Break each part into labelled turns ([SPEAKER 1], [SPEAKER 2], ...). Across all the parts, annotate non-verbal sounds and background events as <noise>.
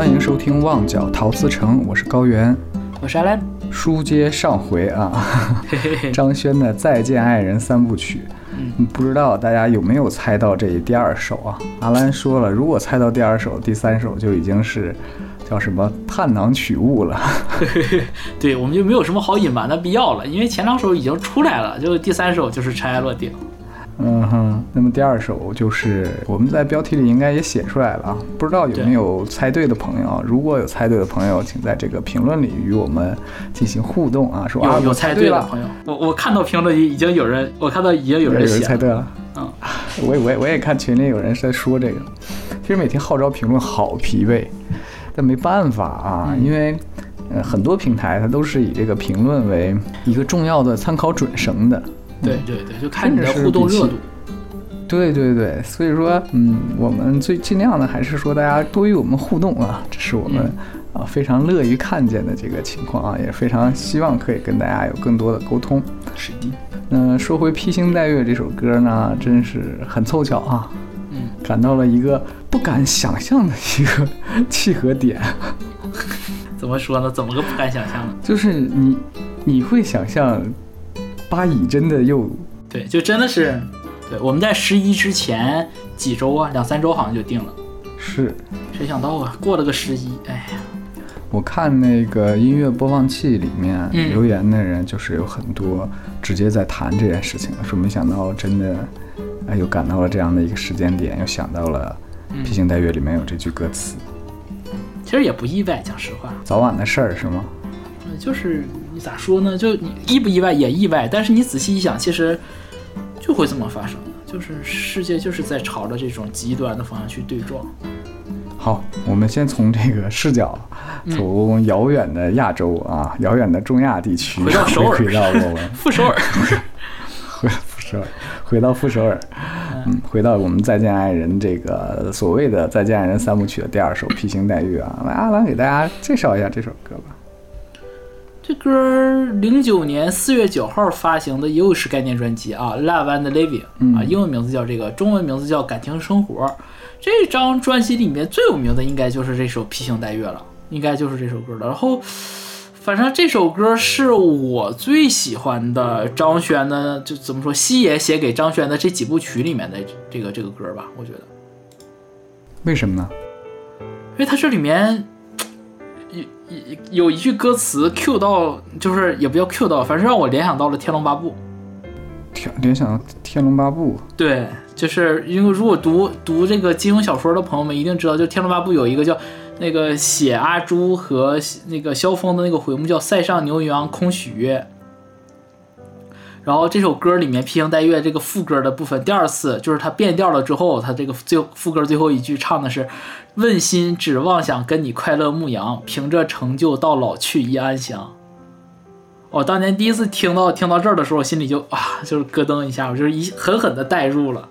[SPEAKER 1] 欢迎收听《旺角陶瓷城》，我是高原，
[SPEAKER 2] 我是阿兰。
[SPEAKER 1] 书接上回啊，张轩的《再见爱人》三部曲，
[SPEAKER 2] 嗯，
[SPEAKER 1] 不知道大家有没有猜到这第二首啊？阿兰说了，如果猜到第二首、第三首，就已经是叫什么探囊取物了。<laughs>
[SPEAKER 2] 对，我们就没有什么好隐瞒的必要了，因为前两首已经出来了，就第三首就是尘埃落定。
[SPEAKER 1] 嗯哼，那么第二首就是我们在标题里应该也写出来了啊，不知道有没有猜对的朋友啊？如果有猜对的朋友，请在这个评论里与我们进行互动啊，说啊我
[SPEAKER 2] 猜对
[SPEAKER 1] 了，
[SPEAKER 2] 朋友，我我看到评论里已经有人，我看到已经有人
[SPEAKER 1] 有人猜对了。
[SPEAKER 2] 嗯，
[SPEAKER 1] 我也我也我也看群里有人在说这个，其实每天号召评论好疲惫，但没办法啊，
[SPEAKER 2] 嗯
[SPEAKER 1] 因为呃很多平台它都是以这个评论为一个重要的参考准绳的。
[SPEAKER 2] 对对对，就看你的互动热度。
[SPEAKER 1] 对对对，所以说，嗯，我们最尽量的还是说大家多与我们互动啊，这是我们
[SPEAKER 2] 嗯
[SPEAKER 1] 啊非常乐于看见的这个情况啊，也非常希望可以跟大家有更多的沟通。
[SPEAKER 2] 是的，
[SPEAKER 1] 那说回《披星戴月》这首歌呢，真是很凑巧啊，
[SPEAKER 2] 嗯，
[SPEAKER 1] 感到了一个不敢想象的一个契合点，<laughs>
[SPEAKER 2] 怎么说呢？怎么个不敢想象呢？
[SPEAKER 1] 就是你你会想象巴以真的又
[SPEAKER 2] 对，就真的是，对，我们在十一之前几周啊，两三周好像就定了，
[SPEAKER 1] 是。
[SPEAKER 2] 谁想到啊，过了个十一，哎呀，
[SPEAKER 1] 我看那个音乐播放器里面
[SPEAKER 2] 嗯。
[SPEAKER 1] 留言的人，就是有很多直接在谈这件事情，说没想到真的，哎，又赶到了这样的一个时间点，又想到了
[SPEAKER 2] 嗯《
[SPEAKER 1] 披星戴月》里面有这句歌词，
[SPEAKER 2] 其实也不意外，讲实话，
[SPEAKER 1] 早晚的事儿是吗？
[SPEAKER 2] 嗯就是你咋说呢？就你意不意外也意外，但是你仔细一想，其实就会这么发生的，就是世界就是在朝着这种极端的方向去对撞。
[SPEAKER 1] 好，我们先从这个视角，
[SPEAKER 2] 嗯
[SPEAKER 1] 从遥远的亚洲啊，遥远的中亚地区，
[SPEAKER 2] 回到首尔
[SPEAKER 1] 回到我们
[SPEAKER 2] 傅首尔，<laughs>
[SPEAKER 1] 回富首尔，回到富首尔，嗯，回到我们《再见爱人》这个所谓的《再见爱人》三部曲的第二首《披星戴月》啊，来阿兰给大家介绍一下这首歌吧。
[SPEAKER 2] 这歌零九年四月九号发行的又是概念专辑啊，《Love and Living》啊，英文名字叫这个，中文名字叫《感情生活》。这张专辑里面最有名的应该就是这首《披星戴月》了，应该就是这首歌了。然后，反正这首歌是我最喜欢的张悬的，就怎么说，西野写给张悬的这几部曲里面的这个这个歌吧，我觉得，
[SPEAKER 1] 为什么呢？
[SPEAKER 2] 因为它这里面。有一句歌词 Q 到，就是也不叫 Q 到，反正让我联想到了《天龙八部》。
[SPEAKER 1] 天联想到《天龙八部》，
[SPEAKER 2] 对，就是因为如果读读这个金庸小说的朋友们一定知道，就《天龙八部》有一个叫那个写阿朱和那个萧峰的那个回目叫“塞上牛羊空许约”。然后这首歌里面《披星戴月》这个副歌的部分，第二次就是它变调了之后，它这个最副歌最后一句唱的是“问心只妄想跟你快乐牧羊，凭着成就到老去亦安详”。我当年第一次听到听到这儿的时候，心里就啊，就是咯噔一下，我就是一狠狠的代入了，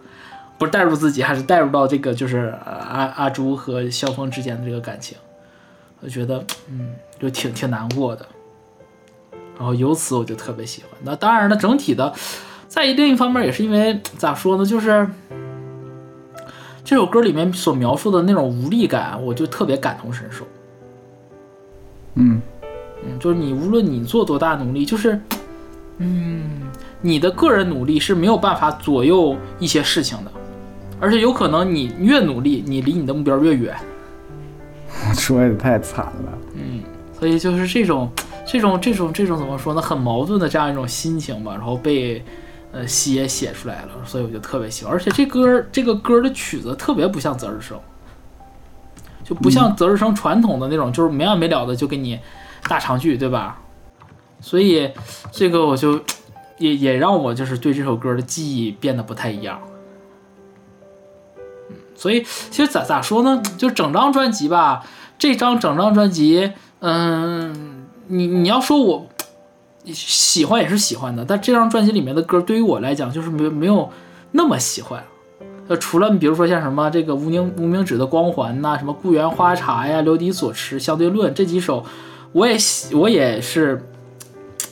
[SPEAKER 2] 不是代入自己，还是代入到这个就是阿阿朱和萧峰之间的这个感情，我觉得嗯，就挺挺难过的。然后由此我就特别喜欢。那当然了，整体的，在另一方面也是因为咋说呢，就是这首歌里面所描述的那种无力感，我就特别感同身受。
[SPEAKER 1] 嗯，
[SPEAKER 2] 嗯，就是你无论你做多大努力，就是，嗯，你的个人努力是没有办法左右一些事情的，而且有可能你越努力，你离你的目标越远。<laughs>
[SPEAKER 1] 说的太惨了。
[SPEAKER 2] 嗯，所以就是这种这种这种这种怎么说呢，很矛盾的这样一种心情吧，然后被呃西野写出来了，所以我就特别喜欢。而且这歌这个歌的曲子特别不像择日生，就不像择日生传统的那种，就是没完没了的就给你大长句，对吧？所以这个我就也也让我就是对这首歌的记忆变得不太一样。嗯，所以其实咋咋说呢，就整张专辑吧，这张整张专辑，嗯，你你要说我喜欢也是喜欢的，但这张专辑里面的歌对于我来讲就是没没有那么喜欢。呃，除了比如说像什么这个无名无名指的光环呐、什么故园花茶呀、流离所持、相对论这几首，我也喜我也是，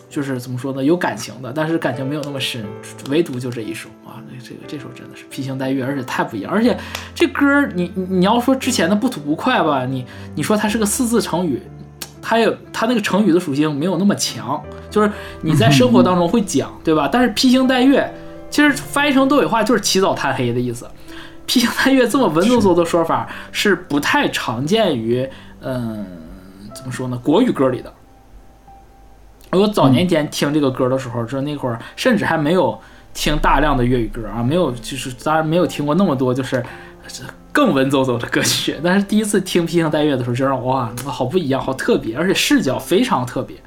[SPEAKER 2] 就是怎么说呢，有感情的，但是感情没有那么深，唯独就这一首啊，那这个这首真的是披星戴月，而且太不一样，而且这歌你你要说之前的不吐不快吧，你你说它是个四字成语，它有它那个成语的属性没有那么强，就是你在生活当中会讲，对吧？但是披星戴月，其实翻译成东北话就是起早贪黑的意思。披星戴月这么文绉绉的说法是不太常见于，嗯，怎么说呢？国语歌里的。我早年间听这个歌的时候，就那会儿甚至还没有听大量的粤语歌啊，没有，就是当然没有听过那么多就是更文绉绉的歌曲。但是第一次听披星戴月的时候，就让我哇，好不一样，好特别，而且视角非常特别。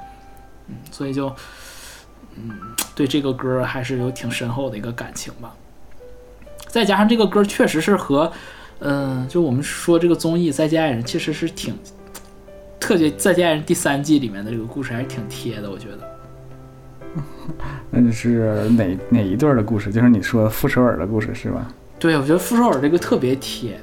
[SPEAKER 2] 嗯，所以就，嗯，对这个歌还是有挺深厚的一个感情吧。再加上这个歌确实是和，嗯，就我们说这个综艺《再见爱人》，其实是挺，特别《再见爱人》第三季里面的这个故事还是挺贴的，我觉得。<laughs>
[SPEAKER 1] 那你是哪哪一对的故事？就是你说傅首尔的故事是吧？
[SPEAKER 2] 对，我觉得傅首尔这个特别贴。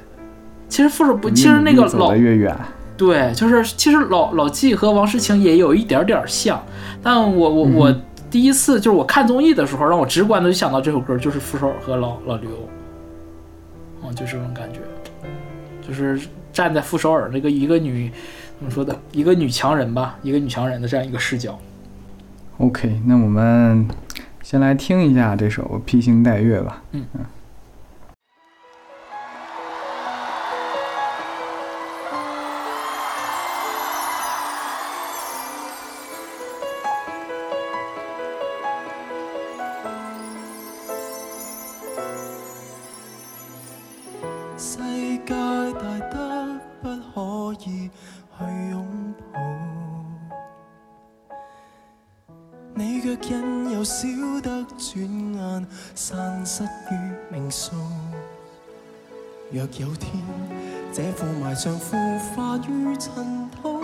[SPEAKER 2] 其实傅首不，其实那个老
[SPEAKER 1] 越远。
[SPEAKER 2] 对，就是其实老老纪和王诗晴也有一点点像，但我我我第一次就是我看综艺的时候，让我直观的就想到这首歌就是傅首尔和老老刘。嗯，就这种感觉，就是站在傅首尔那个一个女怎么说的一个女强人吧，一个女强人的这样一个视角。
[SPEAKER 1] OK，那我们先来听一下这首《披星戴月》吧。
[SPEAKER 2] 嗯嗯。
[SPEAKER 3] 界大得不可以去拥抱，你若因又小得转眼散失于命数，若有天这副埋相腐化于尘土，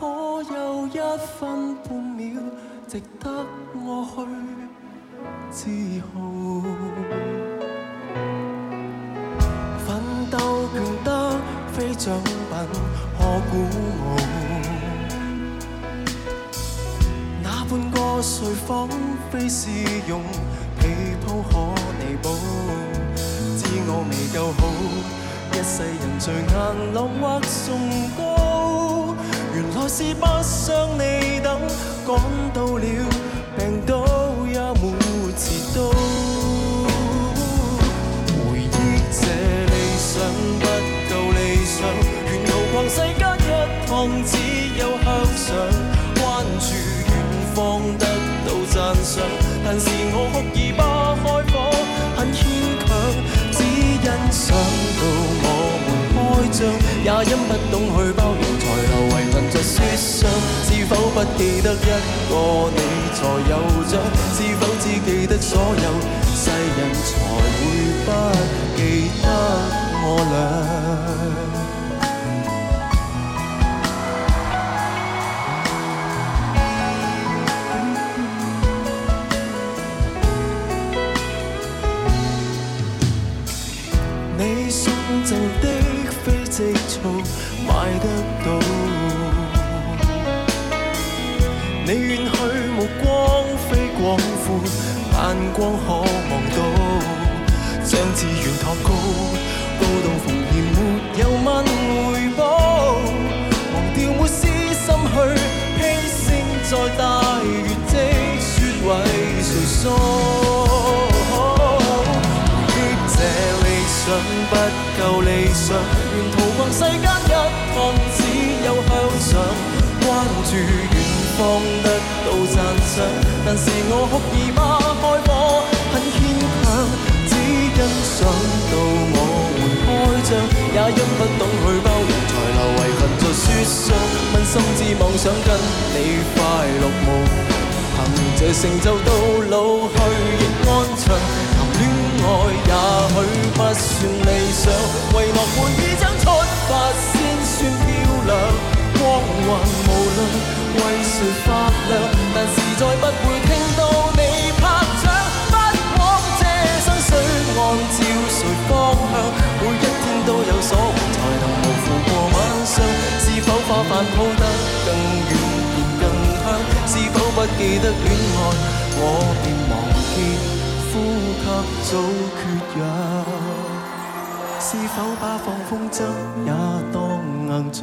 [SPEAKER 3] 可有一分半秒值得我去自豪？奖品可鼓舞，那半个睡仿非是用被铺可弥补。知我未够好，一世人罪眼浪或崇高，原来是不想你等，赶到了病倒但是我哭而不开火，很牵强。欣赏到我们开张，也因不懂去包容，才留遗恨在雪上。是否不记得一个你才有奖？是否只记得所有世人才会不记得我俩？光可望到，将志远托高，高到奉献没有问回报，忘掉没私心去披星再戴月积雪为谁梳？回忆这理想不够理想，沿途逛世间一趟。只有向上，关注远方得到赞赏，但是我哭而不，很牵强。只欣赏到我们开张，也因不懂去包容，才留遗恨在雪上。问心只妄想跟你快乐无，凭这成就到老去亦安详。谈恋爱也许不算理想，遗落每已将出发。算漂亮，光环无量，为谁发亮？但实在不会听到你每一天都有所，才能无负过晚上。是否化繁抱得更远，便更香？是否？不记得恋爱，我便忘記呼吸早缺氧。是否把放风筝也当硬仗，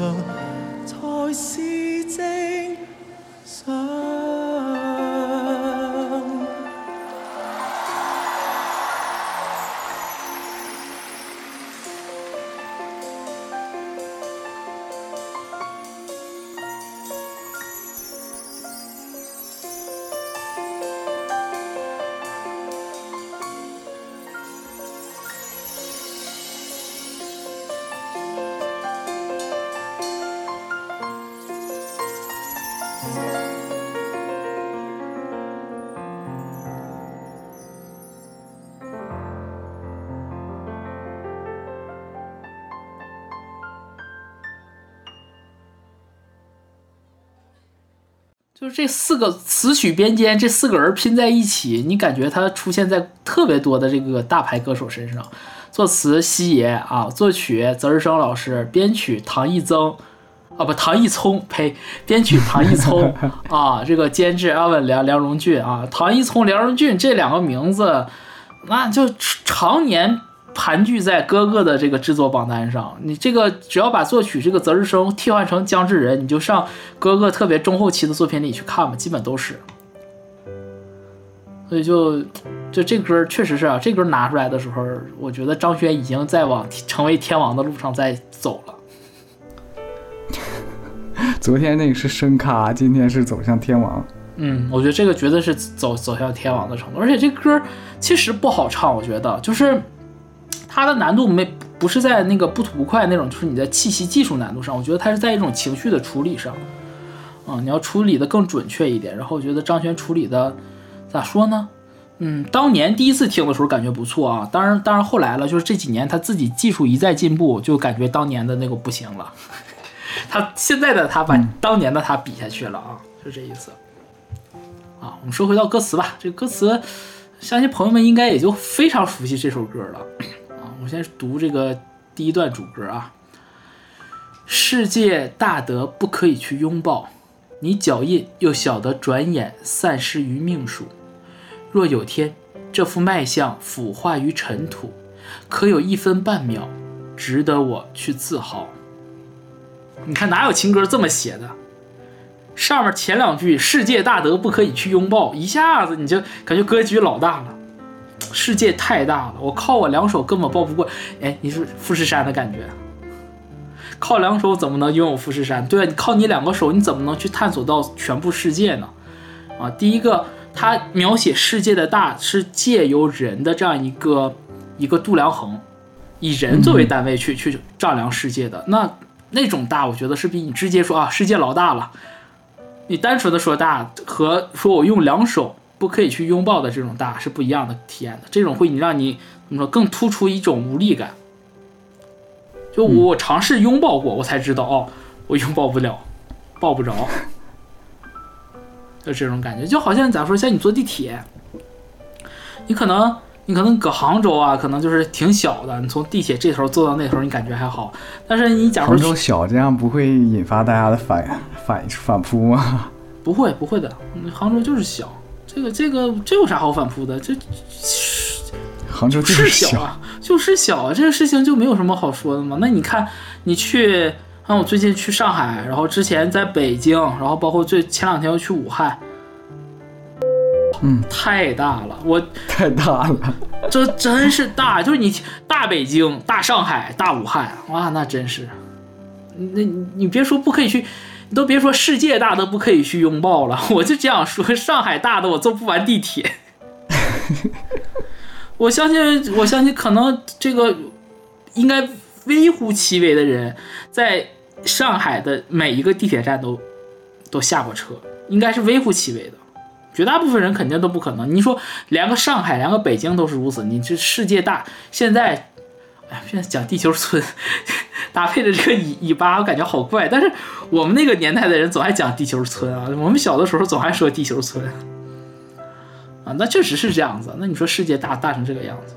[SPEAKER 2] 就是这四个词曲编监这四个人拼在一起，你感觉他出现在特别多的这个大牌歌手身上。作词西爷啊，作曲泽日升老师，编曲唐艺增，啊不唐艺聪，呸，编曲唐艺聪 <laughs> 啊，这个监制阿稳梁、梁荣俊啊，唐艺聪、梁荣俊这两个名字，那就常年。盘踞在哥哥的这个制作榜单上，你这个只要把作曲这个泽日生替换成姜志仁，你就上哥哥特别中后期的作品里去看吧，基本都是。所以就就这歌确实是啊，这歌拿出来的时候，我觉得张轩已经在往成为天王的路上在走了。<laughs>
[SPEAKER 1] 昨天那个是声咖，今天是走向天王。
[SPEAKER 2] 嗯，我觉得这个绝对是走走向天王的程度，而且这歌其实不好唱，我觉得就是。它的难度没不是在那个不吐不快那种，就是你在气息技术难度上，我觉得它是在一种情绪的处理上，啊，你要处理的更准确一点。然后我觉得张悬处理的咋说呢？嗯，当年第一次听的时候感觉不错啊，当然当然后来了，就是这几年他自己技术一再进步，就感觉当年的那个不行了。<laughs> 他现在的他把当年的他比下去了啊，就这意思。啊，我们说回到歌词吧，这个歌词，相信朋友们应该也就非常熟悉这首歌了。我先读这个第一段主歌啊。世界大得不可以去拥抱，你脚印又小得转眼散失于命数。若有天这副脉象腐化于尘土，可有一分半秒值得我去自豪？你看哪有情歌这么写的？上面前两句“世界大得不可以去拥抱”，一下子你就感觉格局老大了。世界太大了，我靠我两手根本抱不过。哎，你是富士山的感觉，靠两手怎么能拥有富士山？对啊，你靠你两个手，你怎么能去探索到全部世界呢？啊，第一个，他描写世界的大是借由人的这样一个一个度量衡，以人作为单位去去丈量世界的。那那种大，我觉得是比你直接说啊世界老大了，你单纯的说大和说我用两手。不可以去拥抱的这种大是不一样的体验的，这种会你让你怎么说更突出一种无力感。就我尝试拥抱过，我才知道哦，我拥抱不了，抱不着，就这种感觉，就好像咋说，像你坐地铁，你可能你可能搁杭州啊，可能就是挺小的，你从地铁这头坐到那头，你感觉还好，但是你假如
[SPEAKER 1] 杭州小，这样不会引发大家的反反反扑吗？
[SPEAKER 2] 不会不会的，杭州就是小。这个这个这有啥好反扑的？这
[SPEAKER 1] 杭州是
[SPEAKER 2] 小啊，就是小啊，这个事情就没有什么好说的嘛。那你看，你去，看我最近去上海，然后之前在北京，然后包括最前两天又去武汉，
[SPEAKER 1] 嗯，
[SPEAKER 2] 太大了，我 <laughs>
[SPEAKER 1] 太大了，
[SPEAKER 2] 这真是大，就是你大北京、大上海、大武汉，哇，那真是，那你你别说不可以去。你都别说世界大的不可以去拥抱了，我就这样说，上海大的我坐不完地铁。<laughs> 我相信，我相信，可能这个应该微乎其微的人，在上海的每一个地铁站都都下过车，应该是微乎其微的，绝大部分人肯定都不可能。你说连个上海，连个北京都是如此，你这世界大，现在。哎，现在讲地球村，<laughs> 搭配着这个尾尾巴，我感觉好怪。但是我们那个年代的人总爱讲地球村啊，我们小的时候总爱说地球村啊，那确实是这样子。那你说世界大大成这个样子，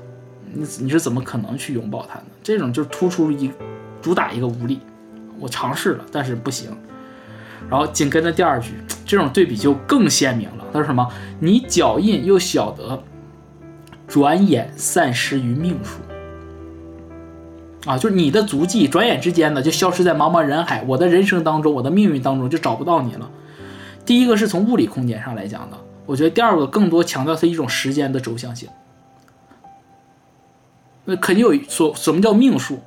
[SPEAKER 2] 你你是怎么可能去拥抱它呢？这种就是突出一主打一个无力。我尝试了，但是不行。然后紧跟着第二句，这种对比就更鲜明了。他说什么？你脚印又晓得，转眼散失于命数。啊，就是你的足迹，转眼之间呢就消失在茫茫人海。我的人生当中，我的命运当中就找不到你了。第一个是从物理空间上来讲的，我觉得第二个更多强调是一种时间的轴向性。那肯定有所什么叫命数？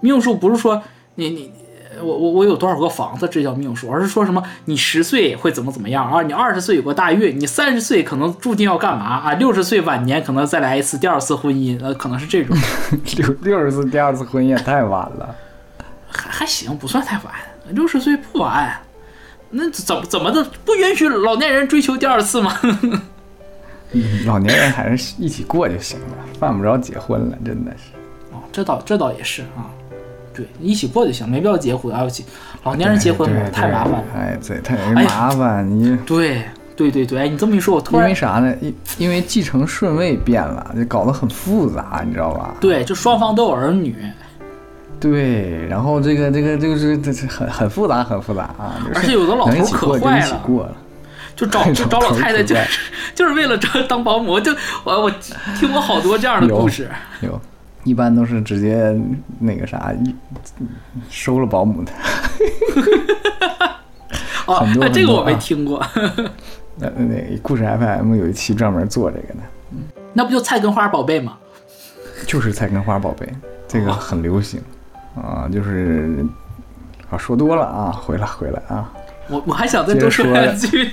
[SPEAKER 2] 命数不是说你你我我我有多少个房子，这叫命数，而是说什么你十岁会怎么怎么样啊？你二十岁有个大运，你三十岁可能注定要干嘛啊？六十岁晚年可能再来一次第二次婚姻，呃，可能是这种。<laughs>
[SPEAKER 1] 六六十岁第二次婚姻也太晚了，
[SPEAKER 2] 还还行，不算太晚，六十岁不晚。那怎么怎么的不允许老年人追求第二次吗？<laughs>
[SPEAKER 1] 嗯老年人还是一起过就行了，犯不着结婚了，真的是。
[SPEAKER 2] 哦，这倒这倒也是啊，对，一起过就行，没必要结婚啊。结老年人结婚太麻烦了。
[SPEAKER 1] 哎，对，太麻烦。你
[SPEAKER 2] 对对对对，哎，你这么一说，我突然因
[SPEAKER 1] 为啥呢？因因为继承顺位变了，就搞得很复杂，你知道吧？
[SPEAKER 2] 对，就双方都有儿女，
[SPEAKER 1] 对，然后这个这个这个是这是很很复杂，很复杂啊。就是
[SPEAKER 2] 而且有的老头可坏了，
[SPEAKER 1] 起过了。
[SPEAKER 2] 就找 <laughs> 就找老太太，就 <laughs> 就是为了找当保姆。就我我听过好多这样的故事。
[SPEAKER 1] 有，一般都是直接那个啥，一收了保姆的。<laughs>
[SPEAKER 2] 哦
[SPEAKER 1] 很，多
[SPEAKER 2] 哎这个我没听过。<laughs>
[SPEAKER 1] 那那那故事 FM 有一期专门做这个的，
[SPEAKER 2] 那不就菜根花宝贝吗？
[SPEAKER 1] 就是菜根花宝贝，这个很流行啊，就是啊说多了啊，回来回来啊，
[SPEAKER 2] 我我还想再多说两句。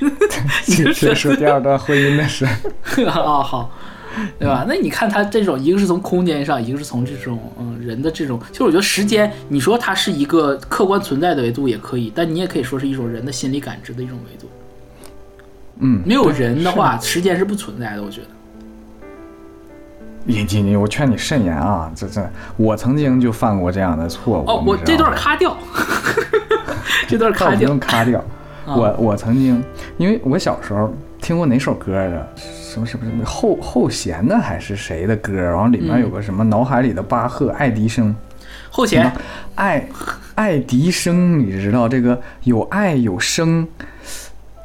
[SPEAKER 2] <laughs>
[SPEAKER 1] 接说第二段婚姻的事。
[SPEAKER 2] 啊，好，对吧？那你看他这种，一个是从空间上，一个是从这种嗯人的这种，其实我觉得时间，你说它是一个客观存在的维度也可以，但你也可以说是一种人的心理感知的一种维度。
[SPEAKER 1] 嗯，
[SPEAKER 2] 没有人的话，时间是不存在的，我觉得。
[SPEAKER 1] 你你你，我劝你慎言啊！这这，我曾经就犯过这样的错误。
[SPEAKER 2] 哦，我这段卡掉，<laughs> 这段
[SPEAKER 1] 倒
[SPEAKER 2] 卡掉
[SPEAKER 1] 不用。卡掉。
[SPEAKER 2] 啊
[SPEAKER 1] 我我曾经，因为我小时候听过哪首歌的，什么什么什么后后弦的还是谁的歌，然后里面
[SPEAKER 2] 嗯
[SPEAKER 1] 有个什么脑海里的巴赫爱迪生，
[SPEAKER 2] 后弦？
[SPEAKER 1] 爱爱迪生，你知道这个？有爱有声，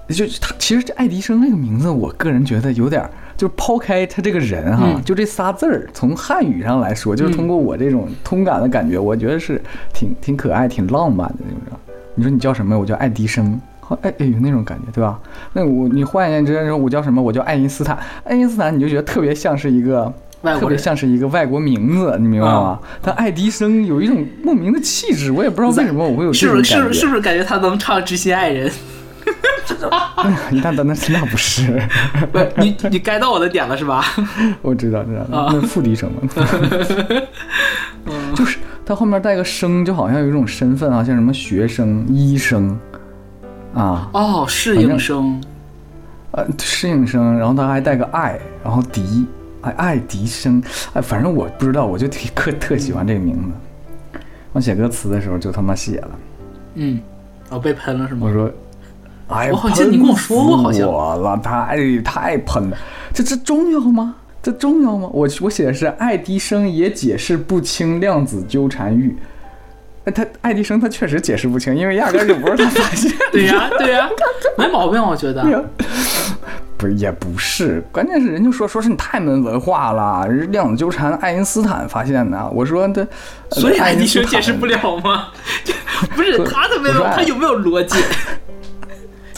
[SPEAKER 1] 就他其实这爱迪生这个名字，我个人觉得有点儿，就抛开他这个人哈，
[SPEAKER 2] 嗯。
[SPEAKER 1] 就这仨字儿，从汉语上来说，就是
[SPEAKER 2] 嗯。
[SPEAKER 1] 通过我这种通感的感觉，我觉得是挺挺可爱、挺浪漫的那种。你说你叫什么？我叫爱迪生。好哎哎有那种感觉，对吧？那我你换言之，说我叫什么？我叫爱因斯坦。爱因斯坦，你就觉得特别像是一个特别像是一个外国名字，你明白吗？但爱迪生有一种莫名的气质，我也不知道为什么我会有这种感觉。
[SPEAKER 2] 不是是不是是不是感觉他能唱《知心爱人》？<laughs>
[SPEAKER 1] 那那那那不是，
[SPEAKER 2] 不是你你该到我的点了是吧？<laughs>
[SPEAKER 1] 我知道知道，
[SPEAKER 2] 啊
[SPEAKER 1] 那付笛声嘛，<laughs> 就是他后面带个生，就好像有一种身份啊，像什么学生、医生啊，
[SPEAKER 2] 哦，适应生。
[SPEAKER 1] 呃，适应生，然后他还带个爱，然后迪，哎，爱迪生，哎，反正我不知道，我就特特特喜欢这个名字。我写歌词的时候就他妈写了，
[SPEAKER 2] 嗯，哦，被喷了是吗
[SPEAKER 1] 我？说，哎，
[SPEAKER 2] 我好像你跟我说过好像
[SPEAKER 1] 我了，太太喷了，这这重要吗？这重要吗？我我写的是爱迪生也解释不清量子纠缠域。哎他爱迪生他确实解释不清，因为压根儿就不是他发现的。<laughs>
[SPEAKER 2] 对呀、对呀、没毛病，我觉得。<laughs>
[SPEAKER 1] 不是也不是，关键是人就说说是你太没文化了，人量子纠缠爱因斯坦发现的。我说他，
[SPEAKER 2] 所以爱迪生解释不了吗？<laughs> 就不是他的没有，他有没有逻辑？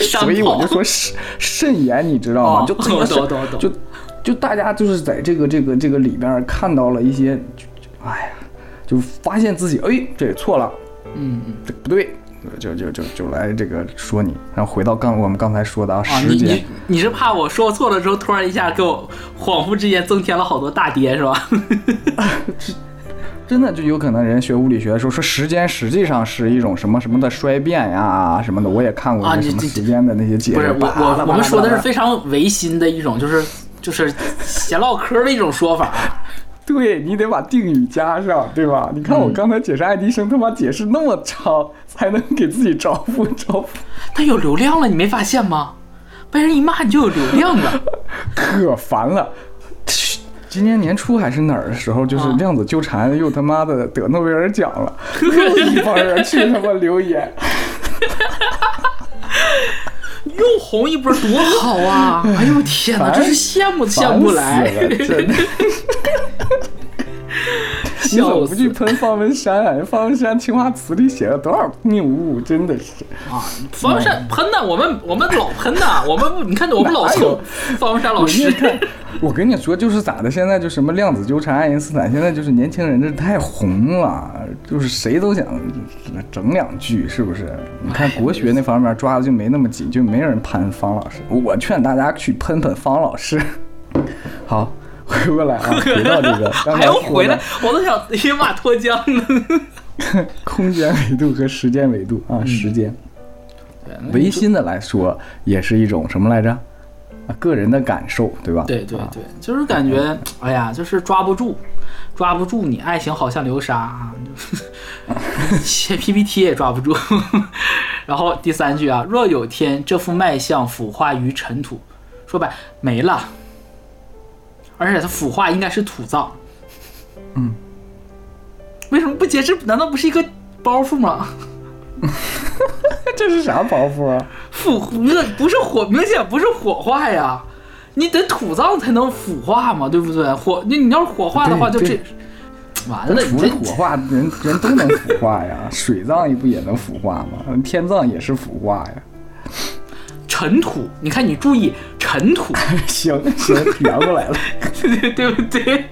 [SPEAKER 1] 所以我就说慎慎言，你知道吗？
[SPEAKER 2] 哦
[SPEAKER 1] 就这个
[SPEAKER 2] 我
[SPEAKER 1] 是
[SPEAKER 2] 懂懂懂
[SPEAKER 1] 就就大家就是在这个这个这个里边看到了一些，哎呀，就发现自己哎这也错了，
[SPEAKER 2] 嗯嗯
[SPEAKER 1] 这不对，就就就就来这个说你，然后回到刚我们刚才说的啊
[SPEAKER 2] 啊，
[SPEAKER 1] 时间
[SPEAKER 2] 你你，你是怕我说错了之后，突然一下给我恍惚之间增添了好多大跌是吧？<laughs>
[SPEAKER 1] 真的就有可能人学物理学的时候说时间实际上是一种什么什么的衰变呀什么的，我也看过
[SPEAKER 2] 啊你这
[SPEAKER 1] 那什么时间的那些解释。
[SPEAKER 2] 不是我我们说的是非常唯心的一种，就是就是闲唠嗑的一种说法。<laughs>
[SPEAKER 1] 对你得把定语加上，对吧？你看我
[SPEAKER 2] 嗯
[SPEAKER 1] 刚才解释爱迪生，他妈解释那么长，才能给自己招呼招呼，
[SPEAKER 2] 他有流量了，你没发现吗？被人一骂你就有流量了。<laughs>
[SPEAKER 1] 可烦了。今年年初还是哪儿的时候，就是
[SPEAKER 2] 啊
[SPEAKER 1] 量子纠缠又他妈的得诺贝尔奖了，<laughs> 又一帮人去他妈留言。
[SPEAKER 2] 又红一波，多好啊！<laughs> 哎呦天哪，真是羡慕羡慕来。
[SPEAKER 1] 了，真的。<laughs> 你怎么不去喷方文山啊？方文山青花瓷里写了多少谬误，真的是。
[SPEAKER 2] 啊，方文山喷的，我们我们老喷的，我们你看我们老
[SPEAKER 1] 哪有
[SPEAKER 2] 蹭 <laughs> 方文山老师
[SPEAKER 1] 我跟你说，就是咋的？现在就什么量子纠缠、爱因斯坦，现在就是年轻人这太红了，就是谁都想整两句，是不是？你看国学那方面抓的就没那么紧，就没人喷方老师。我劝大家去喷喷方老师。<laughs> 好，回过来啊，<laughs> 回到这个刚
[SPEAKER 2] 还要回来，我都想野马脱缰了。<laughs> <laughs>
[SPEAKER 1] 空间维度和时间维度啊，时间。
[SPEAKER 2] 对
[SPEAKER 1] 唯心的来说，也是一种什么来着？啊，个人的感受，对吧？啊
[SPEAKER 2] 对对对，就是感觉，哎呀，就是抓不住，抓不住你，爱情好像流沙啊，写 PPT 也抓不住。然后第三句啊，若有天这副脉象腐化于尘土，说白没了，而且它腐化应该是土葬。
[SPEAKER 1] 嗯，
[SPEAKER 2] 为什么不解释？难道不是一个包袱吗？<laughs>
[SPEAKER 1] 这是啥包袱啊？
[SPEAKER 2] 腐不是不是火，明显不是火化呀，你得土葬才能腐化嘛，对不对？火你你要是火化的话，就这完了，你
[SPEAKER 1] 除了
[SPEAKER 2] 这
[SPEAKER 1] 火化，人人都能腐化呀，<laughs> 水葬不也能腐化吗？天葬也是腐化呀。
[SPEAKER 2] 尘土，你看你注意尘土，<laughs>
[SPEAKER 1] 行行，圆过来了。
[SPEAKER 2] 对对不对？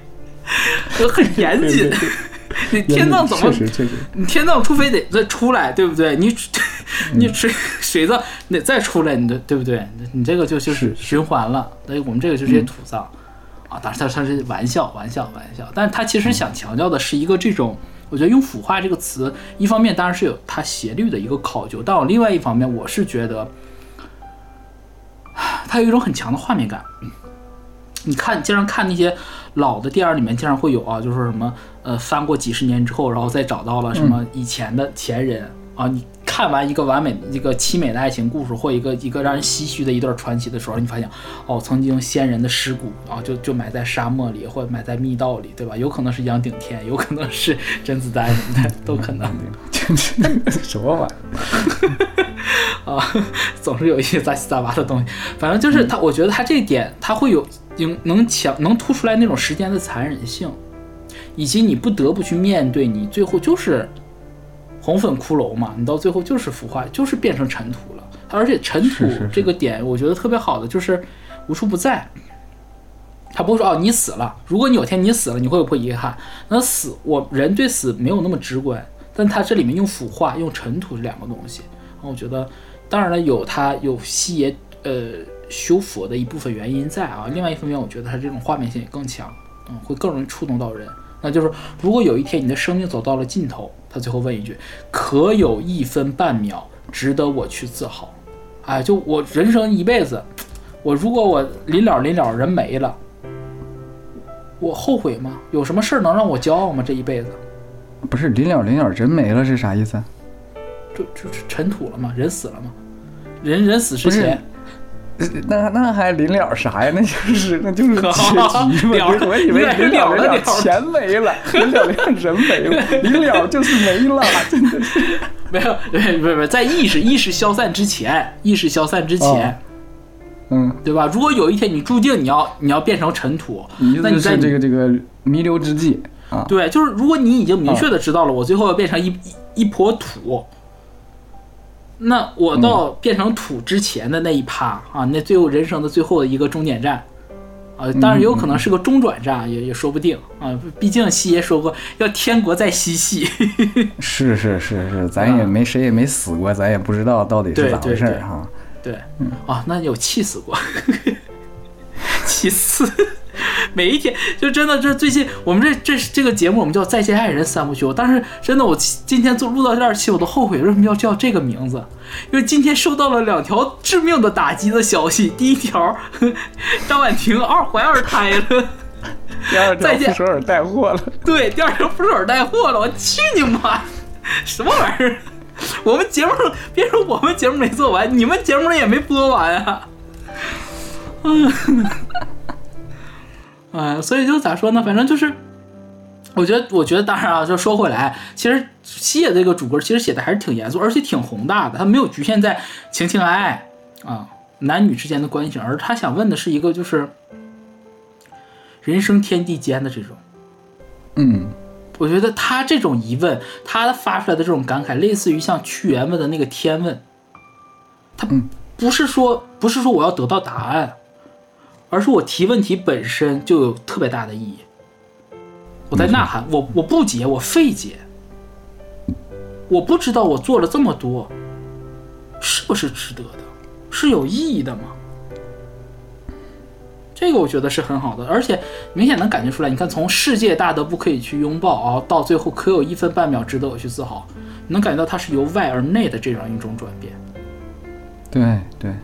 [SPEAKER 2] 我 <laughs> 很严谨。<laughs> 你天葬怎么你天葬除非得再出来，对不对？你你水水葬你得再出来，你的对不对？你这个就就是
[SPEAKER 1] 是
[SPEAKER 2] 循环了。所以我们这个就直接土葬啊，当然它它是玩笑玩笑玩笑，但是它其实想强调的是一个这种。我觉得用“腐化”这个词，一方面当然是有它斜率的一个考究，但我另外一方面，我是觉得，它有一种很强的画面感。你看，经常看那些老的电影里面，经常会有啊，就是说什么呃，翻过几十年之后，然后再找到了什么以前的前人、啊。你看完一个完美、一个凄美的爱情故事，或一个一个让人唏嘘的一段传奇的时候，你发现哦，曾经先人的尸骨啊，就就埋在沙漠里，或者埋在密道里，对吧？有可能是杨顶天，有可能是甄子丹什么的，都可能。<laughs>
[SPEAKER 1] 什么玩意儿？
[SPEAKER 2] 啊，<laughs> 总是有一些杂七杂八的东西。反正就是他，我觉得他这一点，他会有能能强能突出来那种时间的残忍性，以及你不得不去面对，你最后就是红粉骷髅嘛，你到最后就是腐化，就是变成尘土了。而且尘土这个点，我觉得特别好的就是无处不在。他不会说哦，你死了。如果你有天你死了，你会不会遗憾？那死，我人对死没有那么直观，但他这里面用腐化、用尘土这两个东西，我觉得，当然了，有他有西爷呃修佛的一部分原因在啊。另外一方面，我觉得他这种画面性也更强，嗯，会更容易触动到人。那就是，如果有一天你的生命走到了尽头，他最后问一句：可有一分半秒值得我去自豪？哎，就我人生一辈子，我如果我临了临了人没了，我后悔吗？有什么事儿能让我骄傲吗？这一辈子
[SPEAKER 1] 不是临了临了，人没了是啥意思啊？
[SPEAKER 2] 就就就尘土了吗？人死了吗？人人死之前，
[SPEAKER 1] 那那还临了啥呀？那就是那就是 <laughs> 结局嘛。
[SPEAKER 2] 了
[SPEAKER 1] 我以为临了临了钱没了，临了临了人没了，临了就是没了，<laughs> 真的是。
[SPEAKER 2] 没有，不是不是，在意识意识消散之前，意识消散之前，
[SPEAKER 1] 嗯，
[SPEAKER 2] 对吧？如果有一天你注定你要你要变成尘土，那你在
[SPEAKER 1] 这个这个弥留之际啊？
[SPEAKER 2] 对，就是如果你已经明确的知道了，我最后要变成一一一坨土，那我到变成土之前的那一趴啊，那最后人生的最后的一个终点站。啊，当然有可能是个中转站，也也说不定啊。毕竟西爷说过要天国在嬉戏，<laughs>
[SPEAKER 1] 是是是是，咱也没谁也没死过，咱也不知道到底是咋回事哈。
[SPEAKER 2] 对，啊，那有气死过，<laughs> 气死。<laughs> 每一天就真的，这最近我们这这这个节目我们叫《再见爱人》三部曲，但是真的我今天做录到这儿期，我都后悔为什么要叫这个名字，因为今天收到了两条致命的打击的消息。第一条，<laughs> 张婉婷二怀二胎了。<laughs>
[SPEAKER 1] 第二条
[SPEAKER 2] 再见
[SPEAKER 1] 傅首尔带货了，
[SPEAKER 2] 对，第二条不是尔带货了，我去你妈！什么玩意儿？我们节目别说我们节目没做完，你们节目也没播完啊！嗯，哎，所以就咋说呢？反正就是，我觉得，我觉得，当然啊，就说回来，其实西野这个主歌其实写的还是挺严肃，而且挺宏大的，他没有局限在情情爱爱啊，男女之间的关系，而他想问的是一个就是人生天地间的这种。
[SPEAKER 1] 嗯，
[SPEAKER 2] 我觉得他这种疑问，他发出来的这种感慨，类似于像屈原问的那个天问。他
[SPEAKER 1] 嗯
[SPEAKER 2] 不是说不是说我要得到答案，而是我提问题本身就有特别大的意义。我在呐喊，我我不解，我费解，我不知道我做了这么多，是不是值得的，是有意义的吗？这个我觉得是很好的，而且明显能感觉出来。你看，从世界大德不可以去拥抱啊，到最后可有一分半秒值得我去自豪，你能感觉到它是由外而内的这样一种转变。
[SPEAKER 1] 对对，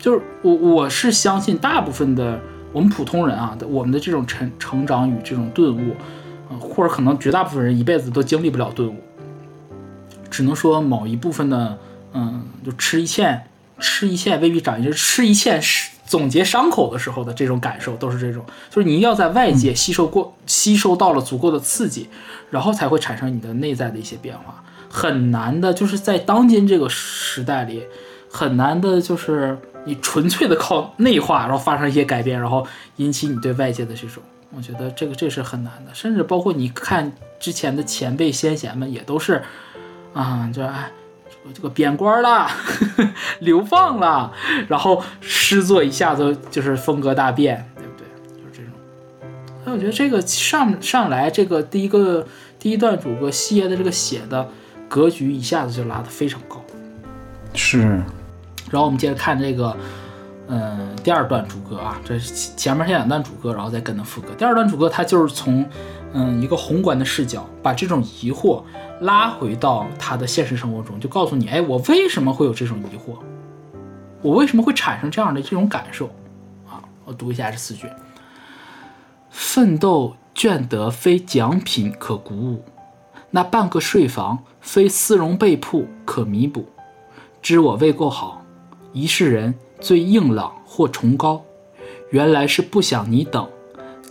[SPEAKER 2] 就是我我是相信大部分的我们普通人啊，我们的这种成成长与这种顿悟，呃，或者可能绝大部分人一辈子都经历不了顿悟，只能说某一部分的，嗯，就吃一堑，吃一堑未必长一智，吃一堑是总结伤口的时候的这种感受，都是这种，就是你要在外界吸收过、吸收到了足够的刺激，然后才会产生你的内在的一些变化，很难的，就是在当今这个时代里。很难的，就是你纯粹的靠内化，然后发生一些改变，然后引起你对外界的这种，我觉得这个这是很难的。甚至包括你看之前的前辈先贤们，也都是啊，就哎，这个这个贬官了，<laughs> 流放了，然后诗作一下子就是风格大变，对不对？就是这种。所以我觉得这个上上来这个第一个第一段主歌西爷的这个写的格局一下子就拉得非常高，
[SPEAKER 1] 是。
[SPEAKER 2] 然后我们接着看这个，嗯，第二段主歌啊，这是前面先两段主歌，然后再跟着副歌。第二段主歌，它就是从，嗯，一个宏观的视角，把这种疑惑拉回到他的现实生活中，就告诉你，哎，我为什么会有这种疑惑？我为什么会产生这样的这种感受？啊，我读一下这四句：奋斗倦得非奖品可鼓舞，那半个睡房非丝绒被铺可弥补，知我未够好。一世人最硬朗或崇高，原来是不想你等，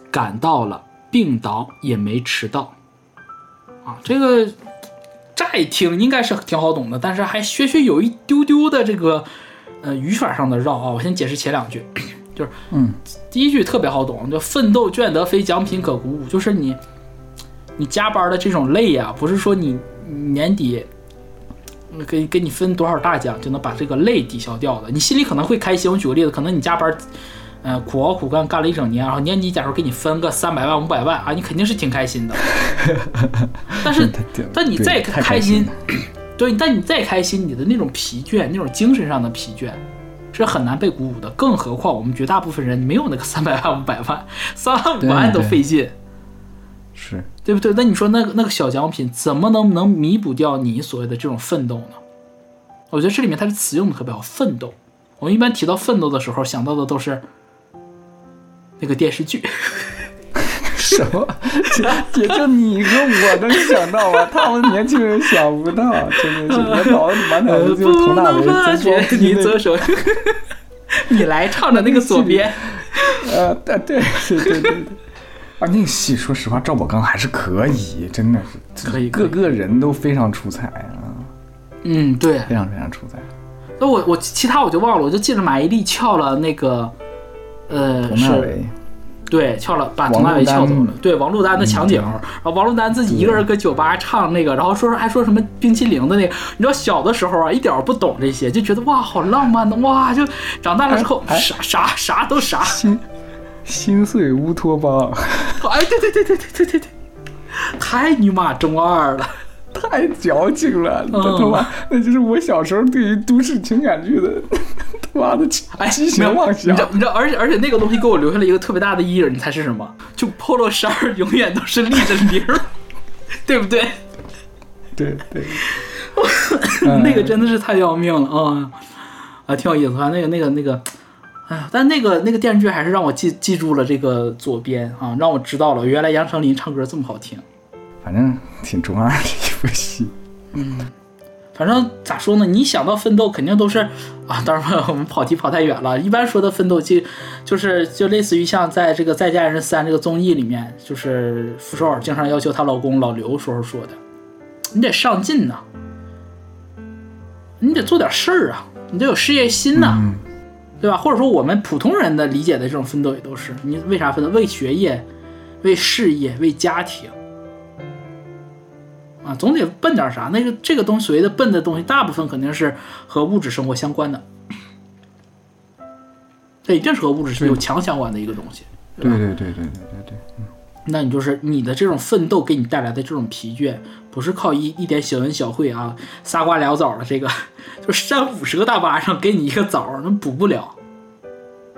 [SPEAKER 2] 赶到了病倒也没迟到。啊，这个乍一听应该是挺好懂的，但是还学学有一丢丢的这个呃语法上的绕啊。我先解释前两句，就是
[SPEAKER 1] 嗯，
[SPEAKER 2] 第一句特别好懂，就奋斗倦得非奖品可鼓舞，就是你你加班的这种累呀，不是说你年底。给给你分多少大奖就能把这个累抵消掉的，你心里可能会开心。我举个例子，可能你加班，呃，苦熬苦干干了一整年，然后年底假如给你分个三百万五百万啊，你肯定是挺开心的。<laughs> 但是，但你再开心，对，但你再开心，你的那种疲倦，那种精神上的疲倦，是很难被鼓舞的。更何况我们绝大部分人没有那个三百万五百万，三万五万都费劲。
[SPEAKER 1] 是
[SPEAKER 2] 对不对？那你说那个那个小奖品怎么能能弥补掉你所谓的这种奋斗呢？我觉得这里面它的词用的特别好，奋斗。我们一般提到奋斗的时候想到的都是那个电视剧。
[SPEAKER 1] 什么？<laughs> 也就你和我能想到啊，他们年轻人想不到，真的是我脑子满脑子就是佟大为在装
[SPEAKER 2] 你左手，你来唱的那个左边。
[SPEAKER 1] 呃，对对对对对。啊，那个戏说实话，赵宝刚还是可以，真的是
[SPEAKER 2] 可以，
[SPEAKER 1] 各个人都非常出彩啊。
[SPEAKER 2] 嗯，对，
[SPEAKER 1] 非常非常出彩。
[SPEAKER 2] 那我我其他我就忘了，我就记着马伊琍撬了那个，呃，
[SPEAKER 1] 佟大为，
[SPEAKER 2] 对，撬了把佟大为撬走了。对，王珞丹的墙角，然后王珞丹自己一个人搁酒吧唱那个，然后说还说什么冰淇淋的那个，你知道小的时候啊，一点不懂这些，就觉得哇好浪漫的哇，就长大了之后啥啥啥都傻。
[SPEAKER 1] 心碎乌托邦，
[SPEAKER 2] 哎，对对对对对对对对，太尼玛中二了，
[SPEAKER 1] 太矫情了，他妈，那就是我小时候对于都市情感剧的 <laughs> 他妈的激情妄想。
[SPEAKER 2] 你知道，你知道，而且而且那个东西给我留下了一个特别大的阴影，你猜是什么？就 polo 衫永远都是立着领，<laughs> 对不对？
[SPEAKER 1] 对对，<laughs>
[SPEAKER 2] 那个真的是太要命了啊！啊，挺有意思啊，那个那个那个。哎呀，但那个那个电视剧还是让我记记住了这个左边啊，让我知道了原来杨丞琳唱歌这么好听。
[SPEAKER 1] 反正挺中二的一部戏。
[SPEAKER 2] 嗯，反正咋说呢？你想到奋斗，肯定都是啊。当然我们跑题跑太远了。一般说的奋斗，就就是就类似于像在这个《再见爱人三》这个综艺里面，就是傅首尔经常要求她老公老刘时候说的：“你得上进呐，你得做点事儿啊。”你得有事业心呐，
[SPEAKER 1] 嗯
[SPEAKER 2] 对吧？或者说我们普通人的理解的这种奋斗也都是，你为啥奋斗？为学业，为事业，为家庭。啊，总得奔点啥。那个这个东西，所谓的奔的东西，大部分肯定是和物质生活相关的，这一定是和物质有强相关的一个东西。
[SPEAKER 1] 对对对对对对对，
[SPEAKER 2] 那你就是你的这种奋斗给你带来的这种疲倦，不是靠一一点小恩小惠啊，仨瓜俩枣的这个，<laughs> 就扇五十个大巴掌给你一个枣，那补不了，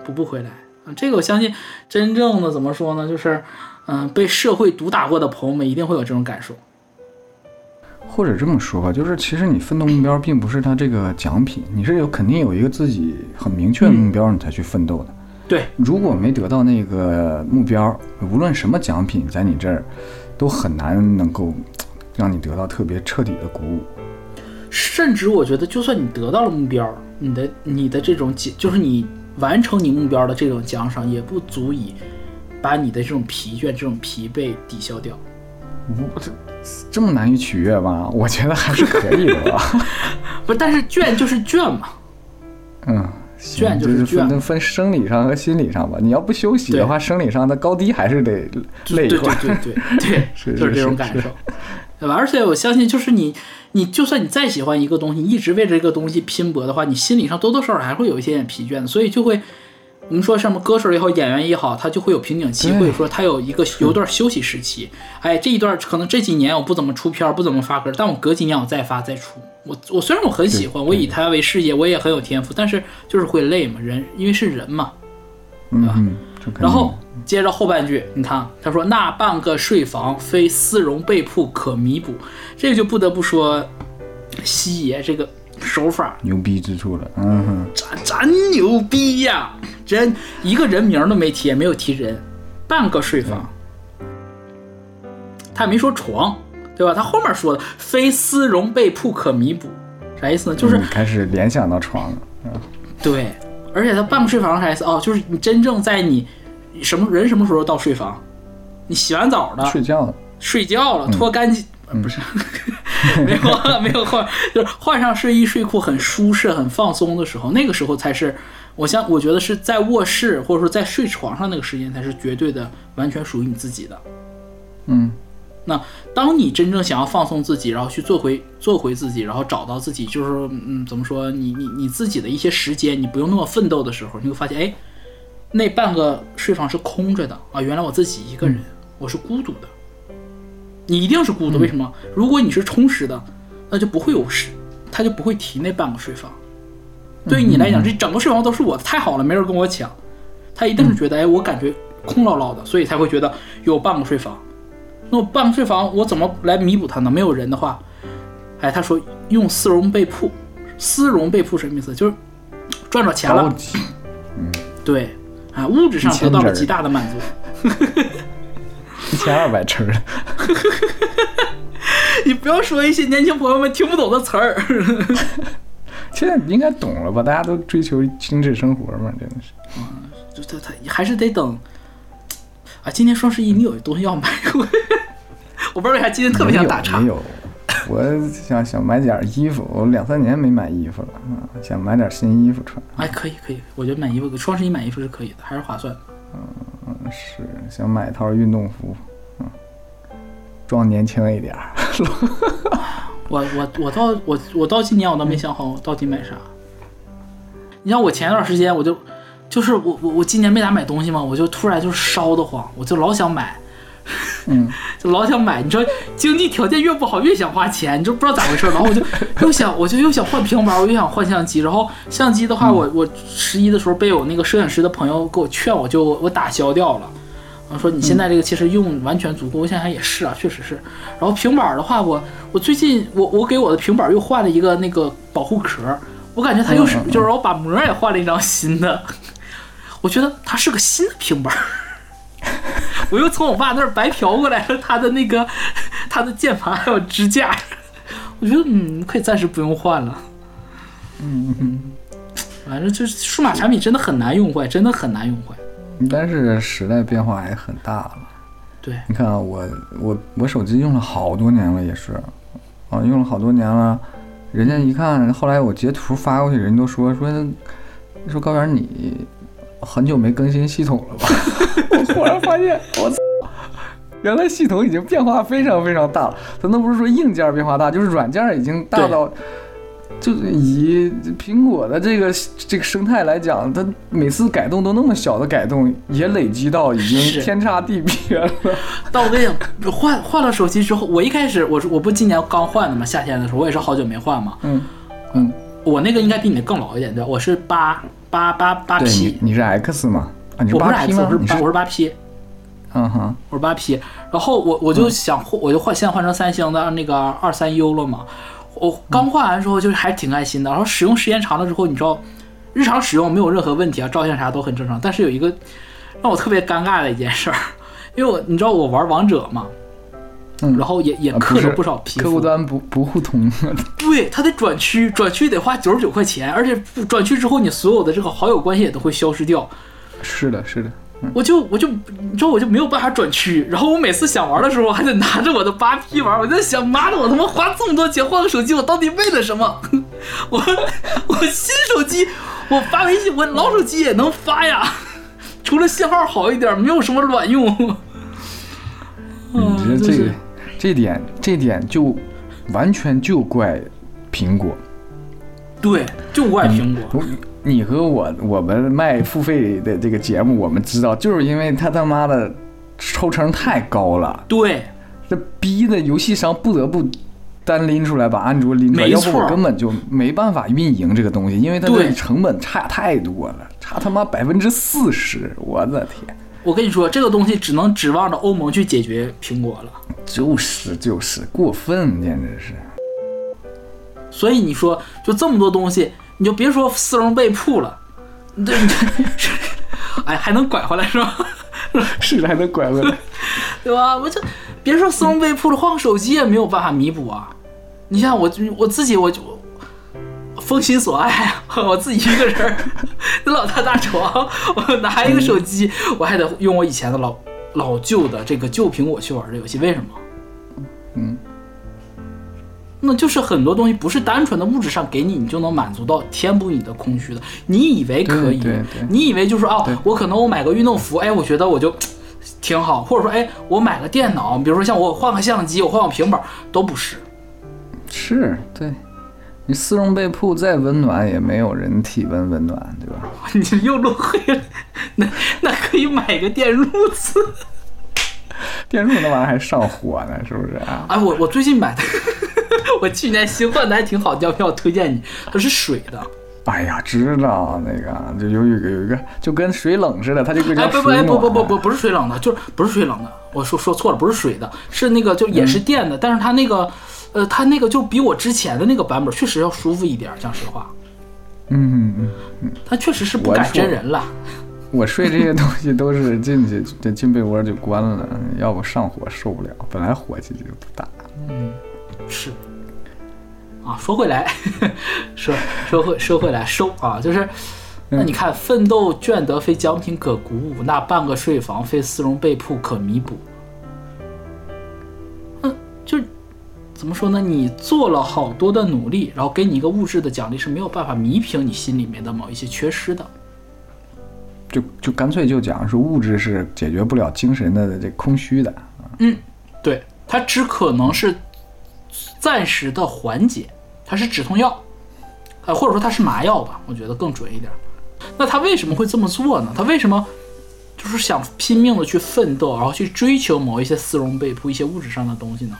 [SPEAKER 2] 补不回来啊。这个我相信，真正的怎么说呢，就是嗯、被社会毒打过的朋友们一定会有这种感受。
[SPEAKER 1] 或者这么说吧，就是其实你奋斗目标并不是他这个奖品，你是有肯定有一个自己很明确的目标，你才去奋斗的。
[SPEAKER 2] 对，
[SPEAKER 1] 如果没得到那个目标，无论什么奖品在你这儿，都很难能够让你得到特别彻底的鼓舞。
[SPEAKER 2] 甚至我觉得，就算你得到了目标，你的你的这种奖，就是你完成你目标的这种奖赏，也不足以把你的这种疲倦、这种疲惫抵消掉。
[SPEAKER 1] 我这这么难以取悦吧？我觉得还是可以的吧。<laughs>
[SPEAKER 2] 不，但是倦就是倦嘛，
[SPEAKER 1] 嗯，
[SPEAKER 2] 倦就
[SPEAKER 1] 就是
[SPEAKER 2] 倦
[SPEAKER 1] 分分生理上和心理上吧。你要不休息的话，生理上的高低还是得累
[SPEAKER 2] 对对
[SPEAKER 1] 一会儿。
[SPEAKER 2] 对对对，<laughs>
[SPEAKER 1] 是
[SPEAKER 2] 就是这种感受，对吧？而且我相信，就是你，你就算你再喜欢一个东西，你一直为这个东西拼搏的话，你心理上多多少少还会有一些点疲倦的，所以就会。我们说什么歌手也好，演员也好，他就会有瓶颈期，或者说他有一个有一段休息时期。哎，这一段可能这几年我不怎么出片儿，不怎么发歌，但我隔几年我再发再出。我我虽然我很喜欢，我以他为事业，我也很有天赋，但是就是会累嘛，人因为是人嘛，
[SPEAKER 1] 嗯嗯，这肯定
[SPEAKER 2] 然后接着后半句，你看他说那半个睡房非丝绒被铺可弥补，这个就不得不说西爷这个手法
[SPEAKER 1] 牛逼之处了。嗯哼，
[SPEAKER 2] 真真牛逼呀、真一个人名都没提，也没有提人，半个睡房，他也没说床，对吧？他后面说的非丝绒被铺可弥补，啥意思呢？就是
[SPEAKER 1] 你开始联想到床了。嗯
[SPEAKER 2] 对，而且他半个睡房啥意思？哦，就是你真正在你什么人什么时候到睡房？你洗完澡了，
[SPEAKER 1] 睡觉了。
[SPEAKER 2] 睡觉了，脱干净，呃不是，<laughs> 没有 <laughs> 没有换，就是换上睡衣睡裤，很舒适、很放松的时候，那个时候才是，我想我觉得是在卧室或者说在睡床上那个时间才是绝对的、完全属于你自己的。
[SPEAKER 1] 嗯，
[SPEAKER 2] 那当你真正想要放松自己，然后去做回做回自己，然后找到自己，就是嗯，怎么说，你你你自己的一些时间，你不用那么奋斗的时候，你会发现，哎，那半个睡房是空着的啊，原来我自己一个人，我是孤独的。你一定是孤独，为什么？如果你是充实的，那就不会有事，他就不会提那半个睡房。对于你来讲，这整个睡房都是我的，太好了，没人跟我抢。他一定是觉得，哎，我感觉空落落的，所以才会觉得有半个睡房。那我办个睡房，我怎么来弥补它呢？没有人的话，哎，他说用丝绒被铺，丝绒被铺什么意思？就是赚着钱了，
[SPEAKER 1] 嗯。
[SPEAKER 2] 对，啊，物质上得到了极大的满足。
[SPEAKER 1] 一千二百针儿，<laughs>
[SPEAKER 2] 你不要说一些年轻朋友们听不懂的词儿。<laughs>
[SPEAKER 1] 现在应该懂了吧？大家都追求精致生活嘛，真的是。<laughs>
[SPEAKER 2] 就他他还是得等啊！今年双十一你有东西要买，我我不知道为啥今天特别想打岔
[SPEAKER 1] 没。有，我想想买点衣服，我两三年没买衣服了啊，想买点新衣服穿。
[SPEAKER 2] 哎，可以可以，我觉得买衣服双十一买衣服是可以的，还是划算的。
[SPEAKER 1] 嗯，是想买一套运动服，嗯，装年轻一点儿。<laughs>
[SPEAKER 2] 我我我到我我到今年我都没想好我到底买啥。你像我前一段时间我就就是我我我今年没咋买东西嘛，我就突然就烧得慌，我就老想买，
[SPEAKER 1] 嗯，<laughs>
[SPEAKER 2] 就老想买。你知道经济条件越不好越想花钱，你就不知道咋回事。然后我就 <laughs> 又想我就又想换平板，我又想换相机。然后相机的话，我我十一的时候被我那个摄影师的朋友给我劝，我就我打消掉了。我说你现在这个其实用完全足够，我想想也是啊，确实是。然后平板的话，我我最近我我给我的平板又换了一个那个保护壳，我感觉它又是就是我把膜也换了一张新的，我觉得它是个新的平板。<laughs> 我又从我爸那儿白嫖过来了他的那个 <laughs> 他的键盘还有支架，我觉得嗯可以暂时不用换了。
[SPEAKER 1] 嗯嗯
[SPEAKER 2] 反正就是数码产品真的很难用坏，真的很难用坏。
[SPEAKER 1] 嗯，但是时代变化也很大了。
[SPEAKER 2] 对，
[SPEAKER 1] 你看啊，我我我手机用了好多年了，也是，啊，用了好多年了，人家一看，后来我截图发过去，人都说说说高原你很久没更新系统了吧？<laughs> 我忽然发现，我操，原来系统已经变化非常非常大了。咱都不是说硬件变化大，就是软件已经大到。就是以苹果的这个这个生态来讲，它每次改动都那么小的改动，也累积到已经天差地别了。
[SPEAKER 2] 到我跟你讲，换换了手机之后，我一开始我我不今年刚换的嘛，夏天的时候我也是好久没换嘛。
[SPEAKER 1] 嗯嗯，
[SPEAKER 2] 我那个应该比你的更老一点，对吧？我是八八八八 P，
[SPEAKER 1] 你是 X 吗？啊，你是
[SPEAKER 2] 八
[SPEAKER 1] P 吗？
[SPEAKER 2] 我是八，我是八 P。
[SPEAKER 1] 嗯哼，
[SPEAKER 2] 我是八 P。然后我我就想换，我就换，现在换成三星的那个二三 U 了嘛。我刚换完之后就是还挺开心的，然后使用时间长了之后，你知道，日常使用没有任何问题啊，照相啥都很正常。但是有一个让我特别尴尬的一件事儿，因为我你知道我玩王者嘛，
[SPEAKER 1] 嗯，
[SPEAKER 2] 然后也也氪了不少皮肤，
[SPEAKER 1] 客户端不不互通，<laughs>
[SPEAKER 2] 对，他得转区，转区得花九十九块钱，而且转区之后你所有的这个好友关系也都会消失掉。
[SPEAKER 1] 是的，是的。
[SPEAKER 2] 我就我就你知道我就没有办法转区，然后我每次想玩的时候还得拿着我的八 P 玩，我在想妈的我他妈花这么多钱换个手机，我到底为了什么？我 <laughs> 我新手机我发微信，我老手机也能发呀，除了信号好一点，没有什么卵用。
[SPEAKER 1] 你这这这点这点就完全就怪苹果，
[SPEAKER 2] 对，就怪苹果。
[SPEAKER 1] 你和我，我们卖付费的这个节目，我们知道，就是因为他他妈的抽成太高了，
[SPEAKER 2] 对，
[SPEAKER 1] 这逼的游戏商不得不单拎出来把安卓拎出来，要不我根本就没办法运营这个东西，因为它的成本差太多了，差他妈百分之四十，我的天！
[SPEAKER 2] 我跟你说，这个东西只能指望着欧盟去解决苹果了，
[SPEAKER 1] 就是就是过分，简直是。
[SPEAKER 2] 所以你说，就这么多东西。你就别说丝绒被铺了，对，<laughs> 哎，还能拐回来是吧？<laughs>
[SPEAKER 1] 是还能拐回来，<laughs>
[SPEAKER 2] 对吧？我就别说丝绒被铺了，换个手机也没有办法弥补啊！你像我，我自己我就封心所爱，<laughs> 我自己一个人，<laughs> 老大大床，<laughs> 我拿一个手机，我还得用我以前的老老旧的这个旧苹果去玩这游戏，为什么？
[SPEAKER 1] 嗯。
[SPEAKER 2] 那就是很多东西不是单纯的物质上给你，你就能满足到填补你的空虚的。你以为可以，你以为就是哦，我可能我买个运动服，哎，我觉得我就挺好，或者说哎，我买个电脑，比如说像我换个相机，我换个平板，都不是。
[SPEAKER 1] 是对，你丝绒被铺再温暖，也没有人体温温暖，对吧？<laughs>
[SPEAKER 2] 你又落黑了，那那可以买个电褥子。<laughs>
[SPEAKER 1] 电褥那玩意儿还上火呢，是不是啊？
[SPEAKER 2] 哎，我我最近买的。<laughs> 我去年新换的还挺好，要不要推荐你？它是水的。
[SPEAKER 1] 哎呀，知道那个，就有一个有一个，就跟水冷似的，它就个叫
[SPEAKER 2] 水
[SPEAKER 1] 暖。
[SPEAKER 2] 不不不不不不是水冷的，就是不是水冷的。我说说错了，不是水的，是那个就也是电的，但是它那个，呃，它那个就比我之前的那个版本确实要舒服一点。讲实话，
[SPEAKER 1] 嗯嗯嗯嗯，
[SPEAKER 2] 它确实是不敢真人了。<laughs>
[SPEAKER 1] 我睡这些东西都是进去这进被窝就关了，要不上火受不了。本来火气就不大。
[SPEAKER 2] 嗯，是。啊，说回来，<laughs> 说说回说回来收啊，就是，那你看，奋斗倦得非奖品可鼓舞，那半个睡房非丝绒被铺可弥补。嗯，就怎么说呢？你做了好多的努力，然后给你一个物质的奖励是没有办法弥平你心里面的某一些缺失的。
[SPEAKER 1] 就就干脆就讲是物质是解决不了精神的这空虚的。
[SPEAKER 2] 嗯，对，它只可能是。暂时的缓解，它是止痛药，呃，或者说它是麻药吧，我觉得更准一点。那他为什么会这么做呢？他为什么就是想拼命的去奋斗，然后去追求某一些丝绒被铺、一些物质上的东西呢？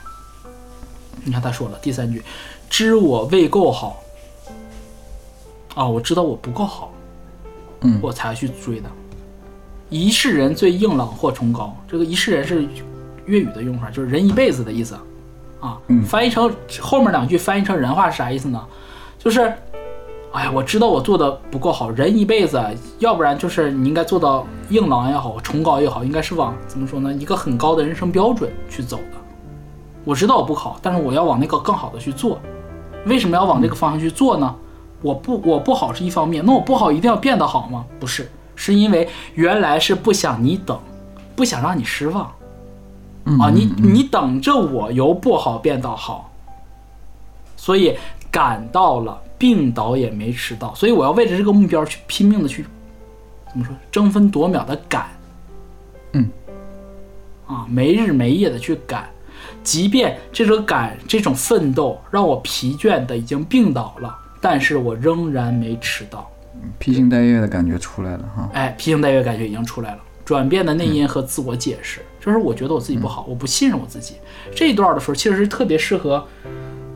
[SPEAKER 2] 你看他说了第三句：“知我未够好。”啊，我知道我不够好，
[SPEAKER 1] 嗯，
[SPEAKER 2] 我才去追的。一世人最硬朗或崇高，这个一世人是粤语的用法，就是人一辈子的意思。啊，翻译成后面两句翻译成人话是啥意思呢？就是，哎呀，我知道我做的不够好，人一辈子，要不然就是你应该做到硬朗也好，崇高也好，应该是往怎么说呢？一个很高的人生标准去走的。我知道我不好，但是我要往那个更好的去做。为什么要往这个方向去做呢？我不我不好是一方面，那我不好一定要变得好吗？不是，是因为原来是不想你等，不想让你失望。啊，你你等着我由不好变到好，所以赶到了，病倒也没迟到，所以我要为着这个目标去拼命的去，怎么说，争分夺秒的赶。
[SPEAKER 1] 嗯，
[SPEAKER 2] 啊，没日没夜的去赶，即便这种感这种奋斗让我疲倦的已经病倒了，但是我仍然没迟到。
[SPEAKER 1] 披星戴月的感觉出来了哈。
[SPEAKER 2] 哎，披星戴月感觉已经出来了，转变的内因和自我解释，就是我觉得我自己不好，我不信任我自己。这一段的时候，其实是特别适合，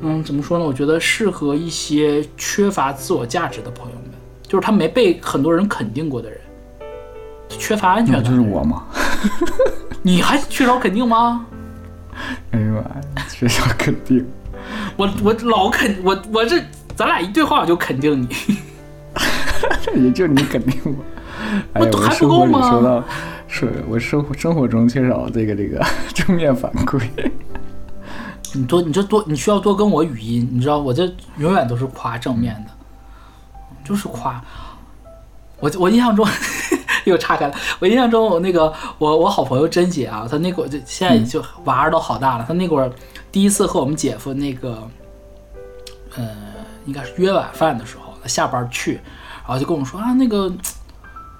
[SPEAKER 2] 嗯，怎么说呢？我觉得适合一些缺乏自我价值的朋友们，就是他没被很多人肯定过的人，缺乏安全感。
[SPEAKER 1] 就是我吗？<laughs>
[SPEAKER 2] 你还缺少肯定吗？<laughs>
[SPEAKER 1] 哎呀妈呀，缺少肯定。
[SPEAKER 2] 我我老肯我我这咱俩一对话我就肯定你，<laughs>
[SPEAKER 1] 也就你肯定我。哎呀，
[SPEAKER 2] 我还不够吗
[SPEAKER 1] 收到，是我生活生活中缺少这个这个 <laughs> 正面反馈。
[SPEAKER 2] 你多你这多你需要多跟我语音，你知道我这永远都是夸正面的，就是夸。我我印象中 <laughs> 又岔开了，我印象中我那个我我好朋友珍姐啊，她那会儿就现在就娃儿都好大了，她那会儿第一次和我们姐夫那个，呃，应该是约晚饭的时候，她下班去，然后就跟我们说啊那个，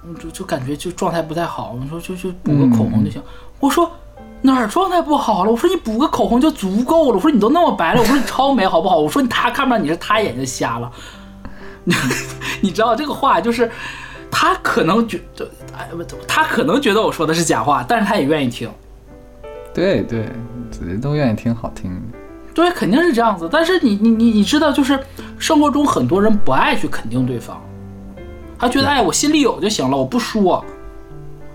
[SPEAKER 2] 嗯就就感觉就状态不太好，我们说就就补个口红就行，我说。哪儿状态不好了？我说你补个口红就足够了。我说你都那么白了，我说你超美好不好？我说你他看不上你是他眼睛瞎了。<laughs> 你知道这个话就是，他可能觉得，哎不，他可能觉得我说的是假话，但是他也愿意听。
[SPEAKER 1] 对对，人都愿意听好听的。
[SPEAKER 2] 对，肯定是这样子。但是你你你你知道，就是生活中很多人不爱去肯定对方，他觉得哎我心里有就行了，我不说。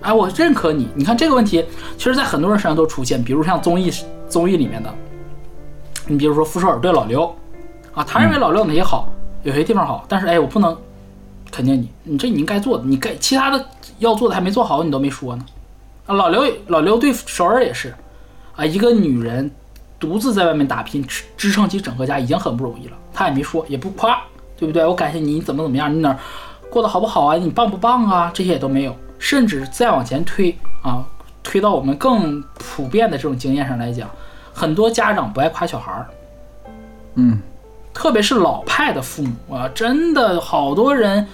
[SPEAKER 2] 哎，我认可你。你看这个问题，其实在很多人身上都出现，比如像综艺综艺里面的，你比如说傅首尔对老刘，啊，他认为老刘哪些好，有些地方好，但是哎，我不能肯定你，你这你应该做的，你该其他的要做的还没做好，你都没说呢。啊，老刘老刘对首尔也是，啊，一个女人独自在外面打拼，支支撑起整个家已经很不容易了，他也没说，也不夸，对不对？我感谢你，你怎么怎么样，你哪儿过得好不好啊？你棒不棒啊？这些也都没有。甚至再往前推啊，推到我们更普遍的这种经验上来讲，很多家长不爱夸小孩儿，
[SPEAKER 1] 嗯，
[SPEAKER 2] 特别是老派的父母啊，真的好多人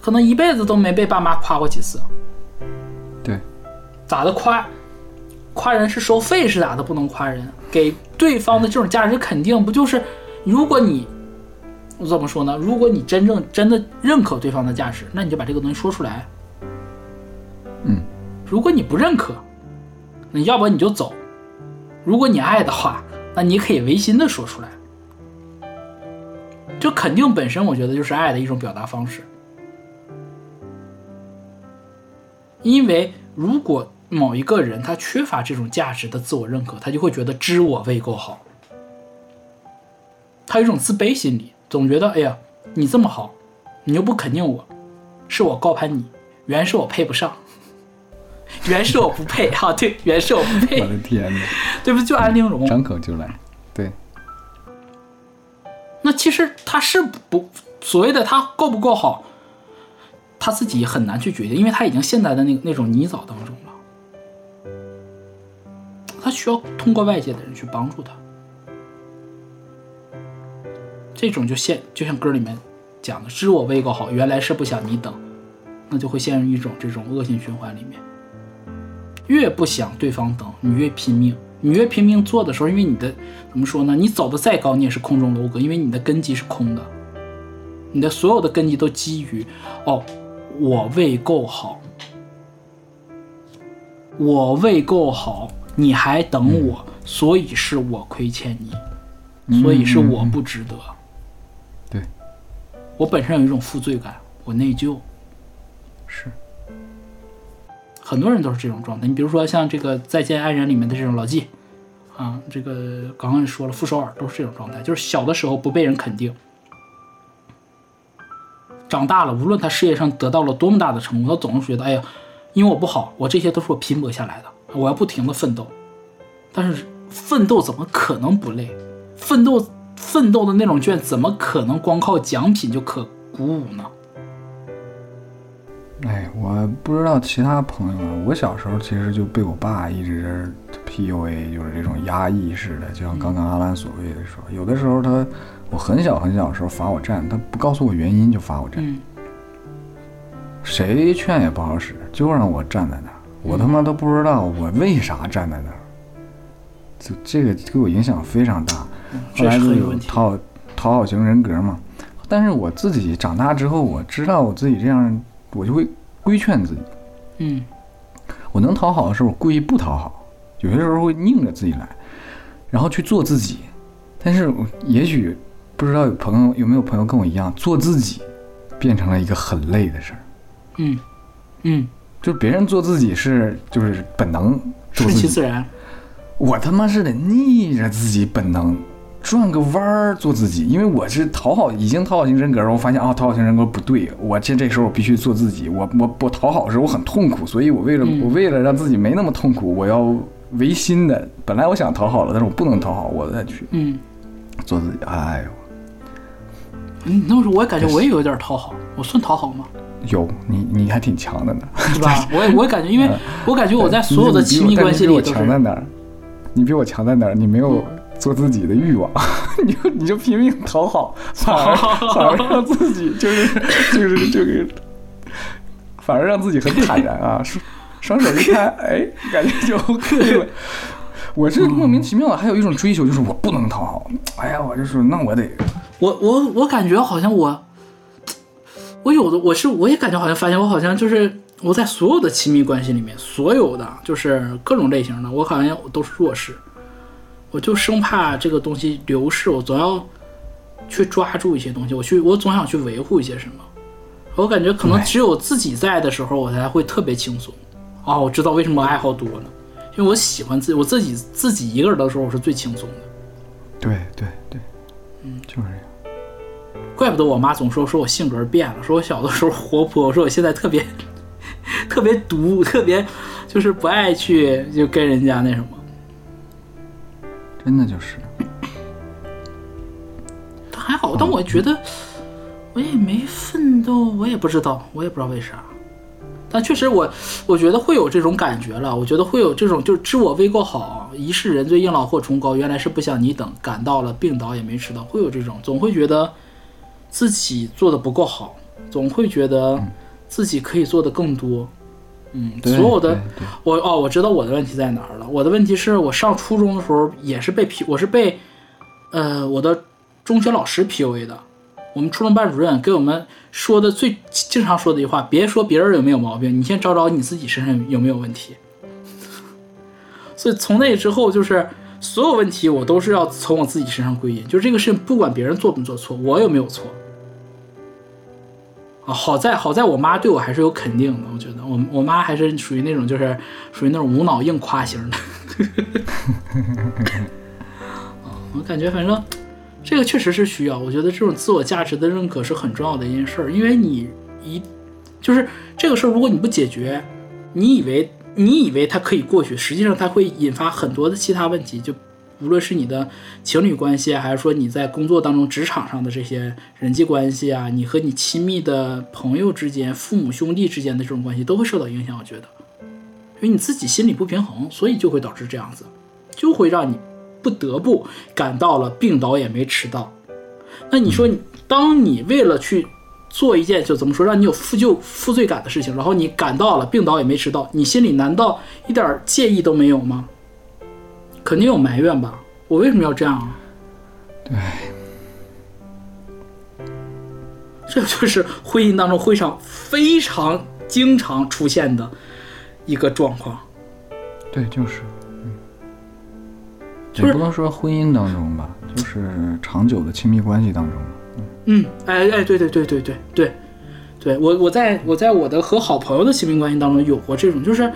[SPEAKER 2] 可能一辈子都没被爸妈夸过几次。
[SPEAKER 1] 对，
[SPEAKER 2] 咋的夸？夸人是收费是咋的？不能夸人，给对方的这种价值肯定，不就是如果你我怎么说呢？如果你真正真的认可对方的价值，那你就把这个东西说出来。
[SPEAKER 1] 嗯，
[SPEAKER 2] 如果你不认可，那要不然你就走；如果你爱的话，那你可以违心的说出来。就肯定本身，我觉得就是爱的一种表达方式。因为如果某一个人他缺乏这种价值的自我认可，他就会觉得知我未够好，他有一种自卑心理，总觉得哎呀，你这么好，你又不肯定我，是我高攀你，原是我配不上。原是我不配哈、对，原是我不配
[SPEAKER 1] 我，的天哪，
[SPEAKER 2] 对不对？就安陵容，
[SPEAKER 1] 张口就来。
[SPEAKER 2] 那其实他是不所谓的他够不够好，他自己很难去决定，因为他已经陷在的那那种泥沼当中了，他需要通过外界的人去帮助他。这种就陷，就像歌里面讲的“知我未够好，原来是不想你等”，那就会陷入一种这种恶性循环里面。越不想对方等，你越拼命。你越拼命做的时候，因为你的怎么说呢？你走的再高，你也是空中楼阁，因为你的根基是空的，你的所有的根基都基于哦，我未够好，我未够好，你还等我，所以是我亏欠你，所以是我不值得。
[SPEAKER 1] 对，
[SPEAKER 2] 我本身有一种负罪感，我内疚。
[SPEAKER 1] 是，
[SPEAKER 2] 很多人都是这种状态。你比如说像这个《再见爱人》里面的这种老纪，啊，这个刚刚也说了，傅首尔都是这种状态，就是小的时候不被人肯定，长大了，无论他事业上得到了多么大的成功，他总是觉得，哎呀，因为我不好，我这些都是我拼搏下来的，我要不停的奋斗。但是奋斗怎么可能不累？奋斗奋斗的那种卷，怎么可能光靠奖品就可鼓舞呢？
[SPEAKER 1] 哎，我不知道其他朋友啊，我小时候其实就被我爸一直 PUA，就是这种压抑式的，就像刚刚阿兰所谓的说，有的时候他我很小很小的时候罚我站，他不告诉我原因就罚我站，
[SPEAKER 2] 嗯。
[SPEAKER 1] 谁劝也不好使，就让我站在那儿，我他妈都不知道我为啥站在那儿，就这个给我影响非常大。后来就
[SPEAKER 2] 有
[SPEAKER 1] 讨好讨好型人格嘛，但是我自己长大之后，我知道我自己这样，我就会规劝自己。
[SPEAKER 2] 嗯
[SPEAKER 1] 我能讨好的时候，我故意不讨好，有些时候会拧着自己来，然后去做自己。但是我也许不知道有朋友有没有朋友跟我一样，做自己变成了一个很累的事儿。
[SPEAKER 2] 嗯嗯，
[SPEAKER 1] 就别人做自己是就是本能
[SPEAKER 2] 顺其自然。
[SPEAKER 1] 我他妈是得逆着自己本能转个弯儿做自己，因为我是讨好已经讨好型人格了，我发现啊讨好型人格不对，我这这时候我必须做自己，我我我讨好的时候我很痛苦，所以我为了、
[SPEAKER 2] 嗯
[SPEAKER 1] 我为了让自己没那么痛苦，我要违心的，本来我想讨好了，但是我不能讨好，我再去
[SPEAKER 2] 嗯
[SPEAKER 1] 做自己，哎呦。
[SPEAKER 2] 你，那么说我也感觉我也有点讨好，我算讨好吗？
[SPEAKER 1] 有你，你还挺强的呢。
[SPEAKER 2] 是吧？<laughs> 我也我也感觉，因为我感觉我在所有的亲密关系里都
[SPEAKER 1] 你比我强在，哪儿？你比我强在哪儿？你没有做自己的欲望，<laughs> 你就你就拼命讨好，反而反而让自己就是 <laughs> 就是就是，反而让自己很坦然啊，双双手一摊，哎，感觉就 OK 了。我是莫名其妙的，还有一种追求，就是我不能讨好。哎呀，我就说那我得
[SPEAKER 2] 我我我感觉好像我，我有的我是我也感觉好像发现我好像就是我在所有的亲密关系里面，所有的就是各种类型的，我好像都是弱势，我就生怕这个东西流逝，我总要去抓住一些东西，我去我总想去维护一些什么。我感觉可能只有自己在的时候，我才会特别轻松。哦，我知道为什么我爱好多了，因为我喜欢自己，我自己自己一个人的时候，我是最轻松的。
[SPEAKER 1] 对对对，嗯，就是这样。
[SPEAKER 2] 怪不得我妈总说说我性格变了，说我小的时候活泼，说我现在特别 <laughs> 特别毒，特别就是不爱去就跟人家那什么。
[SPEAKER 1] 真的就是，
[SPEAKER 2] 但还好，但我觉得我也没奋斗，我也不知道，我也不知道为啥。但确实我，我觉得会有这种感觉了。我觉得会有这种，就是知我未够好，一世人最应老或崇高，原来是不想你等，赶到了病倒也没迟到，会有这种，总会觉得自己做的不够好，总会觉得自己可以做的更多。嗯，
[SPEAKER 1] 对
[SPEAKER 2] 所有的我哦，我知道我的问题在哪儿了。我的问题是我上初中的时候也是被 P，我是被呃我的中学老师 PUA 的。我们初中班主任给我们说的最经常说的一句话：别说别人有没有毛病，你先找找你自己身上有没有问题。所以从那之后，就是所有问题我都是要从我自己身上归因，就是这个事情不管别人做没做错，我有没有错。啊，好在好在我妈对我还是有肯定的，我觉得我我妈还是属于那种就是属于那种无脑硬夸型的。啊，<laughs> 我感觉反正这个确实是需要，我觉得这种自我价值的认可是很重要的一件事儿，因为你一就是这个事儿，如果你不解决，你以为你以为它可以过去，实际上它会引发很多的其他问题，就无论是你的情侣关系，还是说你在工作当中、职场上的这些人际关系啊，你和你亲密的朋友之间、父母兄弟之间的这种关系都会受到影响。我觉得，因为你自己心理不平衡，所以就会导致这样子，就会让你不得不赶到了病倒也没迟到。那你说，当你为了去做一件就怎么说让你有负疚负罪感的事情，然后你赶到了病倒也没迟到，你心里难道一点介意都没有吗？肯定有埋怨吧？我为什么要这样啊？
[SPEAKER 1] 对，
[SPEAKER 2] 这就是婚姻当中非常非常经常出现的一个状况。
[SPEAKER 1] 对，就是，嗯，
[SPEAKER 2] 就是
[SPEAKER 1] 也不能说婚姻当中吧，就是长久的亲密关系当中，
[SPEAKER 2] 嗯，哎哎，对对对对对对，对我我在我在我的和好朋友的亲密关系当中有过这种，就是，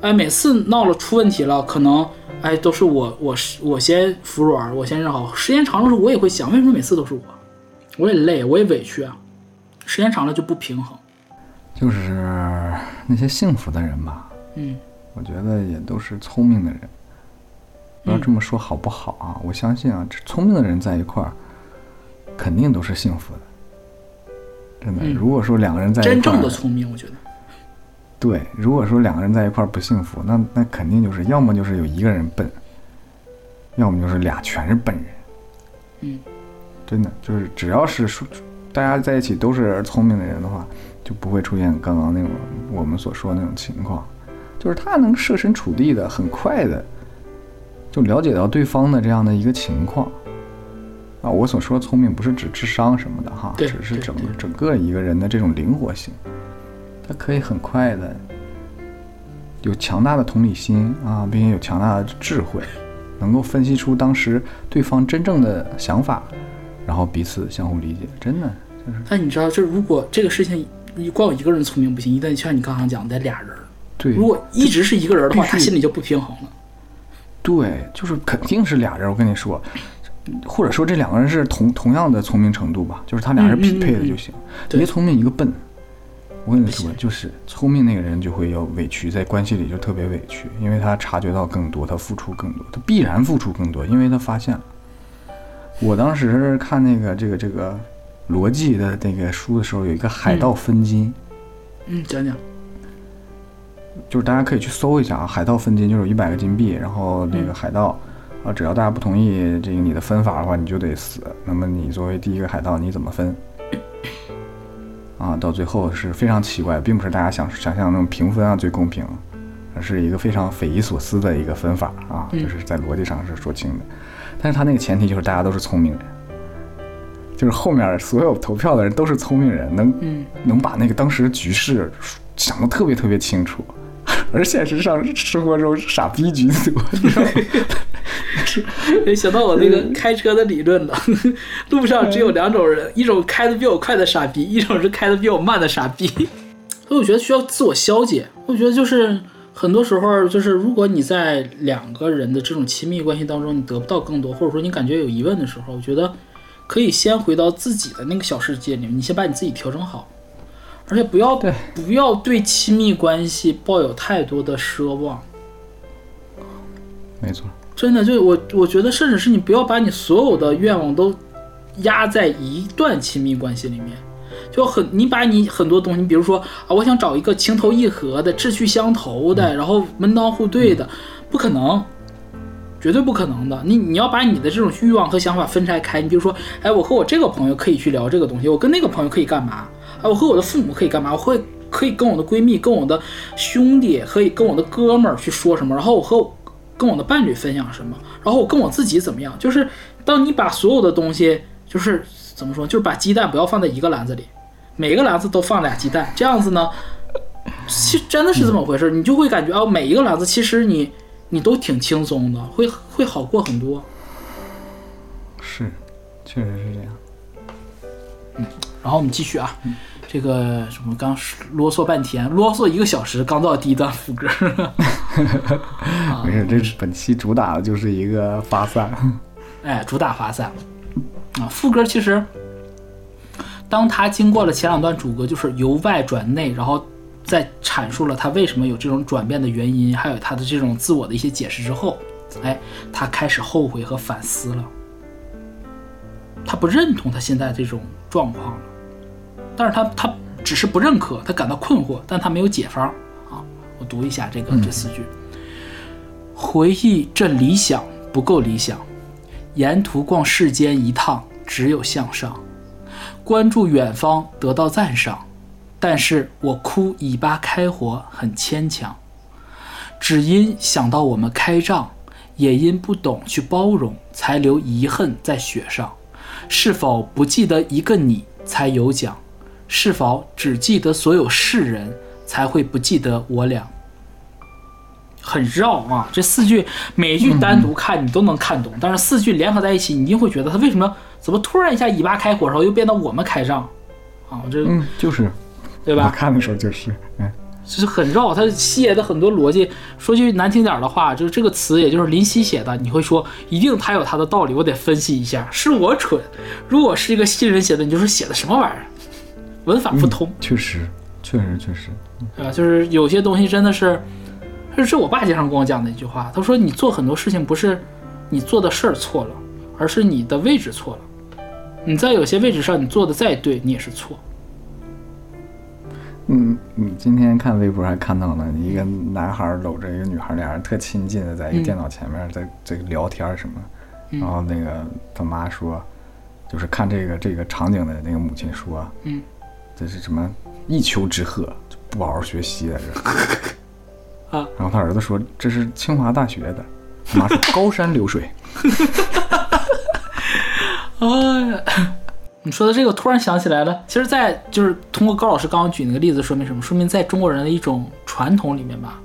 [SPEAKER 2] 哎，每次闹了出问题了，可能哎都是我我是我先服软，我先认好，时间长了时候我也会想，为什么每次都是我？我也累，我也委屈啊，时间长了就不平衡。
[SPEAKER 1] 就是那些幸福的人吧，
[SPEAKER 2] 嗯
[SPEAKER 1] 我觉得也都是聪明的人。不要这么说好不好啊？我相信啊，这聪明的人在一块儿，肯定都是幸福的。真的，
[SPEAKER 2] 嗯
[SPEAKER 1] 如果说两个人在一块儿，
[SPEAKER 2] 真正的聪明，我觉得。
[SPEAKER 1] 对，如果说两个人在一块儿不幸福，那那肯定就是要么就是有一个人笨，要么就是俩全是笨人。
[SPEAKER 2] 嗯，
[SPEAKER 1] 真的就是只要是说大家在一起都是聪明的人的话，就不会出现刚刚那种我们所说的那种情况，就是他能设身处地的很快的就了解到对方的这样的一个情况。啊，我所说的聪明不是指智商什么的哈，只是整整个一个人的这种灵活性，他可以很快的有强大的同理心啊，并且有强大的智慧，能够分析出当时对方真正的想法，然后彼此相互理解，真的就是。
[SPEAKER 2] 但你知道，就如果这个事情你光有一个人聪明不行，一旦就像你刚刚讲的俩人儿，
[SPEAKER 1] 对。
[SPEAKER 2] 如果一直是一个人的话，他心里就不平衡了。
[SPEAKER 1] 对，就是肯定是俩人。我跟你说，或者说这两个人是同同样的聪明程度吧，就是他俩是匹配的就行，
[SPEAKER 2] 对。
[SPEAKER 1] 一个聪明一个笨。我跟你说，就是聪明那个人就会有委屈，在关系里就特别委屈，因为他察觉到更多，他付出更多，他必然付出更多，因为他发现了。我当时看那个这个这个逻辑的那个书的时候，有一个海盗分金，
[SPEAKER 2] 嗯，讲讲。
[SPEAKER 1] 就是大家可以去搜一下啊，海盗分金就是一百个金币，然后那个
[SPEAKER 2] 嗯
[SPEAKER 1] 海盗，啊，只要大家不同意这个你的分法的话，你就得死。那么你作为第一个海盗，你怎么分？啊，到最后是非常奇怪，并不是大家想想象那种评分啊最公平，而是一个非常匪夷所思的一个分法啊，
[SPEAKER 2] 嗯
[SPEAKER 1] 就是在逻辑上是说清的。但是他那个前提就是大家都是聪明人，就是后面所有投票的人都是聪明人，能
[SPEAKER 2] 嗯，
[SPEAKER 1] 能把那个当时的局势想得特别特别清楚，<laughs> 而现实上生活中傻逼居多，你知道吗？<laughs>
[SPEAKER 2] 哎，想到我那个开车的理论了。<laughs> 路上只有两种人，一种开的比我快的傻逼，一种是开的比我慢的傻逼。<laughs> 所以我觉得需要自我消解。我觉得就是很多时候，就是如果你在两个人的这种亲密关系当中，你得不到更多，或者说你感觉有疑问的时候，我觉得可以先回到自己的那个小世界里面，你先把你自己调整好，而且不要
[SPEAKER 1] 对
[SPEAKER 2] 不要对亲密关系抱有太多的奢望。
[SPEAKER 1] 没错，
[SPEAKER 2] 真的，就我我觉得，甚至是你不要把你所有的愿望都压在一段亲密关系里面，就很你把你很多东西，比如说啊，我想找一个情投意合的、志趣相投的，然后门当户对的，不可能，绝对不可能的。你你要把你的这种欲望和想法分拆开。你比如说，哎，我和我这个朋友可以去聊这个东西，我跟那个朋友可以干嘛？哎，我和我的父母可以干嘛？我会可以跟我的闺蜜、跟我的兄弟、可以跟我的哥们儿去说什么？然后我和我跟我的伴侣分享什么？然后我跟我自己怎么样？就是当你把所有的东西，就是怎么说，就是把鸡蛋不要放在一个篮子里，每个篮子都放俩鸡蛋，这样子呢，其实真的是这么回事，你就会感觉啊，每一个篮子其实你你都挺轻松的，会会好过很多。
[SPEAKER 1] 是，确实是这样。
[SPEAKER 2] 嗯然后我们继续啊，这个什么刚啰嗦半天，啰嗦一个小时，刚到第一段副歌。<laughs>
[SPEAKER 1] 没事，这是本期主打的就是一个发散。
[SPEAKER 2] 哎，主打发散啊。副歌其实，当他经过了前两段主歌，就是由外转内，然后再阐述了他为什么有这种转变的原因，还有他的这种自我的一些解释之后，哎，他开始后悔和反思了。他不认同他现在这种状况了，但是他他只是不认可，他感到困惑，但他没有解方啊。我读一下这个这四句：回忆这理想不够理想，沿途逛世间一趟，只有向上。关注远方，得到赞赏，但是我哭尾巴开火很牵强。只因想到我们开仗，也因不懂去包容，才留遗恨在雪上。是否不记得一个你才有奖？是否只记得所有世人，才会不记得我俩？很绕啊，这四句每一句单独看你都能看懂，但是四句联合在一起，你一定会觉得他为什么怎么突然一下尾巴开火，然后又变到我们开仗啊？这
[SPEAKER 1] 嗯，就是，
[SPEAKER 2] 对吧？
[SPEAKER 1] 看的时候就是，嗯，
[SPEAKER 2] 就是很绕，他写的很多逻辑。说句难听点儿的话，就是这个词，也就是林夕写的，你会说一定他有他的道理，我得分析一下，是我蠢。如果是一个新人写的，你就说写的什么玩意儿，文法不通。
[SPEAKER 1] 确实，确实，确实，
[SPEAKER 2] 啊，就是有些东西真的是，这是我爸经常跟我讲的一句话。他说：“你做很多事情不是你做的事儿错了，而是你的位置错了。你在有些位置上你做的再对，你也是错。
[SPEAKER 1] 嗯，你今天看微博还看到了一个男孩搂着一个女孩，俩人特亲近的在一个
[SPEAKER 2] 嗯
[SPEAKER 1] 电脑前面在这个聊天什么，
[SPEAKER 2] 嗯
[SPEAKER 1] 然后那个他妈说，就是看这个这个场景的那个母亲说，
[SPEAKER 2] 嗯，
[SPEAKER 1] 这是什么一丘之貉，就不好好学习在这儿
[SPEAKER 2] 啊，
[SPEAKER 1] 然后他儿子说这是清华大学的，他妈说高山流水，<laughs>
[SPEAKER 2] 哎呀，你说的这个，突然想起来了。其实，在就是通过高老师刚刚举那个例子，说明什么？说明在中国人的一种传统里面吧，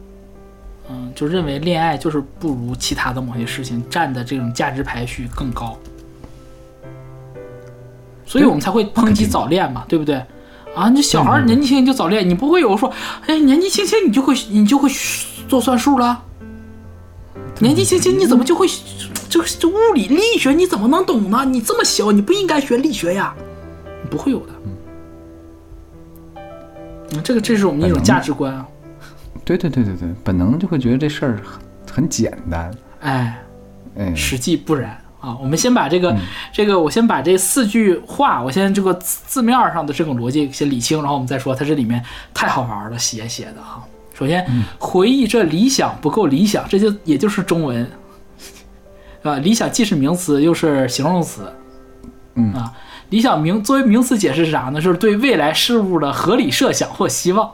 [SPEAKER 2] 嗯，就认为恋爱就是不如其他的某些事情占的这种价值排序更高，所以我们才会抨击早恋嘛，对不对？啊，你小孩儿年纪轻轻就早恋，你不会有说，哎，年纪轻轻你就会你就会做算术了？年纪轻轻你怎么就会这个这物理力学你怎么能懂呢？你这么小你不应该学力学呀，你不会有的。嗯，这个这是我们一种价值观啊。
[SPEAKER 1] 对对对对对，本能就会觉得这事儿很很简单，
[SPEAKER 2] 哎，
[SPEAKER 1] 哎，
[SPEAKER 2] 实际不然啊。我们先把这个、这个，我先把这四句话，我先这个字字面上的这种逻辑先理清，然后我们再说它这里面太好玩了，写写的哈。首先，回忆这理想不够理想，这就也就是中文，啊，理想既是名词又是形容词，
[SPEAKER 1] 嗯
[SPEAKER 2] 啊，理想名作为名词解释是啥呢？就是对未来事物的合理设想或希望，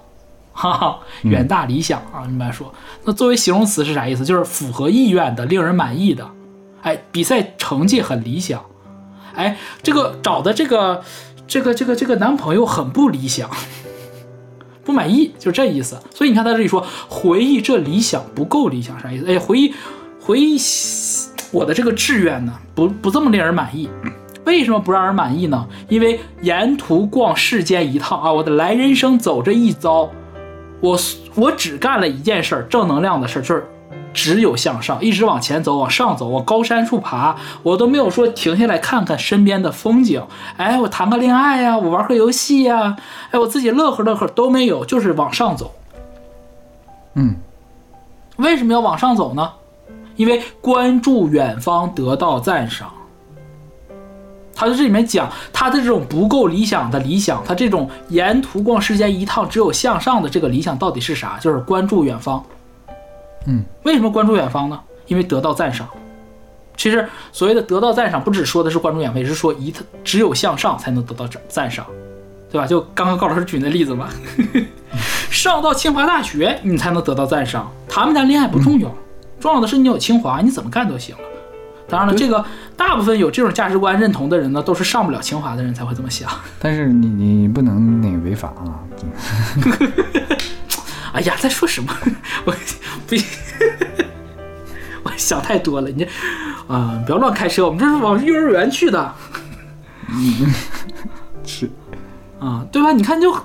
[SPEAKER 2] 哈哈，远大理想啊，明白说。那作为形容词是啥意思？就是符合意愿的，令人满意的。哎，比赛成绩很理想，哎，这个找的这个这个这个这个男朋友很不理想，不满意，就这意思。所以你看他这里说回忆这理想不够理想，啥意思？哎，回忆回忆我的这个志愿呢，不不这么令人满意。为什么不让人满意呢？因为沿途逛世间一趟啊，我的来人生走这一遭，我我只干了一件事儿，正能量的事儿，就是只有向上，一直往前走，往上走，往高山处爬，我都没有说停下来看看身边的风景。哎，我谈个恋爱呀、我玩个游戏呀、哎，我自己乐呵乐呵都没有，就是往上走。
[SPEAKER 1] 嗯，
[SPEAKER 2] 为什么要往上走呢？因为关注远方得到赞赏。他在这里面讲他的这种不够理想的理想，他这种沿途逛世间一趟只有向上的这个理想到底是啥？就是关注远方。
[SPEAKER 1] 嗯，
[SPEAKER 2] 为什么关注远方呢？因为得到赞赏。其实所谓的得到赞赏，不只说的是关注远方，也是说一只有向上才能得到赞赞赏，对吧？就刚刚高老师举那例子嘛，<laughs> 上到清华大学你才能得到赞赏，谈不谈恋爱不重要，重要的是你有清华，你怎么干都行了。当然了，这个大部分有这种价值观认同的人呢，都是上不了清华的人才会这么想。
[SPEAKER 1] 但是你你不能那个违法啊，
[SPEAKER 2] 哎呀，在说什么？<laughs> 我不，<laughs> 我想太多了。你这啊、不要乱开车，我们这是往幼儿园去的嗯 <laughs>
[SPEAKER 1] 是
[SPEAKER 2] 啊，对吧？你看就。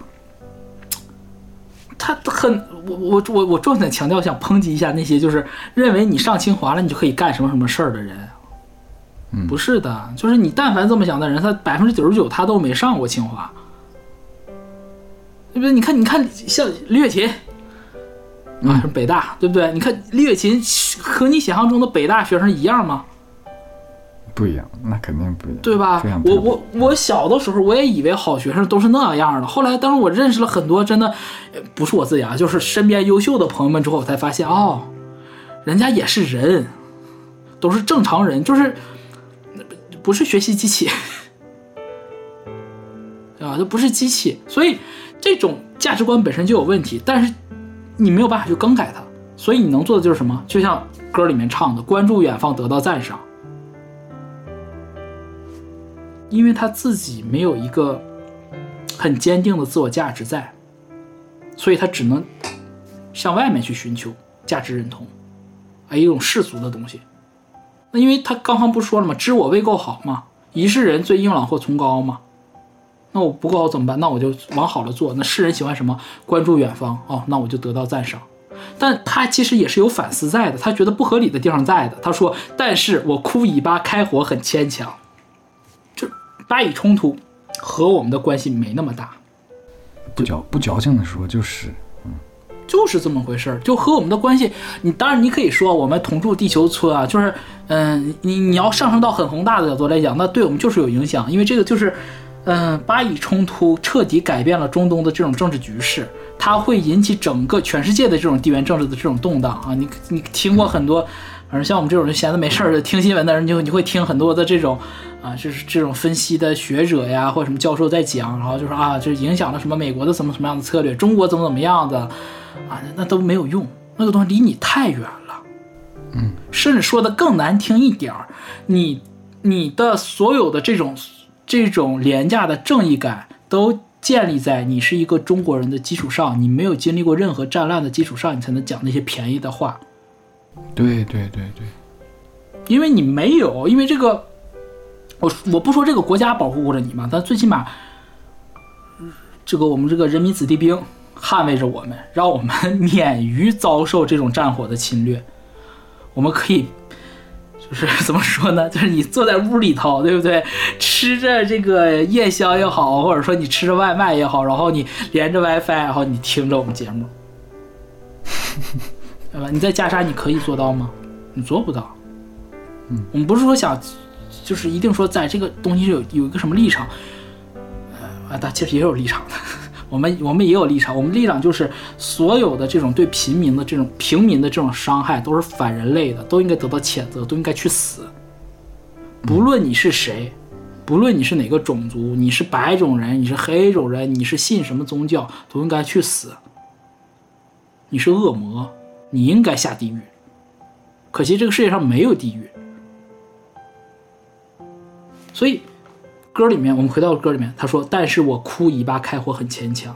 [SPEAKER 2] 他很，我我我我重点强调，想抨击一下那些就是认为你上清华了，你就可以干什么什么事儿的人。
[SPEAKER 1] 嗯
[SPEAKER 2] 不是的，就是你但凡这么想的人，他百分之九十九他都没上过清华，对不对？你看，你看，像李雪琴啊，是北大，对不对？你看李雪琴和你想象中的北大学生一样吗？
[SPEAKER 1] 不一样，那肯定不一样，
[SPEAKER 2] 对吧我我我小的时候我也以为好学生都是那样的，后来当我认识了很多真的，呃不是我自己啊，就是身边优秀的朋友们之后，我才发现哦，人家也是人，都是正常人，就是不是学习机器，对 <laughs> 吧？这不是机器，所以这种价值观本身就有问题，但是你没有办法去更改它，所以你能做的就是什么？就像歌里面唱的，关注远方，得到赞赏。因为他自己没有一个很坚定的自我价值在，所以他只能向外面去寻求价值认同，啊，一种世俗的东西。那因为他刚刚不说了吗？知我未够好嘛，一世人最硬朗或崇高嘛。那我不够好怎么办？那我就往好了做。那世人喜欢什么？关注远方哦，那我就得到赞赏。但他其实也是有反思在的，他觉得不合理的地方在的。他说：“但是我哭尾巴开火很牵强。”就巴以冲突和我们的关系没那么大，
[SPEAKER 1] 不矫不矫情的说就是，
[SPEAKER 2] 就是这么回事儿。就和我们的关系，你当然你可以说我们同住地球村啊，就是嗯，你你要上升到很宏大的角度来讲，那对我们就是有影响，因为这个就是嗯，巴以冲突彻底改变了中东的这种政治局势，它会引起整个全世界的这种地缘政治的这种动荡啊！你你听过很多，反正像我们这种闲的没事儿的听新闻的人，就你会听很多的这种啊，就是这种分析的学者呀，或者什么教授在讲，然后就说啊，这影响了什么美国的什么什么样的策略，中国怎么怎么样的啊，那都没有用，那个东西离你太远了。
[SPEAKER 1] 嗯，
[SPEAKER 2] 甚至说的更难听一点儿，你你的所有的这种。这种廉价的正义感都建立在你是一个中国人的基础上，你没有经历过任何战乱的基础上，你才能讲那些便宜的话。
[SPEAKER 1] 对对对对，
[SPEAKER 2] 因为你没有，因为这个，我我不说这个国家保护着你嘛，但最起码，这个我们这个人民子弟兵捍卫着我们，让我们 <laughs> 免于遭受这种战火的侵略，我们可以。就是 <laughs> 怎么说呢？就是你坐在屋里头，对不对？吃着这个夜宵也好，或者说你吃着外卖也好，然后你连着 WiFi，然后你听着我们节目，对吧？你在加沙你可以做到吗？你做不到。
[SPEAKER 1] 嗯，
[SPEAKER 2] 我们不是说想，就是一定说在这个东西有有一个什么立场，呃，啊，但其实也有立场的。我们我们也有立场，我们立场就是所有的这种对平民的这种平民的这种伤害都是反人类的，都应该得到谴责，都应该去死。不论你是谁，不论你是哪个种族，你是白种人，你是黑种人，你是信什么宗教，都应该去死。你是恶魔，你应该下地狱。可惜这个世界上没有地狱，所以。歌里面，我们回到歌里面，他说：“但是我哭以巴开火很牵强。”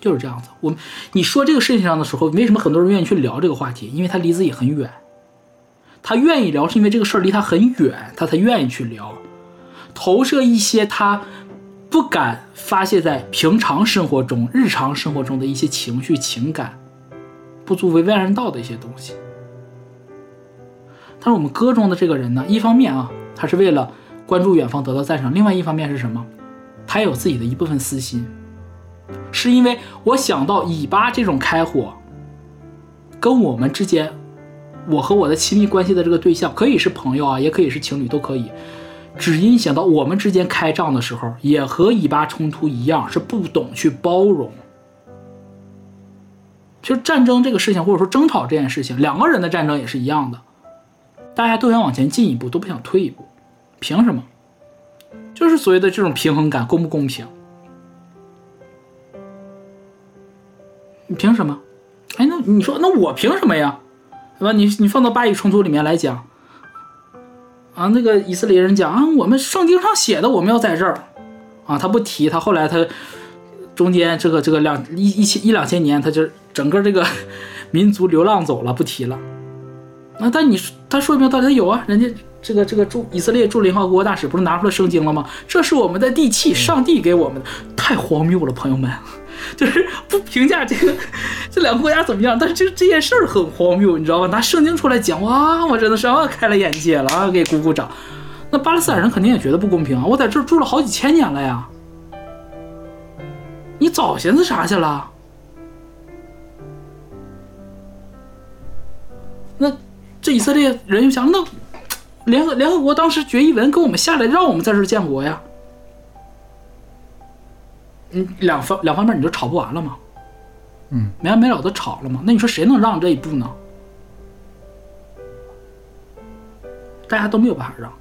[SPEAKER 2] 就是这样子。我们，你说这个事情上的时候，为什么很多人愿意去聊这个话题？因为他离自己很远。他愿意聊，是因为这个事儿离他很远，他才愿意去聊，投射一些他不敢发泄在平常生活中、日常生活中的一些情绪、情感，不足为外人道的一些东西。但是我们歌中的这个人呢，一方面啊，他是为了。关注远方得到赞赏，另外一方面是什么？他有自己的一部分私心，是因为我想到以巴这种开火，跟我们之间，我和我的亲密关系的这个对象，可以是朋友啊，也可以是情侣，都可以。只因想到我们之间开仗的时候，也和以巴冲突一样，是不懂去包容。其实战争这个事情，或者说争吵这件事情，两个人的战争也是一样的，大家都想往前进一步，都不想退一步。凭什么？就是所谓的这种平衡感，公不公平？你凭什么？哎，那你说，那我凭什么呀？对吧？你你放到巴以冲突里面来讲，啊，那个以色列人讲啊，我们圣经上写的我们要在这儿，啊，他不提，他后来他中间这个这个两一一千一两千年，他就整个这个 <laughs> 民族流浪走了，不提了。那但你他说明到底有啊，人家。这个这个驻以色列驻联合国大使不是拿出了圣经了吗？这是我们的地契，上帝给我们的，太荒谬了，朋友们，<laughs> 就是不评价这个这两个国家怎么样，但是这这件事儿很荒谬，你知道吧？拿圣经出来讲，哇，我真的是啊开了眼界了啊，给鼓鼓掌。那巴勒斯坦人肯定也觉得不公平啊，我在这儿住了好几千年了呀，你早寻思啥去了？那这以色列人又想那。联合联合国当时决议文给我们下来，让我们在这建国呀。你，两方两方面你就吵不完了吗？
[SPEAKER 1] 嗯，
[SPEAKER 2] 没完没了的吵了吗？那你说谁能让这一步呢？大家都没有办法让。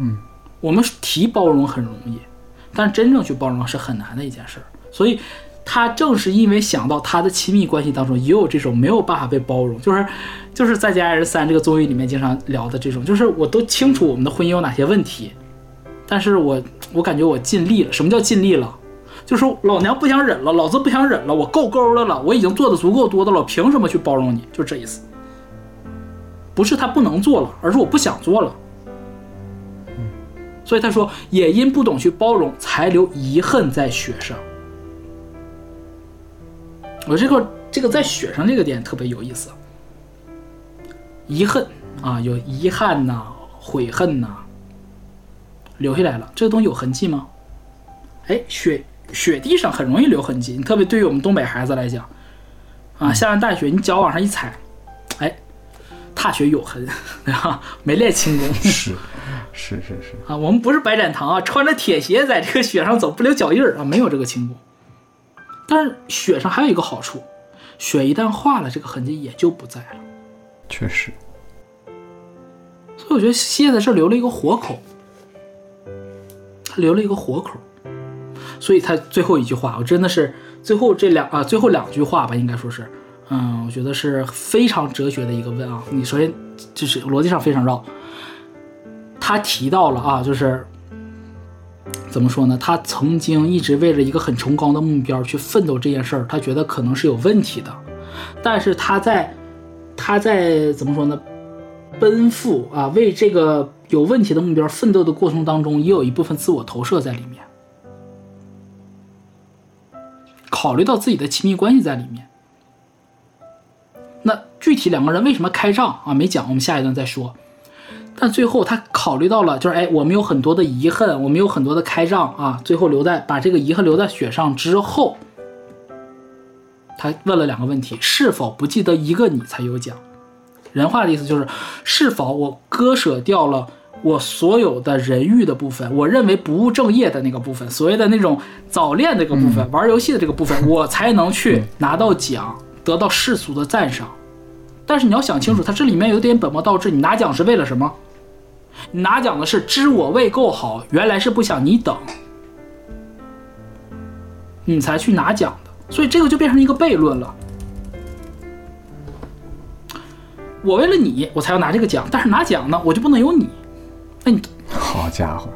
[SPEAKER 1] 嗯，
[SPEAKER 2] 我们提包容很容易，但真正去包容是很难的一件事儿。所以，他正是因为想到他的亲密关系当中也有这种没有办法被包容，就是。就是在《家人三》这个综艺里面经常聊的这种，就是我都清楚我们的婚姻有哪些问题，但是我我感觉我尽力了。什么叫尽力了？就是老娘不想忍了，老子不想忍了，我够够的了，我已经做的足够多的了，凭什么去包容你？就这意思。不是他不能做了，而是我不想做了。所以他说，也因不懂去包容，才留遗恨在雪上。我这个这个在雪上这个点特别有意思。遗恨啊，有遗憾呐，悔恨呐，留下来了。这个东西有痕迹吗？哎，雪雪地上很容易留痕迹，你特别对于我们东北孩子来讲，啊，下完大雪，你脚往上一踩，哎，踏雪有痕，<laughs> 对吧？没练轻功
[SPEAKER 1] 是是是是，
[SPEAKER 2] 啊。我们不是白展堂啊，穿着铁鞋在这个雪上走不留脚印儿啊，没有这个轻功。但是雪上还有一个好处，雪一旦化了，这个痕迹也就不在了。
[SPEAKER 1] 确实，
[SPEAKER 2] 所以我觉得西叶在这留了一个活口，他留了一个活口，所以他最后一句话，我真的是最后这两啊最后两句话吧，应该说是，嗯，我觉得是非常哲学的一个问啊。你首先就是逻辑上非常绕，他提到了啊，就是怎么说呢？他曾经一直为了一个很崇高的目标去奋斗这件事儿，他觉得可能是有问题的，但是他在他在怎么说呢？奔赴啊，为这个有问题的目标奋斗的过程当中，也有一部分自我投射在里面，考虑到自己的亲密关系在里面。那具体两个人为什么开仗啊？没讲，我们下一段再说。但最后他考虑到了，就是哎，我们有很多的遗恨，我们有很多的开仗啊，最后留在把这个遗恨留在雪上之后，他问了两个问题：是否不记得一个你才有奖？人话的意思就是，是否我割舍掉了我所有的人欲的部分，我认为不务正业的那个部分，所谓的那种早恋这个部分，玩游戏的这个部分，我才能去拿到奖，得到世俗的赞赏。但是你要想清楚，它这里面有点本末倒置。你拿奖是为了什么？你拿奖的是知我未够好，原来是不想你等，你才去拿奖的。所以这个就变成一个悖论了。我为了你，我才要拿这个奖，但是拿奖呢，我就不能有你，那你
[SPEAKER 1] 好家伙，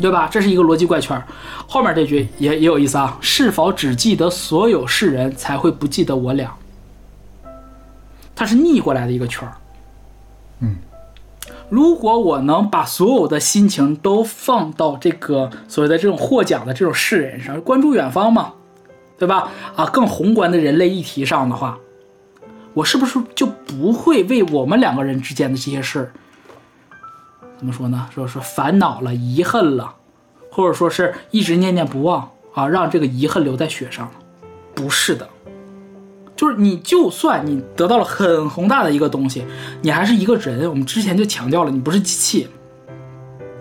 [SPEAKER 2] 对吧？这是一个逻辑怪圈。后面这句也也有意思啊，是否只记得所有世人，才会不记得我俩？它是逆过来的一个圈儿。
[SPEAKER 1] 嗯，
[SPEAKER 2] 如果我能把所有的心情都放到这个所谓的这种获奖的这种世人上，关注远方嘛，对吧？啊，更宏观的人类议题上的话。我是不是就不会为我们两个人之间的这些事儿，怎么说呢？说说烦恼了、遗恨了，或者说是一直念念不忘啊，让这个遗恨留在雪上了？不是的，就是你就算你得到了很宏大的一个东西，你还是一个人。我们之前就强调了，你不是机器，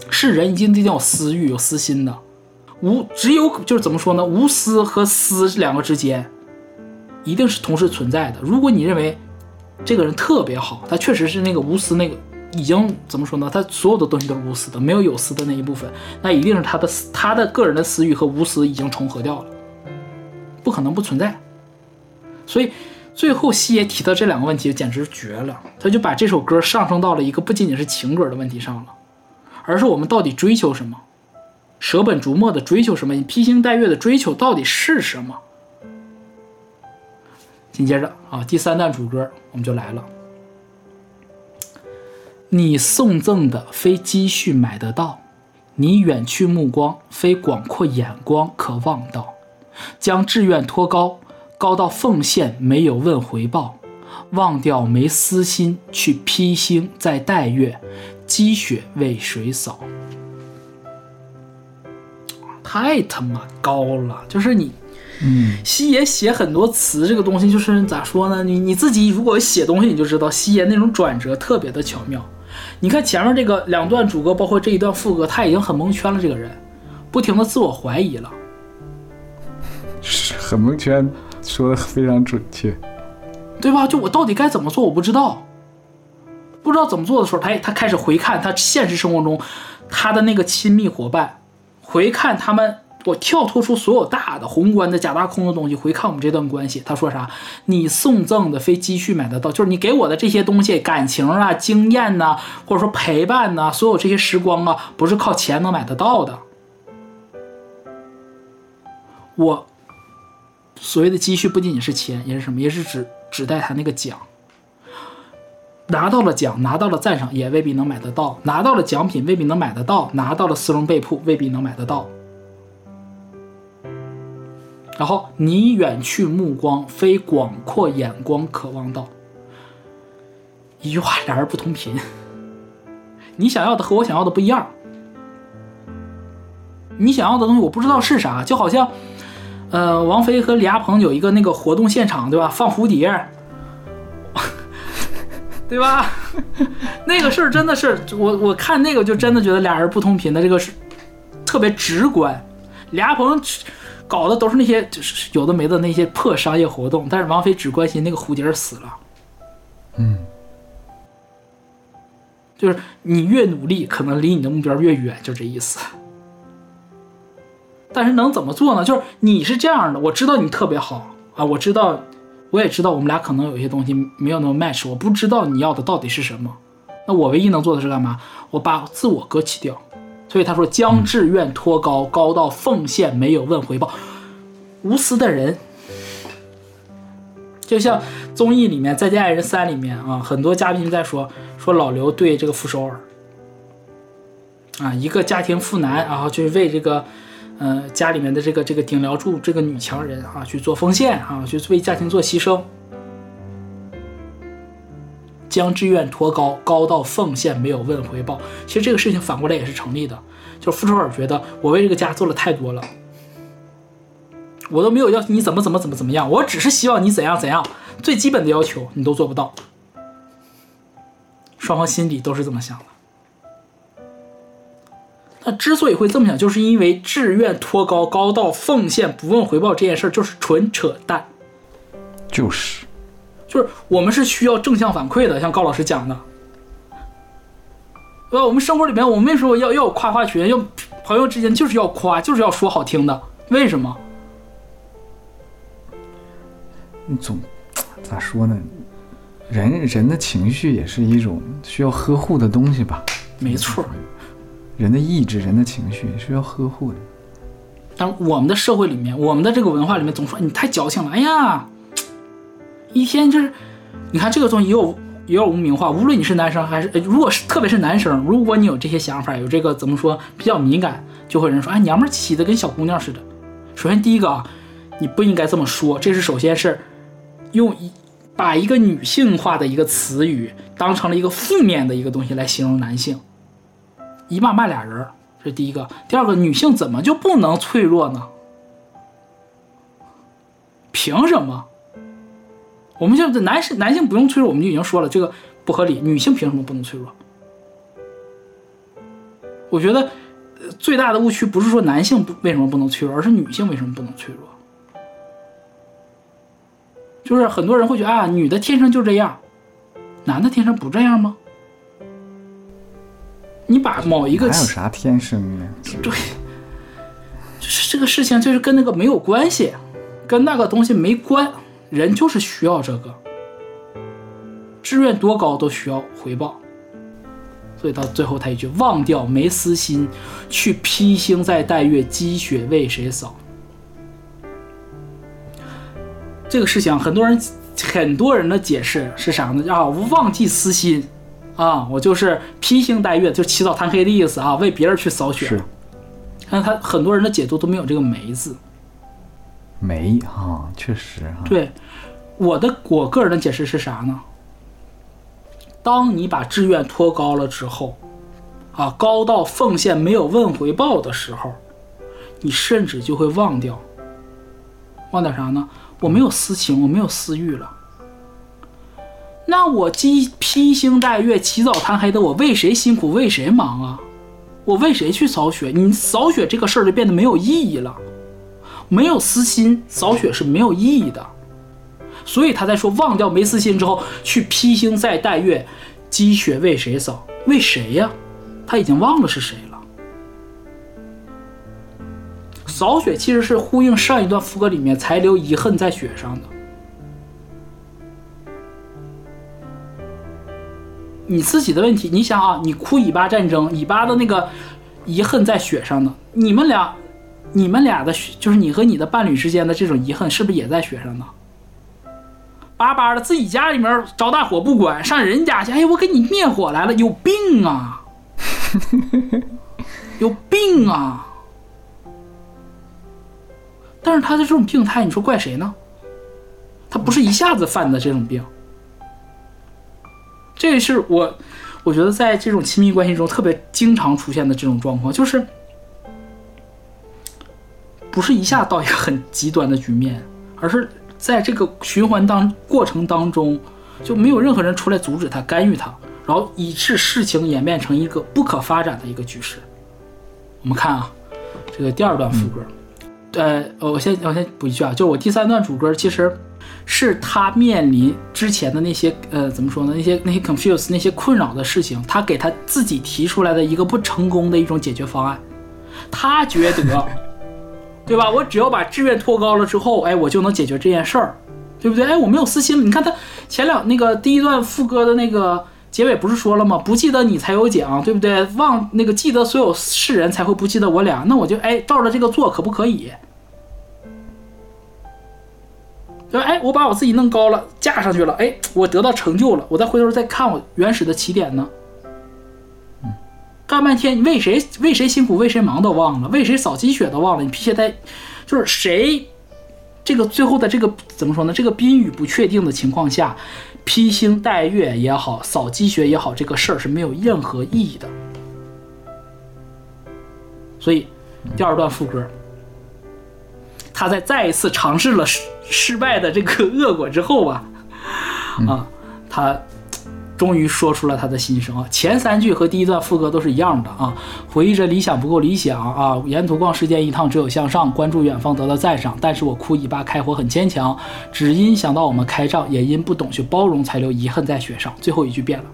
[SPEAKER 2] 是人，一定一定有私欲、有私心的。无只有就是怎么说呢？无私和私两个之间。一定是同时存在的。如果你认为这个人特别好，他确实是那个无私，那个已经怎么说呢？他所有的东西都是无私的，没有有私的那一部分，那一定是他的他的个人的私欲和无私已经重合掉了，不可能不存在。所以最后西野提的这两个问题简直绝了，他就把这首歌上升到了一个不仅仅是情歌的问题上了，而是我们到底追求什么，舍本逐末的追求什么，披星戴月的追求到底是什么？紧接着啊，第三段主歌我们就来了。你送赠的非积蓄买得到，你远去目光非广阔眼光可望到。将志愿托高，高到奉献没有问回报，忘掉没私心去披星再戴月，积雪为谁扫？太他妈高了，就是你。
[SPEAKER 1] 嗯，
[SPEAKER 2] 西爷写很多词，这个东西就是咋说呢？你你自己如果写东西，你就知道西爷那种转折特别的巧妙。你看前面这个两段主歌，包括这一段副歌，他已经很蒙圈了。这个人不停的自我怀疑了，
[SPEAKER 1] 是 <laughs> 很蒙圈，说的非常准确，
[SPEAKER 2] 对吧？就我到底该怎么做，我不知道，不知道怎么做的时候，他他开始回看他现实生活中他的那个亲密伙伴，回看他们。我跳脱出所有大的宏观的假大空的东西，回看我们这段关系。他说啥？你送赠的非积蓄买得到，就是你给我的这些东西，感情啊、经验呐，或者说陪伴呐，所有这些时光啊，不是靠钱能买得到的。我所谓的积蓄不仅仅是钱，也是什么？也是指指代他那个奖。拿到了奖，拿到了赞赏，也未必能买得到；拿到了奖品，未必能买得到；拿到了丝绒被铺，未必能买得到。然后你远去目光，非广阔眼光可望到。一句话，俩人不同频。你想要的和我想要的不一样。你想要的东西我不知道是啥，就好像，呃，王菲和李亚鹏有一个那个活动现场，对吧？放蝴蝶，<laughs> 对吧？<laughs> 那个事儿真的是我我看那个就真的觉得俩人不同频的这个是特别直观，李亚鹏搞的都是那些就是有的没的那些破商业活动，但是王菲只关心那个蝴蝶死了。
[SPEAKER 1] 嗯，
[SPEAKER 2] 就是你越努力，可能离你的目标越远，就这意思。但是能怎么做呢？就是你是这样的，我知道你特别好啊，我知道，我也知道我们俩可能有些东西没有那么 match，我不知道你要的到底是什么。那我唯一能做的是干嘛？我把自我割弃掉。所以他说将志愿托高，高到奉献没有问回报，无私的人。就像综艺里面《再见爱人三》里面啊，很多嘉宾在说说老刘对这个傅首尔啊，一个家庭妇男，然后去为这个呃家里面的这个这个顶梁柱这个女强人啊去做奉献啊，去为家庭做牺牲，将志愿托高，高到奉献没有问回报。其实这个事情反过来也是成立的，就傅首尔觉得我为这个家做了太多了。我都没有要你怎么怎么怎么怎么样，我只是希望你怎样怎样，最基本的要求你都做不到。双方心里都是这么想的。那之所以会这么想，就是因为志愿托高高到奉献不问回报这件事儿就是纯扯淡。
[SPEAKER 1] 就是，
[SPEAKER 2] 就是我们是需要正向反馈的，像高老师讲的。对吧？我们生活里面，我们为什么要要有夸夸群？要朋友之间就是要夸，就是要说好听的。为什么？
[SPEAKER 1] 你总咋说呢？人人的情绪也是一种需要呵护的东西吧？
[SPEAKER 2] 没错。
[SPEAKER 1] 人的意志、人的情绪是要呵护的。
[SPEAKER 2] 但我们的社会里面，我们的这个文化里面总说你太矫情了。哎呀，一天就是，你看这个东西也有也有污名化。无论你是男生还是，如果是特别是男生，如果你有这些想法，有这个怎么说比较敏感，就会有人说，哎，娘们儿气的跟小姑娘似的。首先第一个啊，你不应该这么说，这是首先是用一把一个女性化的一个词语当成了一个负面的一个东西来形容男性，一骂骂俩人。这是第一个，第二个，女性怎么就不能脆弱呢？凭什么？我们现在男性男性不用脆弱，我们就已经说了这个不合理。女性凭什么不能脆弱？我觉得最大的误区不是说男性不为什么不能脆弱，而是女性为什么不能脆弱。就是很多人会觉得啊，女的天生就这样，男的天生不这样吗？你把某一个
[SPEAKER 1] 还有啥天生的？
[SPEAKER 2] 对，就是这个事情，就是跟那个没有关系，跟那个东西没关。人就是需要这个，志愿多高都需要回报。所以到最后他一句：“忘掉没私心，去披星戴戴月，积雪为谁扫？”这个事情，很多人很多人的解释是啥呢？啊，我忘记私心，啊，我就是披星戴月，就起早贪黑的意思啊，为别人去扫雪。
[SPEAKER 1] 是
[SPEAKER 2] 但他很多人的解读都没有这个“梅”字。
[SPEAKER 1] 没啊，确实啊。
[SPEAKER 2] 对，我的我个人的解释是啥呢？当你把志愿托高了之后，啊，高到奉献没有问回报的时候，你甚至就会忘掉，忘掉啥呢？我没有私情，我没有私欲了。那我积披星戴月、起早贪黑的，我为谁辛苦为谁忙啊？我为谁去扫雪？你扫雪这个事儿就变得没有意义了。没有私心，扫雪是没有意义的。所以他在说忘掉没私心之后，去披星再戴月，积雪为谁扫？为谁呀？他已经忘了是谁了。扫雪其实是呼应上一段副歌里面“才留遗恨在雪上”的。你自己的问题，你想啊，你哭以巴战争，以巴的那个遗恨在雪上呢，你们俩。你们俩的，就是你和你的伴侣之间的这种遗恨，是不是也在雪上呢？巴巴的自己家里面着大火不管，上人家去，哎，我给你灭火来了，有病啊！<laughs> 有病啊！但是他的这种病态，你说怪谁呢？他不是一下子犯的这种病，这是我，我觉得在这种亲密关系中特别经常出现的这种状况，就是。不是一下到一个很极端的局面，而是在这个循环当过程当中，就没有任何人出来阻止他、干预他，然后以致事情演变成一个不可发展的一个局势。我们看啊，这个第二段副歌，呃，我先我先补一句啊，就是我第三段主歌其实是他面临之前的那些呃怎么说呢，那些那些 confuse 那些困扰的事情，他给他自己提出来的一个不成功的一种解决方案，他觉得。<laughs> 对吧？我只要把志愿托高了之后，哎，我就能解决这件事儿，对不对？哎，我没有私心了。你看他前两那个第一段副歌的那个结尾不是说了吗？不记得你才有奖，对不对？忘那个记得所有世人才会不记得我俩。那我就哎照着这个做，可不可以？对吧？哎，我把我自己弄高了，架上去了，哎，我得到成就了，我再回头再看我原始的起点呢？干半天，为谁为谁辛苦为谁忙都忘了，为谁扫积雪都忘了。你皮鞋带，就是谁，这个最后的这个怎么说呢？这个宾语不确定的情况下，披星戴月也好，扫积雪也好，这个事儿是没有任何意义的。所以第二段副歌，他在再一次尝试了失失败的这个恶果之后吧，啊，他。终于说出了他的心声啊！前三句和第一段副歌都是一样的啊，回忆着理想不够理想啊，沿途逛世界一趟只有向上，关注远方得到赞赏。但是我哭一罢开火很坚强，只因想到我们开仗，也因不懂去包容才留遗恨在雪上。最后一句变了，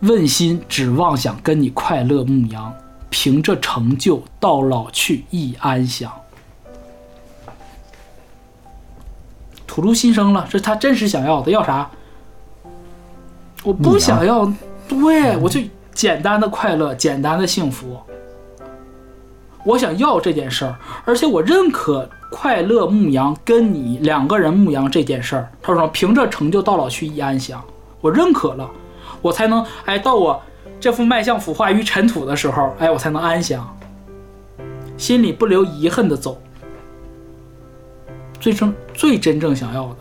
[SPEAKER 2] 问心只妄想跟你快乐牧羊，凭着成就到老去亦安详。吐露心声了，这是他真实想要的，要啥？我不想要，对我就简单的快乐，简单的幸福。我想要这件事儿，而且我认可快乐牧羊跟你两个人牧羊这件事儿。他说凭着成就到老去亦安详，我认可了，我才能哎到我这副脉象腐化于尘土的时候，哎我才能安详，心里不留遗恨的走。最真最真正想要的。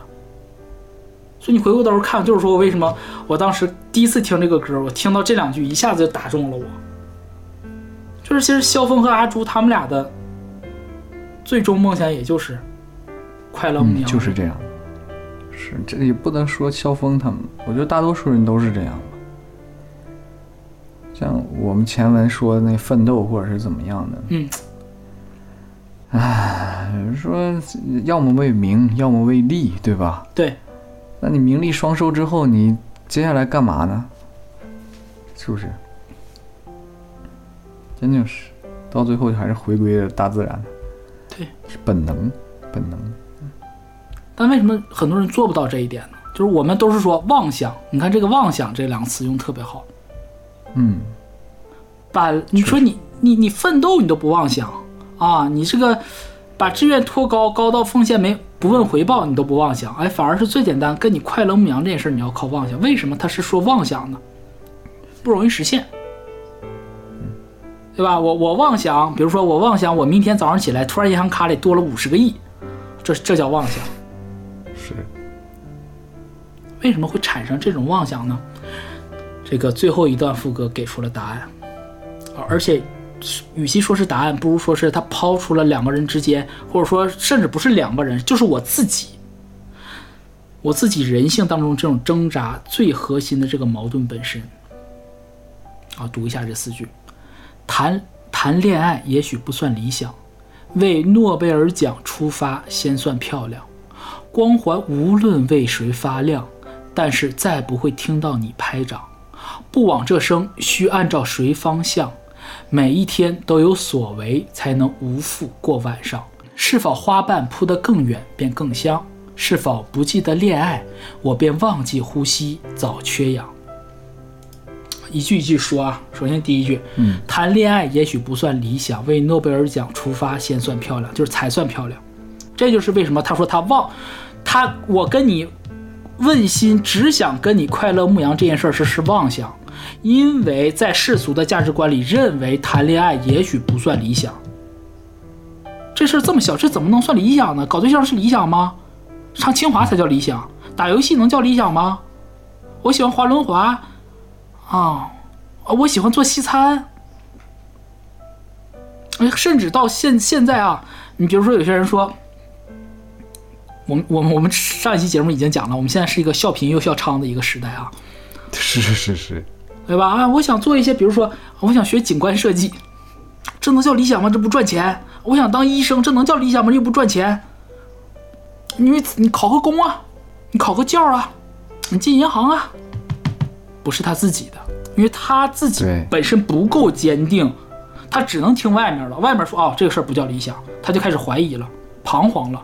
[SPEAKER 2] 所以你回过头看，就是说我为什么我当时第一次听这个歌，我听到这两句一下子就打中了我。就是其实萧峰和阿朱他们俩的最终梦想，也就是快乐牧羊，
[SPEAKER 1] 就是这样。是这也不能说萧峰他们，我觉得大多数人都是这样吧。像我们前文说的那奋斗或者是怎么样的，
[SPEAKER 2] 嗯，
[SPEAKER 1] 唉，说要么为名，要么为利，对吧？
[SPEAKER 2] 对。
[SPEAKER 1] 那你名利双收之后，你接下来干嘛呢？是不是？真就是，到最后还是回归了大自然。
[SPEAKER 2] 对，
[SPEAKER 1] 是本能，本能。
[SPEAKER 2] 但为什么很多人做不到这一点呢？就是我们都是说妄想，你看这个“妄想”这两个词用特别好。
[SPEAKER 1] 嗯。
[SPEAKER 2] 把你说你你你奋斗你都不妄想啊！你这个把志愿托高高到奉献没？不问回报，你都不妄想，哎，反而是最简单。跟你快乐牧羊这件事，你要靠妄想。为什么他是说妄想呢？不容易实现，对吧？我我妄想，比如说我妄想，我明天早上起来，突然银行卡里多了五十个亿，这这叫妄想。
[SPEAKER 1] 是。
[SPEAKER 2] 为什么会产生这种妄想呢？这个最后一段副歌给出了答案，而且。与其说是答案，不如说是他抛出了两个人之间，或者说甚至不是两个人，就是我自己，我自己人性当中这种挣扎最核心的这个矛盾本身。啊，读一下这四句：谈谈恋爱也许不算理想，为诺贝尔奖出发先算漂亮，光环无论为谁发亮，但是再不会听到你拍掌，不枉这生需按照谁方向。每一天都有所为，才能无负过晚上。是否花瓣铺得更远便更香？是否不记得恋爱，我便忘记呼吸，早缺氧。一句一句说啊。首先第一句，
[SPEAKER 1] 嗯，
[SPEAKER 2] 谈恋爱也许不算理想，为诺贝尔奖出发先算漂亮，就是才算漂亮。这就是为什么他说他忘，他我跟你问心，只想跟你快乐牧羊这件事是是妄想。因为在世俗的价值观里，认为谈恋爱也许不算理想。这事儿这么小，这怎么能算理想呢？搞对象是理想吗？上清华才叫理想。打游戏能叫理想吗？我喜欢滑轮滑，啊，我喜欢做西餐。甚至到现现在啊，你比如说有些人说，我们我们我们上一期节目已经讲了，我们现在是一个笑贫又笑娼的一个时代啊，
[SPEAKER 1] 是是是是，
[SPEAKER 2] 对吧？啊，我想做一些，比如说我想学景观设计，这能叫理想吗？这不赚钱。我想当医生，这能叫理想吗？又不赚钱。因为你考个公啊，你考个教啊，你进银行啊，不是他自己的，因为他自己本身不够坚定，他只能听外面的，外面说哦这个事儿不叫理想，他就开始怀疑了，彷徨了。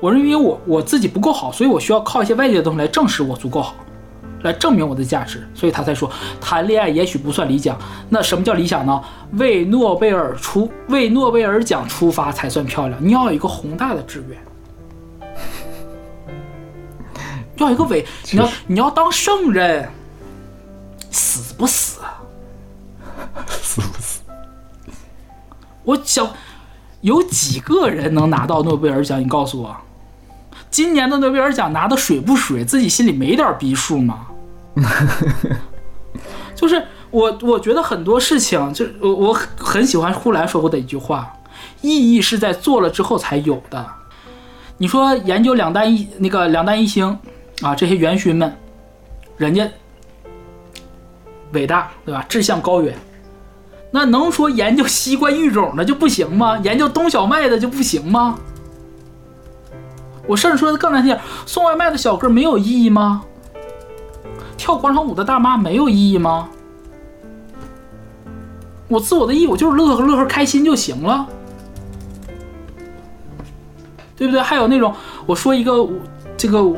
[SPEAKER 2] 我认为我我自己不够好，所以我需要靠一些外界的东西来证实我足够好，来证明我的价值，所以他才说谈恋爱也许不算理想。那什么叫理想呢？为诺贝尔出为诺贝尔奖出发才算漂亮。你要有一个宏大的志愿，要一个伟，你要你要当圣人，死不死？<laughs>
[SPEAKER 1] 死不死？
[SPEAKER 2] 我想有几个人能拿到诺贝尔奖？你告诉我，今年的诺贝尔奖拿的水不水？自己心里没点逼数吗？<laughs> 就是我，我觉得很多事情，就我我很喜欢呼兰说过的一句话：意义是在做了之后才有的。你说研究两弹一那个两弹一星啊，这些元勋们，人家伟大对吧？志向高远。那能说研究西瓜育种的就不行吗？研究冬小麦的就不行吗？我甚至说的更难听点，送外卖的小哥没有意义吗？跳广场舞的大妈没有意义吗？我自我的意义，我就是乐呵乐呵开心就行了，对不对？还有那种，我说一个，这个我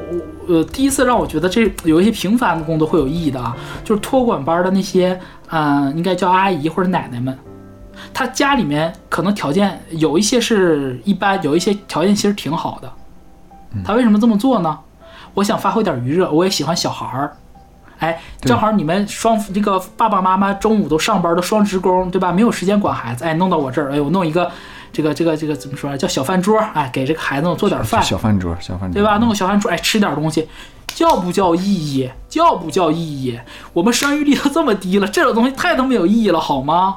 [SPEAKER 2] 呃，第一次让我觉得这有一些平凡的工作会有意义的啊，就是托管班的那些，嗯、应该叫阿姨或者奶奶们，她家里面可能条件有一些是一般，有一些条件其实挺好的。她为什么这么做呢？我想发挥点余热，我也喜欢小孩儿。哎，正好你们双这个爸爸妈妈中午都上班，的双职工，对吧？没有时间管孩子，哎，弄到我这儿，哎，我弄一个这个这个这个怎么说啊叫小饭桌，哎，给这个孩子们做点饭，
[SPEAKER 1] 小饭桌，小饭桌，
[SPEAKER 2] 对吧？弄个小饭桌，哎，吃点东西，叫不叫意义？叫不叫意义？我们生育率都这么低了，这种东西太他妈有意义了，好吗？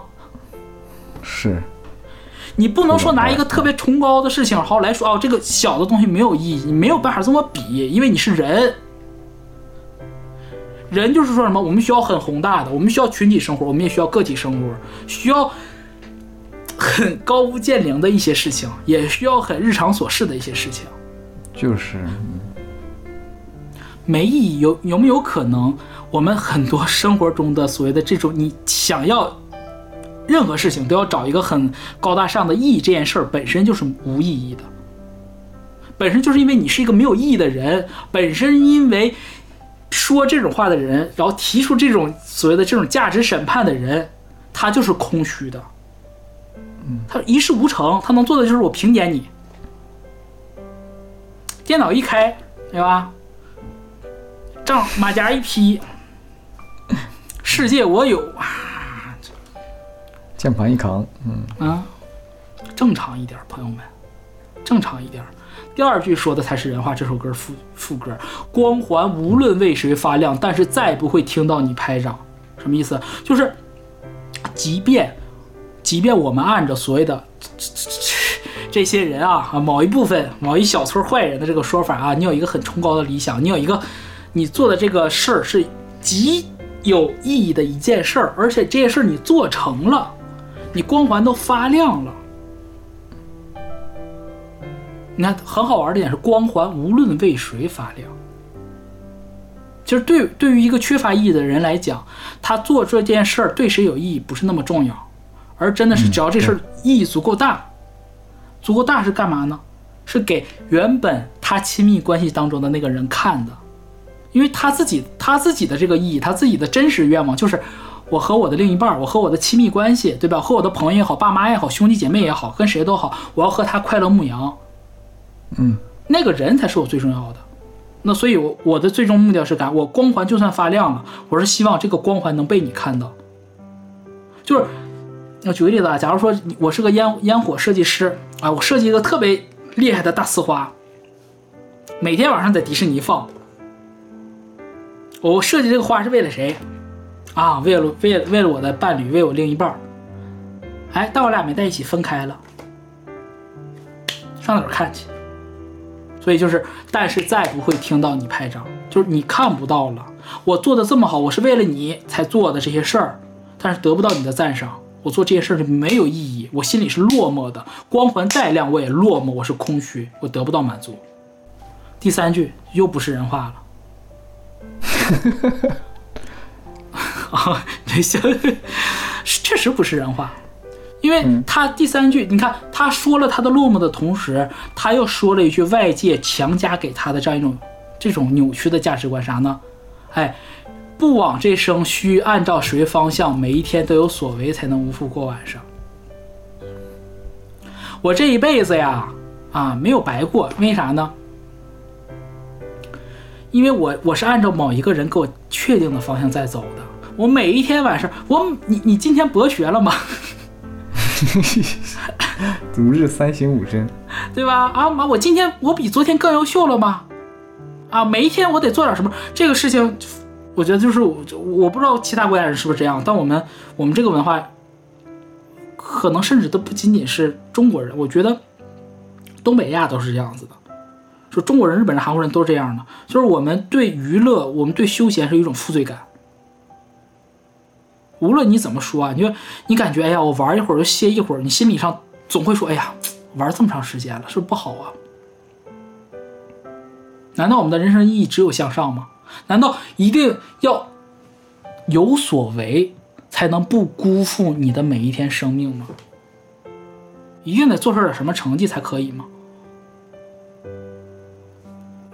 [SPEAKER 1] 是
[SPEAKER 2] 你不能说拿一个特别崇高的事情，好来说哦，这个小的东西没有意义，你没有办法这么比，因为你是人。人就是说什么？我们需要很宏大的，我们需要群体生活，我们也需要个体生活，需要很高屋建瓴的一些事情，也需要很日常琐事的一些事情。
[SPEAKER 1] 就是，
[SPEAKER 2] 没意义，有有没有可能，我们很多生活中的所谓的这种，你想要任何事情都要找一个很高大上的意义，这件事儿本身就是无意义的，本身就是因为你是一个没有意义的人，本身因为说这种话的人，然后提出这种所谓的这种价值审判的人，他就是空虚的，嗯。他一事无成，他能做的就是我评点你，电脑一开，对吧？账马甲一披，<laughs> 世界我有。啊 <laughs>
[SPEAKER 1] 键盘一扛，嗯，
[SPEAKER 2] 啊，正常一点，朋友们，正常一点。第二句说的才是人话，这首歌副副歌，光环无论为谁发亮，但是再不会听到你拍掌，什么意思？就是，即便，即便我们按照所谓的 <laughs> 这些人啊，啊某一部分某一小撮坏人的这个说法啊，你有一个很崇高的理想，你有一个你做的这个事儿是极有意义的一件事儿，而且这件事儿你做成了，你光环都发亮了。你看，很好玩的点是，光环无论为谁发亮。其实对对于一个缺乏意义的人来讲，他做这件事儿对谁有意义不是那么重要，而真的是只要这事儿意义足够大，足够大是干嘛呢？是给原本他亲密关系当中的那个人看的，因为他自己他自己的这个意义，他自己的真实愿望就是，我和我的另一半，我和我的亲密关系，对吧？和我的朋友也好，爸妈也好，兄弟姐妹也好，跟谁都好，我要和他快乐牧羊。
[SPEAKER 1] 嗯，
[SPEAKER 2] 那个人才是我最重要的。那所以我，我的最终目标是干，我光环就算发亮了，我是希望这个光环能被你看到。就是，我举个例子啊，假如说我是个烟烟火设计师啊，我设计一个特别厉害的大呲花，每天晚上在迪士尼放。我设计这个花是为了谁？啊，为了为了为了我的伴侣，为我另一半。哎，但我俩没在一起，分开了，上哪看去？所以就是，但是再不会听到你拍掌，就是你看不到了。我做的这么好，我是为了你才做的这些事儿，但是得不到你的赞赏，我做这些事儿就没有意义，我心里是落寞的，光环再亮我也落寞，我是空虚，我得不到满足。第三句又不是人话了。<laughs> 啊，这些 <laughs> 确实不是人话，因为他第三句，你看他说了他的落寞的同时，他又说了一句外界强加给他的这样一种这种扭曲的价值观，啥呢？哎，不枉这生，需按照谁方向，每一天都有所为，才能无负过晚上。我这一辈子呀，啊，没有白过，为啥呢？因为我我是按照某一个人给我确定的方向在走的。我每一天晚上，我你你今天博学了吗？<laughs>
[SPEAKER 1] 逐日三省吾身，
[SPEAKER 2] 对吧？啊妈，我今天我比昨天更优秀了吗？啊，每一天我得做点什么？这个事情，我觉得就是我我不知道其他国家人是不是这样，但我们我们这个文化，可能甚至都不仅仅是中国人，我觉得东北亚都是这样子的。说中国人、日本人、韩国人都是这样的，就是我们对娱乐、我们对休闲是一种负罪感。无论你怎么说啊，你就你感觉哎呀，我玩一会儿就歇一会儿，你心理上总会说哎呀，玩这么长时间了，是不是不好啊？难道我们的人生意义只有向上吗？难道一定要有所为才能不辜负你的每一天生命吗？一定得做出点什么成绩才可以吗？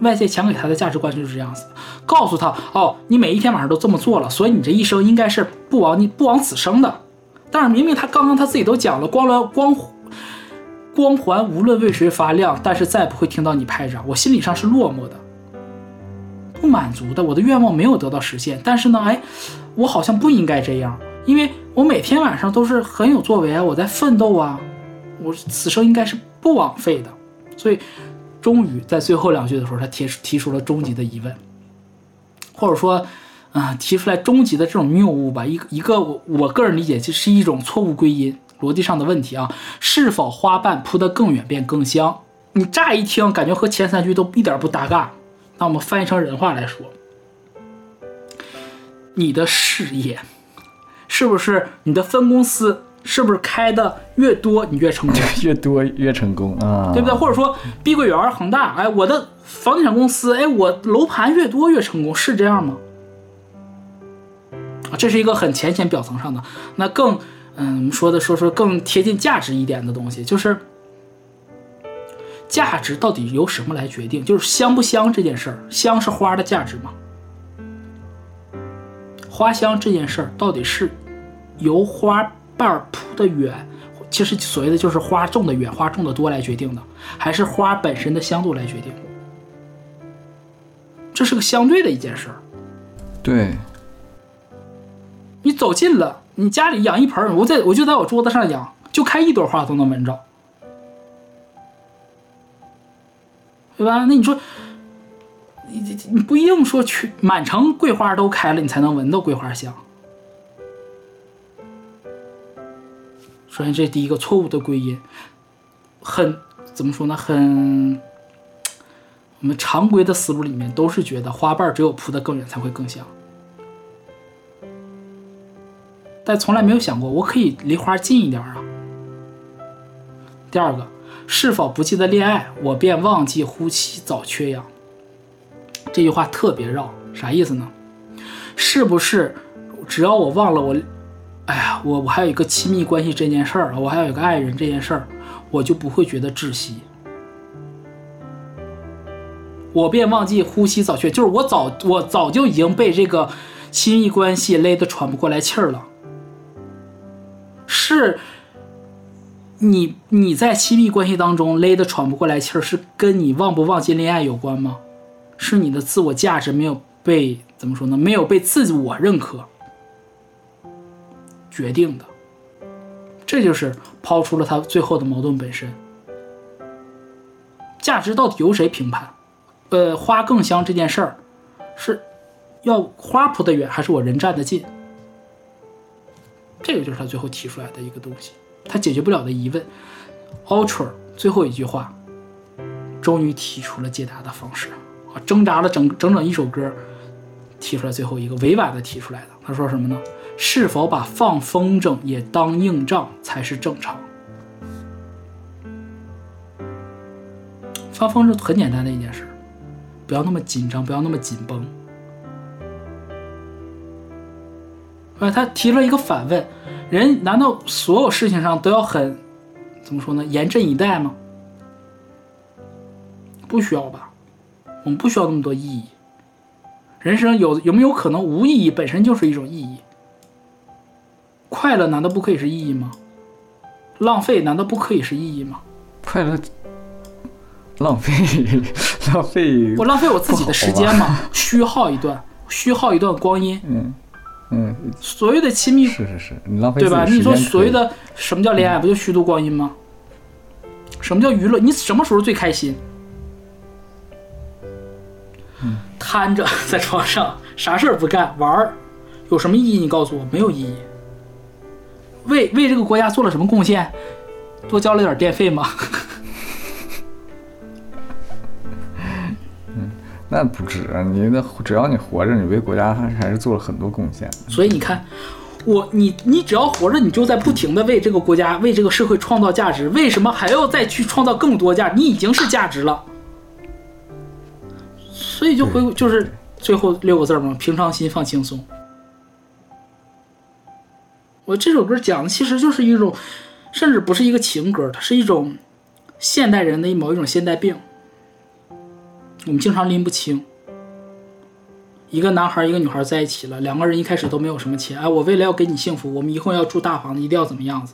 [SPEAKER 2] 外界强给他的价值观就是这样子，告诉他哦，你每一天晚上都这么做了，所以你这一生应该是不枉你不枉此生的。但是明明他刚刚他自己都讲了，光了光光环无论为谁发亮，但是再不会听到你拍掌，我心理上是落寞的，不满足的，我的愿望没有得到实现。但是呢，哎，我好像不应该这样，因为我每天晚上都是很有作为啊，我在奋斗啊，我此生应该是不枉费的，所以。终于在最后两句的时候，他提提出了终极的疑问，或者说，啊、提出来终极的这种谬误吧。一个一个我我个人理解，就是一种错误归因逻辑上的问题啊。是否花瓣铺得更远便更香？你乍一听感觉和前三句都一点不搭嘎。那我们翻译成人话来说，你的事业是不是你的分公司是不是开的越多你越成功？<laughs>
[SPEAKER 1] 越多越成功啊，
[SPEAKER 2] 对不对？或者说碧桂园、恒大，哎，我的房地产公司，哎，我楼盘越多越成功，是这样吗？啊，这是一个很浅显表层上的。那更，嗯，说的说说更贴近价值一点的东西，就是价值到底由什么来决定？就是香不香这件事儿，香是花的价值吗？花香这件事儿到底是由花瓣铺的远？其实所谓的就是花种的远，花种的多来决定的，还是花本身的香度来决定？这是个相对的一件事儿。
[SPEAKER 1] 对，
[SPEAKER 2] 你走近了，你家里养一盆，我在我就在我桌子上养，就开一朵花都能闻着，对吧？那你说，你你你不一定说去满城桂花都开了，你才能闻到桂花香。首先，这第一个错误的归因，很怎么说呢？很我们常规的思路里面都是觉得花瓣只有铺得更远才会更香，但从来没有想过我可以离花近一点啊。第二个，是否不记得恋爱，我便忘记呼吸早缺氧。这句话特别绕，啥意思呢？是不是只要我忘了我？哎呀，我我还有一个亲密关系这件事儿，我还有一个爱人这件事儿，我就不会觉得窒息。我便忘记呼吸早缺，就是我早我早就已经被这个亲密关系勒得喘不过来气儿了。是你你在亲密关系当中勒得喘不过来气儿，是跟你忘不忘记恋爱有关吗？是你的自我价值没有被怎么说呢？没有被自我认可。决定的，这就是抛出了他最后的矛盾本身。价值到底由谁评判？呃，花更香这件事儿，是要花铺得远，还是我人站得近？这个就是他最后提出来的一个东西，他解决不了的疑问。Ultra 最后一句话，终于提出了解答的方式啊，挣扎了整整整一首歌，提出来最后一个委婉的提出来的。他说什么呢？是否把放风筝也当硬仗才是正常？放风筝很简单的一件事，不要那么紧张，不要那么紧绷。啊，他提了一个反问：人难道所有事情上都要很怎么说呢？严阵以待吗？不需要吧，我们不需要那么多意义。人生有有没有可能无意义本身就是一种意义？快乐难道不可以是意义吗？浪费难道不可以是意义吗？
[SPEAKER 1] 快乐浪费浪费，
[SPEAKER 2] 我浪费我自己的时间嘛，虚耗一段，虚耗一段光阴。
[SPEAKER 1] 嗯嗯，
[SPEAKER 2] 所谓的亲密，
[SPEAKER 1] 是是是，你浪费
[SPEAKER 2] 对吧？你说所谓的什么叫恋爱，不就虚度光阴吗？什么叫娱乐？你什么时候最开心？嗯瘫着 <laughs> 在床上啥事儿不干玩儿，有什么意义？你告诉我，没有意义。为为这个国家做了什么贡献？多交了点电费吗？<laughs>
[SPEAKER 1] 那不止，你那只要你活着，你为国家还还是做了很多贡献。
[SPEAKER 2] 所以你看，我你你只要活着，你就在不停的为这个国家、为这个社会创造价值。为什么还要再去创造更多价值？你已经是价值了。所以就回就是最后六个字嘛，平常心放轻松。我这首歌讲的其实就是一种，甚至不是一个情歌，它是一种现代人的某一种现代病。我们经常拎不清。一个男孩一个女孩在一起了，两个人一开始都没有什么钱，哎，我为了要给你幸福，我们以后要住大房子，一定要怎么样子，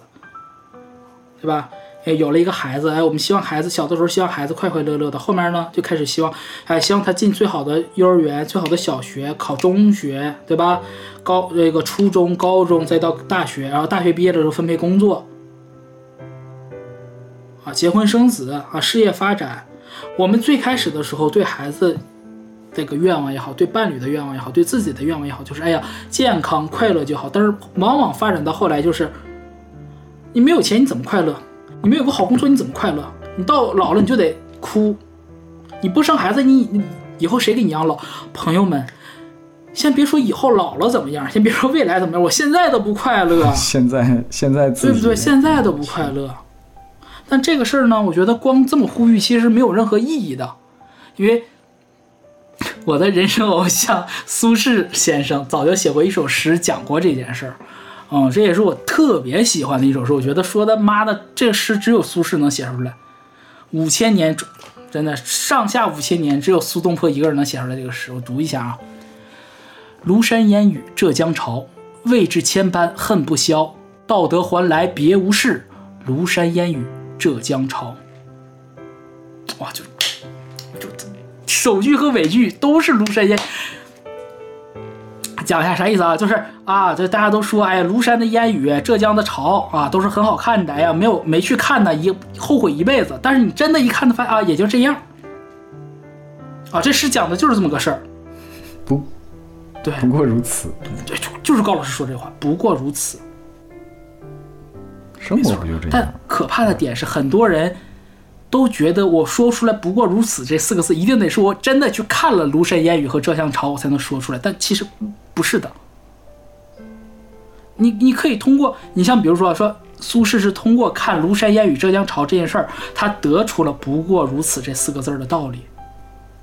[SPEAKER 2] 对吧？哎，有了一个孩子，哎，我们希望孩子小的时候希望孩子快快乐乐的，后面呢就开始希望，哎，希望他进最好的幼儿园、最好的小学，考中学，对吧？高这个初中、高中，再到大学，然后大学毕业的时候分配工作，啊，结婚生子啊，事业发展。我们最开始的时候对孩子这个愿望也好，对伴侣的愿望也好，对自己的愿望也好，就是哎呀健康快乐就好。但是往往发展到后来就是，你没有钱你怎么快乐？你没有个好工作你怎么快乐？你到老了你就得哭，你不生孩子你你以后谁给你养老？朋友们，先别说以后老了怎么样，先别说未来怎么样，我现在都不快乐。
[SPEAKER 1] 现在现在
[SPEAKER 2] 对不对？现在都不快乐。但这个事儿呢，我觉得光这么呼吁其实没有任何意义的，因为我的人生偶像苏轼先生早就写过一首诗讲过这件事儿，嗯，这也是我特别喜欢的一首诗。我觉得说的妈的，这个诗只有苏轼能写出来，五千年真的上下五千年，只有苏东坡一个人能写出来这个诗。我读一下啊：庐山烟雨浙江潮，为治千般恨不消。道德还来别无事，庐山烟雨浙江潮。哇，就就首句和尾句都是庐山烟。讲一下啥意思啊？就是啊，这大家都说，哎呀，庐山的烟雨，浙江的潮啊，都是很好看的。哎呀，没有没去看呢，一后悔一辈子。但是你真的一看，发现啊，也就这样。啊，这诗讲的就是这么个事儿。
[SPEAKER 1] 不
[SPEAKER 2] 对，
[SPEAKER 1] 不过如此，
[SPEAKER 2] 对，就就是高老师说这话，不过如此。
[SPEAKER 1] 生活不就这样但？
[SPEAKER 2] 可怕的点是，很多人都觉得我说出来“不过如此”这四个字，一定得是我真的去看了庐山烟雨和浙江潮，我才能说出来。但其实不是的。你你可以通过，你像比如说说苏轼是通过看庐山烟雨浙江潮这件事儿，他得出了“不过如此”这四个字儿的道理。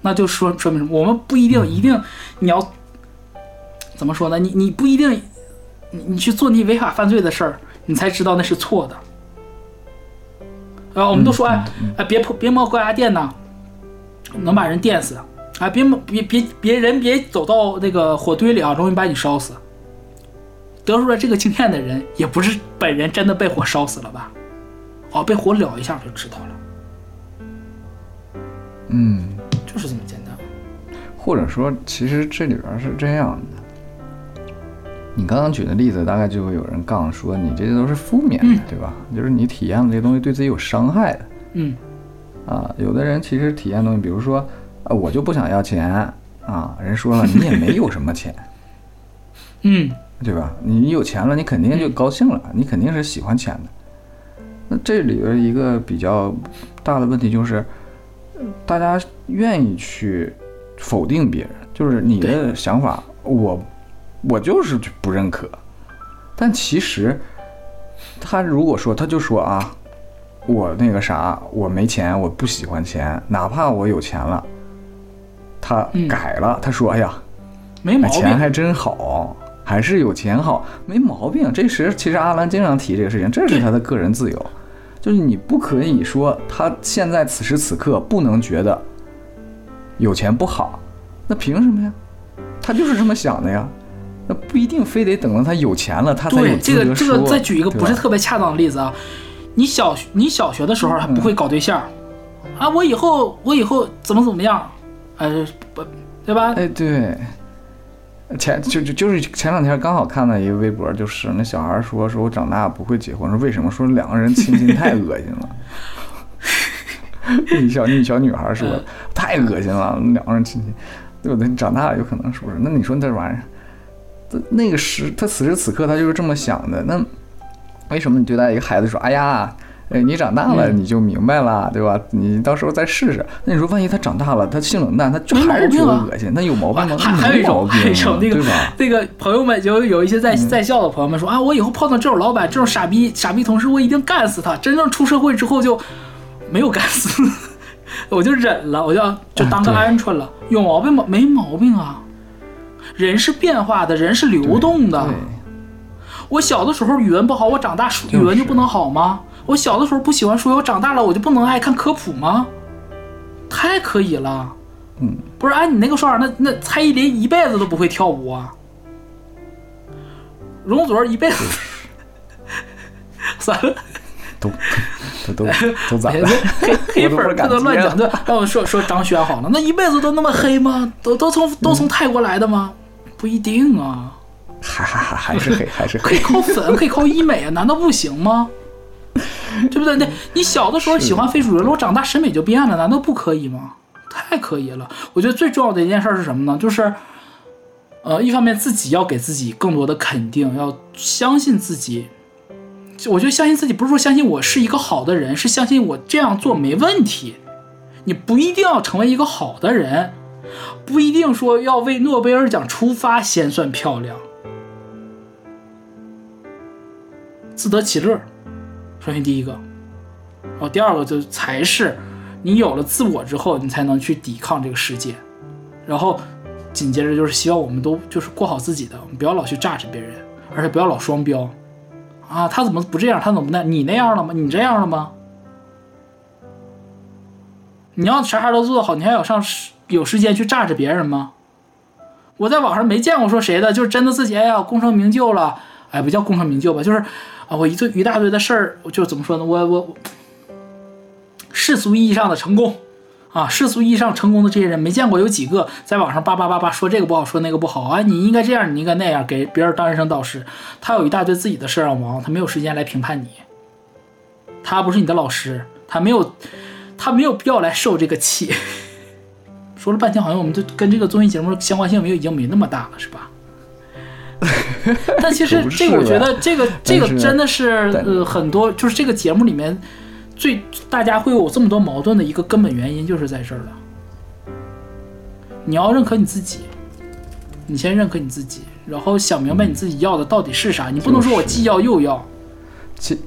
[SPEAKER 2] 那就说说明什么？我们不一定一定你要怎么说呢？你你不一定你你去做你违法犯罪的事儿，你才知道那是错的。啊，我们都说哎哎，别破别摸高压电呐，能把人电死。啊，别摸别别别人别走到那个火堆里啊，容易把你烧死。得出来这个经验的人，也不是本人真的被火烧死了吧？哦，被火燎一下就知道了，
[SPEAKER 1] 嗯，
[SPEAKER 2] 就是这么简单。
[SPEAKER 1] 或者说，其实这里边是这样的。你刚刚举的例子，大概就会有人杠说你这些都是负面的，对吧？就是你体验的这些东西对自己有伤害的
[SPEAKER 2] 嗯
[SPEAKER 1] 啊。有的人其实体验东西，比如说，啊，我就不想要钱啊，人说了，你也没有什么钱，<laughs>
[SPEAKER 2] 嗯
[SPEAKER 1] 对吧？你有钱了，你肯定就高兴了，你肯定是喜欢钱的。那这里边一个比较大的问题就是，大家愿意去否定别人，就是你的想法，我我就是不认可。但其实他如果说，他就说啊，我那个啥，我没钱，我不喜欢钱，哪怕我有钱了，他
[SPEAKER 2] 嗯
[SPEAKER 1] 改了，他说，哎呀，哎
[SPEAKER 2] 没毛病。
[SPEAKER 1] 钱还真好，还是有钱好，没毛病。这时其实阿兰经常提这个事情，这是他的个人自由，就是你不可以说他现在此时此刻不能觉得有钱不好，那凭什么呀？他就是这么想的呀。那不一定非得等到他有钱了，他才有
[SPEAKER 2] 对，这
[SPEAKER 1] 资格说。
[SPEAKER 2] 个这个再举一个不是特别恰当的例子啊，你小你小学的时候还不会搞对象，啊，我以后我以后怎么怎么样，呃，不，对吧？
[SPEAKER 1] 哎，对，前就就就是前两天刚好看到一个微博，就是那小孩说说我长大不会结婚，说为什么？说两个人亲亲太恶心了。<laughs> 一小一小女孩说
[SPEAKER 2] 嗯
[SPEAKER 1] 太恶心了，两个人亲亲，对不对？你长大了有可能是不是？那你说这玩意儿，这那个时他此时此刻他就是这么想的，那为什么你对待一个孩子说，哎呀？哎，你长大了
[SPEAKER 2] 嗯
[SPEAKER 1] 你就明白了，对吧？你到时候再试试。那你说，万一他长大了，他性冷淡，他就还是觉得恶心，那有毛病吗？
[SPEAKER 2] 还还有一种，
[SPEAKER 1] 没毛病
[SPEAKER 2] 还有一种
[SPEAKER 1] 啊
[SPEAKER 2] 那个？那个朋友们就有一些在在校的朋友们说啊，我以后碰到这种老板、这种傻逼傻逼同事，我一定干死他。真正出社会之后就没有干死，<laughs> 我就忍了，我就就当个鹌鹑了。有毛病吗？没毛病啊。人是变化的，人是流动的。我小的时候语文不好，我长大语文就不能好吗？我小的时候不喜欢书，我长大了我就不能爱看科普吗？太可以了。
[SPEAKER 1] 嗯，
[SPEAKER 2] 不是按你那个说法，那那蔡依林一辈子都不会跳舞啊。容祖儿一辈子，<laughs> 算了，
[SPEAKER 1] 都都 <laughs> 都都咋
[SPEAKER 2] 黑
[SPEAKER 1] 了？<laughs>
[SPEAKER 2] 黑粉儿
[SPEAKER 1] 我都不
[SPEAKER 2] 能乱讲。对，让我说说张轩好了，那一辈子都那么黑吗？都都从都从泰国来的吗？不一定啊，
[SPEAKER 1] 还还还还是黑，还是
[SPEAKER 2] 可以
[SPEAKER 1] 黑。
[SPEAKER 2] 靠粉，可以靠医美啊，难道不行吗？<laughs> 对不对？那你小的时候喜欢非主流，我长大审美就变了，难道不可以吗？太可以了！我觉得最重要的一件事是什么呢？就是，呃，一方面自己要给自己更多的肯定，要相信自己。我觉得相信自己不是说相信我是一个好的人，是相信我这样做没问题。你不一定要成为一个好的人，不一定说要为诺贝尔奖出发先算漂亮。自得其乐，首先第一个，然后第二个就才是你有了自我之后，你才能去抵抗这个世界。然后紧接着就是希望我们都就是过好自己的，不要老去榨着别人，而且不要老双标啊！他怎么不这样？他怎么不那？你那样了吗？你这样了吗？你要啥啥都做得好，你还有上有时间去榨着别人吗？我在网上没见过说谁的，就是真的自己哎呀功成名就了，哎不叫功成名就吧，就是啊我一堆一大堆的事儿，就怎么说呢？我我世俗意义上的成功啊，世俗意义上成功的这些人，没见过有几个在网上叭叭叭叭说这个不好，说那个不好啊，你应该这样，你应该那样，给别人当人生导师。他有一大堆自己的事儿要忙，他没有时间来评判你。他不是你的老师，他没有，他没有必要来受这个气。<laughs> 说了半天，好像我们就跟这个综艺节目相关性没有已经没那么大了，是吧？<laughs> 但其实这个，我觉得这个这个真的是呃很多，就是这个节目里面最大家会有这么多矛盾的一个根本原因就是在这儿了。你要认可你自己，你先认可你自己，然后想明白你自己要的到底是啥。你不能说我既要又要，
[SPEAKER 1] 其，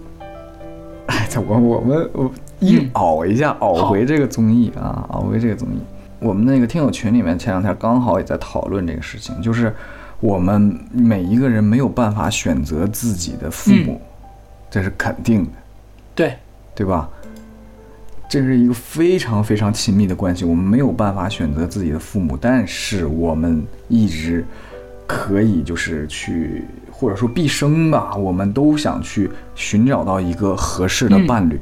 [SPEAKER 1] 哎，这我我们我硬熬一下，熬回这个综艺啊，熬回这个综艺。我们那个听友群里面前两天刚好也在讨论这个事情，就是我们每一个人没有办法选择自己的父母，这是肯定的，
[SPEAKER 2] 对，
[SPEAKER 1] 对吧？这是一个非常非常亲密的关系，我们没有办法选择自己的父母，但是我们一直可以就是去，或者说毕生吧，我们都想去寻找到一个合适的
[SPEAKER 2] 嗯
[SPEAKER 1] 伴侣。这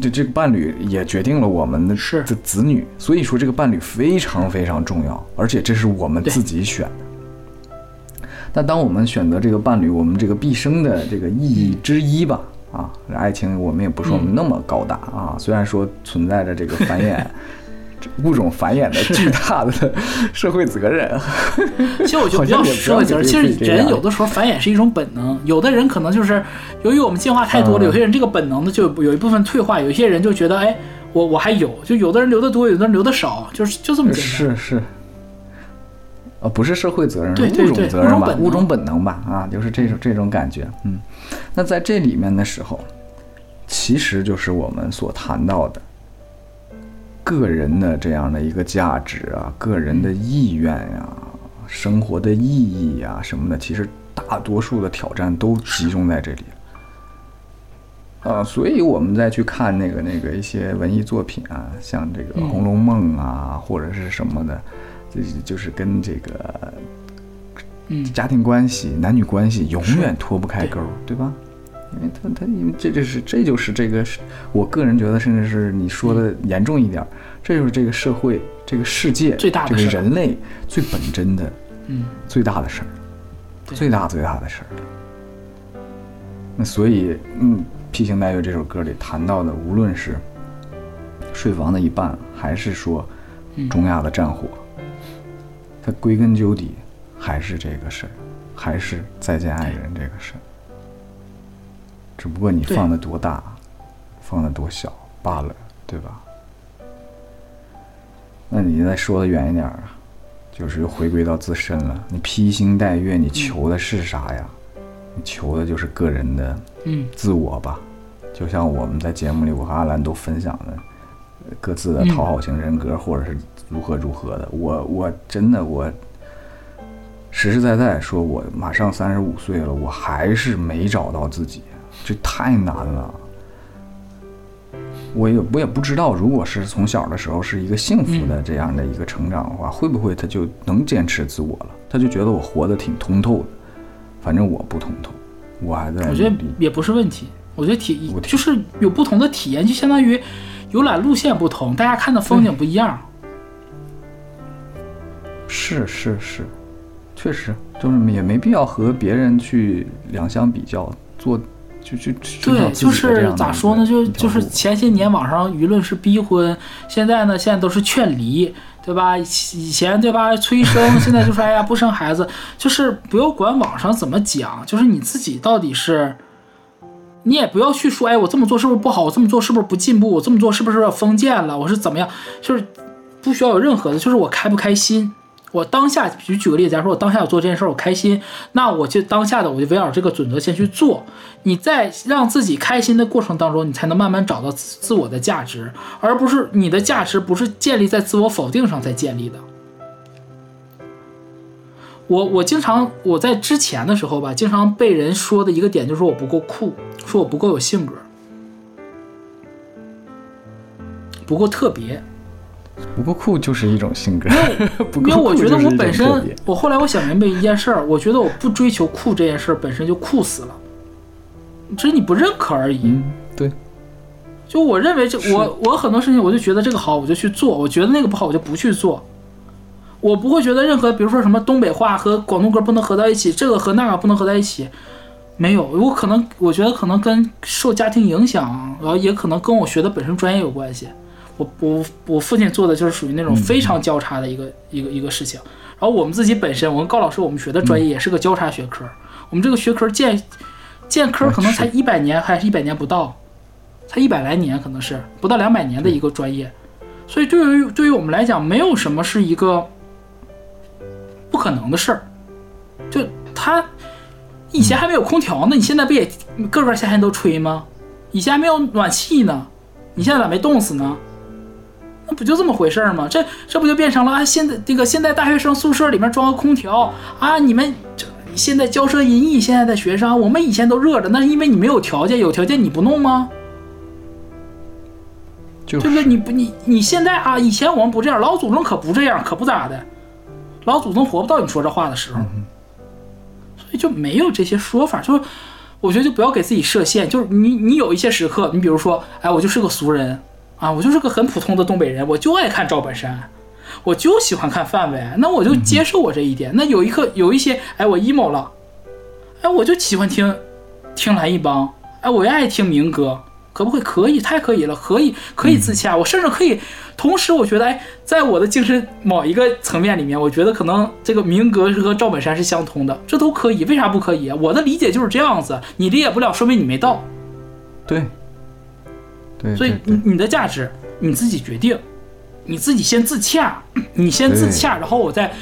[SPEAKER 1] 这这个伴侣也决定了我们的
[SPEAKER 2] 是。
[SPEAKER 1] 的子女，所以说这个伴侣非常非常重要，而且这是我们自己选的。但当我们选择这个伴侣，我们这个毕生的这个意义之一吧，啊，爱情我们也不说
[SPEAKER 2] 嗯。
[SPEAKER 1] 那么高大啊，虽然说存在着这个繁衍这物种繁衍的巨大的 <laughs> 社会责任。
[SPEAKER 2] 其实我觉得不要社会责任，其实人有的时候繁衍是一种本能。有的人可能就是由于我们进化太多了，有些人这个本能的就有一部分退化，有些人就觉得哎，我我还有，就有的人留的多，有的人留的少，就是就这么简单。
[SPEAKER 1] 是是。呃，不是社会责任，
[SPEAKER 2] 是
[SPEAKER 1] 物种责任吧？
[SPEAKER 2] 物
[SPEAKER 1] 种本能吧？啊，就是这种这种感觉。嗯，那在这里面的时候，其实就是我们所谈到的个人的这样的一个价值啊，个人的意愿呀，生活的意义呀什么的，其实大多数的挑战都集中在这里。呃，所以我们再去看那个那个一些文艺作品啊，像这个《红楼梦》啊，或者是什么的。就是跟这个，
[SPEAKER 2] 嗯，
[SPEAKER 1] 家庭关系、男女关系永远脱不开钩，对吧？因为他他因为这就是这就是这个，我个人觉得，甚至是你说的严重一点，这就是这个社会、这个世界、
[SPEAKER 2] 最大
[SPEAKER 1] 的这个人类最本真的，
[SPEAKER 2] 嗯，
[SPEAKER 1] 最大的事儿，最大最大的事儿。那所以，嗯，《披星戴月》这首歌里谈到的，无论是睡房的一半，还是说中亚的战火。它归根究底还是这个事儿，还是再见爱人这个事儿。只不过你放的多大，放的多小罢了，对吧？那你再说的远一点啊，就是又回归到自身了。你披星戴月，你求的是啥呀？你求的就是个人的自我吧。就像我们在节目里，我和阿兰都分享的各自的讨好型人格，或者是。如何如何的？我我真的我实实在在说，我马上三十五岁了，我还是没找到自己，这太难了。我也我也不知道，如果是从小的时候是一个幸福的这样的一个成长的话，会不会他就能坚持自我了？他就觉得我活得挺通透的。反正我不通透，我还在。
[SPEAKER 2] 我觉得也不是问题，我觉得体就是有不同的体验，就相当于游览路线不同，大家看的风景不一样。
[SPEAKER 1] 是是是，确实就是也没必要和别人去两相比较，做就就
[SPEAKER 2] 对，就是咋说呢？就就是前些年网上舆论是逼婚，现在呢，现在都是劝离，对吧？以前对吧催生，现在就说哎呀不生孩子，就是不要管网上怎么讲，就是你自己到底是，你也不要去说哎我这么做是不是不好？我这么做是不是不进步？我这么做是不是封建了？我是怎么样？就是不需要有任何的，就是我开不开心。我当下，举举个例子，假如说我当下我做这件事我开心，那我就当下的我就围绕这个准则先去做。你在让自己开心的过程当中，你才能慢慢找到自我的价值，而不是你的价值不是建立在自我否定上才建立的。我我经常我在之前的时候吧，经常被人说的一个点就是说我不够酷，说我不够有性格，不够特别。
[SPEAKER 1] 不够酷就是一种性格，<laughs>
[SPEAKER 2] 因为我觉得我本身，我后来我想明白一件事儿，我觉得我不追求酷这件事儿本身就酷死了，只是你不认可而已。
[SPEAKER 1] 嗯，对。
[SPEAKER 2] 就我认为这我我很多事情我就觉得这个好我就去做，我觉得那个不好我就不去做。我不会觉得任何比如说什么东北话和广东歌不能合在一起，这个和那个不能合在一起，没有。我可能我觉得可能跟受家庭影响，然后也可能跟我学的本身专业有关系。我我我父亲做的就是属于那种非常交叉的一个一个一个事情，然后我们自己本身，我跟高老师我们学的专业也是个交叉学科，我们这个学科建建科可能才一百年还是一百年不到，才一百来年可能是不到两百年的一个专业，所以对于对于我们来讲，没有什么是一个不可能的事儿，就他以前还没有空调呢，你现在不也个个夏天都吹吗？以前还没有暖气呢，你现在咋没冻死呢？那不就这么回事儿吗？这这不就变成了啊？现在这个现在大学生宿舍里面装个空调啊？你们这现在骄奢淫逸，现在的学生，我们以前都热着，那是因为你没有条件，有条件你不弄吗？
[SPEAKER 1] 对
[SPEAKER 2] 不对？你不你你现在啊？以前我们不这样，老祖宗可不这样，可不咋的，老祖宗活不到你说这话的时候，所以就没有这些说法。就是我觉得就不要给自己设限，就是你你有一些时刻，你比如说，哎，我就是个俗人。啊，我就是个很普通的东北人，我就爱看赵本山，我就喜欢看范伟，那我就接受我这一点。那有一刻有一些，哎，我 emo 了，哎，我就喜欢听听蓝一帮，哎，我也爱听民歌，可不可以？可以，太可以了，可以，可以自洽。我甚至可以，同时我觉得，哎，在我的精神某一个层面里面，我觉得可能这个民歌是和赵本山是相通的，这都可以，为啥不可以？我的理解就是这样子，你理解不了，说明你没到。
[SPEAKER 1] 对，对，
[SPEAKER 2] 所以你你的价值你自己决定，你自己先自洽，<coughs> 你先自洽，然后我再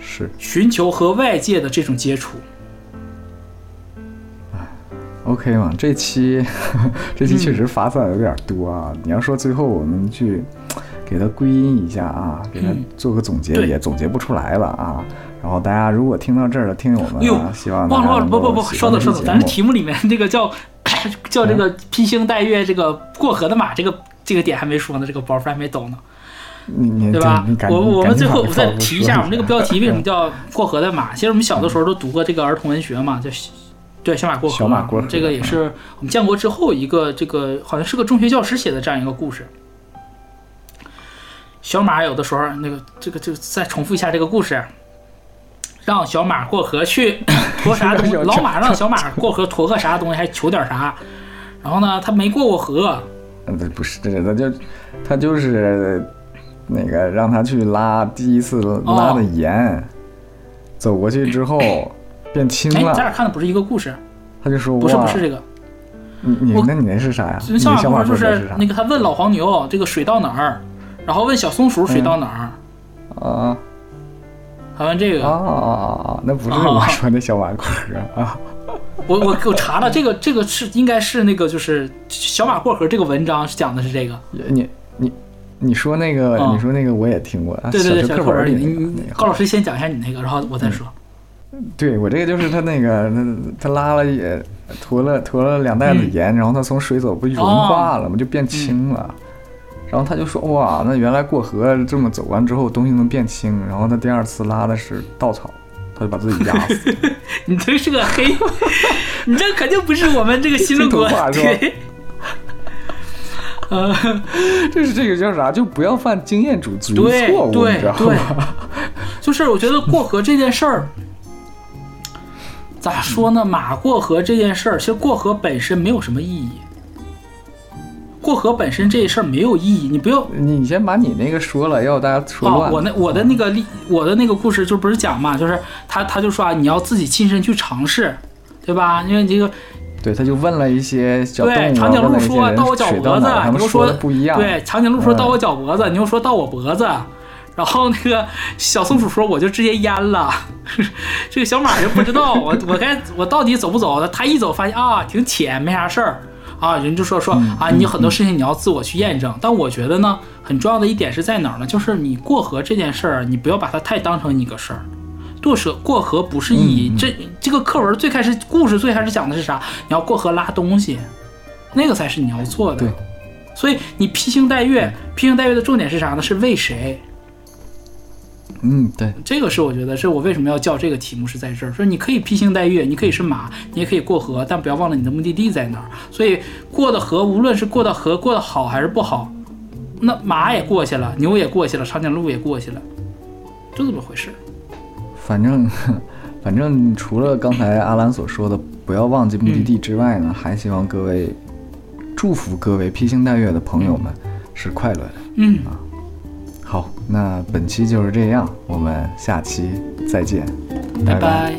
[SPEAKER 1] 是
[SPEAKER 2] 寻求和外界的这种接触。
[SPEAKER 1] OK 嘛，这期这期确实发散有点多啊。你要说最后我们去给它归因一下啊，给它做个总结，也总结不出来了啊。然后大家如果听到这儿的听友们，希望
[SPEAKER 2] 忘了忘了，不不不，稍等稍等，咱这题目里面这个叫叫这个披星戴月这个过河的马，这个这个点还没说呢，这个包袱还没抖呢，对吧？我我们最后我再提一下，我们这个标题为什么叫过河的马？其实我们小的时候都读过这个儿童文学嘛，叫。对，小马过河，
[SPEAKER 1] 小马过河，
[SPEAKER 2] 这个也是我们建国之后一个这个好像是个中学教师写的这样一个故事。小马有的时候那个这个就再重复一下这个故事，让小马过河去 <laughs> 驮啥东西，老马 <laughs> 让小马过河驮个啥东西，还求点啥，然后呢，他没过过河。
[SPEAKER 1] 嗯，不是，这他就他就是那个让他去拉第一次拉的盐，走过去之后。变轻了。
[SPEAKER 2] 咱俩看的不是一个故事。
[SPEAKER 1] 他就说
[SPEAKER 2] 不是不是这个。
[SPEAKER 1] 你你那你那是啥呀？
[SPEAKER 2] 小
[SPEAKER 1] 马
[SPEAKER 2] 故事就是那个他问老黄牛这个水到哪儿，然后问小松鼠水到哪儿。
[SPEAKER 1] 啊。
[SPEAKER 2] 还问这个。
[SPEAKER 1] 啊啊啊！那不是我说那小马故事啊。
[SPEAKER 2] 我我我查了，这个这个是应该是那个就是小马过河这个文章是讲的是这个。
[SPEAKER 1] 你你你说那个你说那个我也听过。
[SPEAKER 2] 对对对，
[SPEAKER 1] 课本
[SPEAKER 2] 里。你高老师先讲一下你那个，然后我再说。
[SPEAKER 1] 对我这个就是他那个，他他拉了也驮了驮了两袋子盐，然后他从水走不融化了嘛，就变轻了。然后他就说哇，那原来过河这么走完之后东西能变轻。然后他第二次拉的是稻草，他就把自己压死。<laughs>
[SPEAKER 2] 你这是个黑，<laughs> 你这肯定不是我们这个新中国对。<laughs>
[SPEAKER 1] 呃，这是这个叫啥？就不要犯经验主义错误，
[SPEAKER 2] 你
[SPEAKER 1] 知道吗？
[SPEAKER 2] 就是我觉得过河这件事儿。咋说呢？马过河这件事儿，其实过河本身没有什么意义。过河本身这事儿没有意义，你不要，
[SPEAKER 1] 你先把你那个说了，要大家说乱。
[SPEAKER 2] 我那我的那个例，我的那个故事就不是讲嘛，就是他他就说啊，你要自己亲身去尝试，对吧？因为你这个，
[SPEAKER 1] 对，他就问了一些小
[SPEAKER 2] 对长颈鹿说到我脚脖子，你又说
[SPEAKER 1] 不一样。
[SPEAKER 2] 对，长颈鹿说到我脚脖子，你又说到我脖子。然后那个小松鼠说：“我就直接淹了。<laughs> ”这个小马就不知道我我该我到底走不走？他一走发现啊挺浅，没啥事儿啊。人就说说啊，你很多事情你要自我去验证。但我觉得呢，很重要的一点是在哪儿呢？就是你过河这件事儿，你不要把它太当成一个事儿。过河过河不是意义。这这个课文最开始故事最开始讲的是啥？你要过河拉东西，那个才是你要做的。所以你披星戴月，披星戴月的重点是啥呢？是为谁？
[SPEAKER 1] 嗯，对，
[SPEAKER 2] 这个是我觉得是我为什么要叫这个题目是在这儿，说你可以披星戴月，你可以是马，你也可以过河，但不要忘了你的目的地在哪儿。所以过的河，无论是过的河过得好还是不好，那马也过去了，牛也过去了，长颈鹿也过去了，就这么回事。
[SPEAKER 1] 反正，<laughs> 反正除了刚才阿兰所说的不要忘记目的地之外呢，还希望各位祝福各位披星戴月的朋友们是快乐的。
[SPEAKER 2] 嗯
[SPEAKER 1] 啊。那本期就是这样我们下期再见拜
[SPEAKER 2] 拜。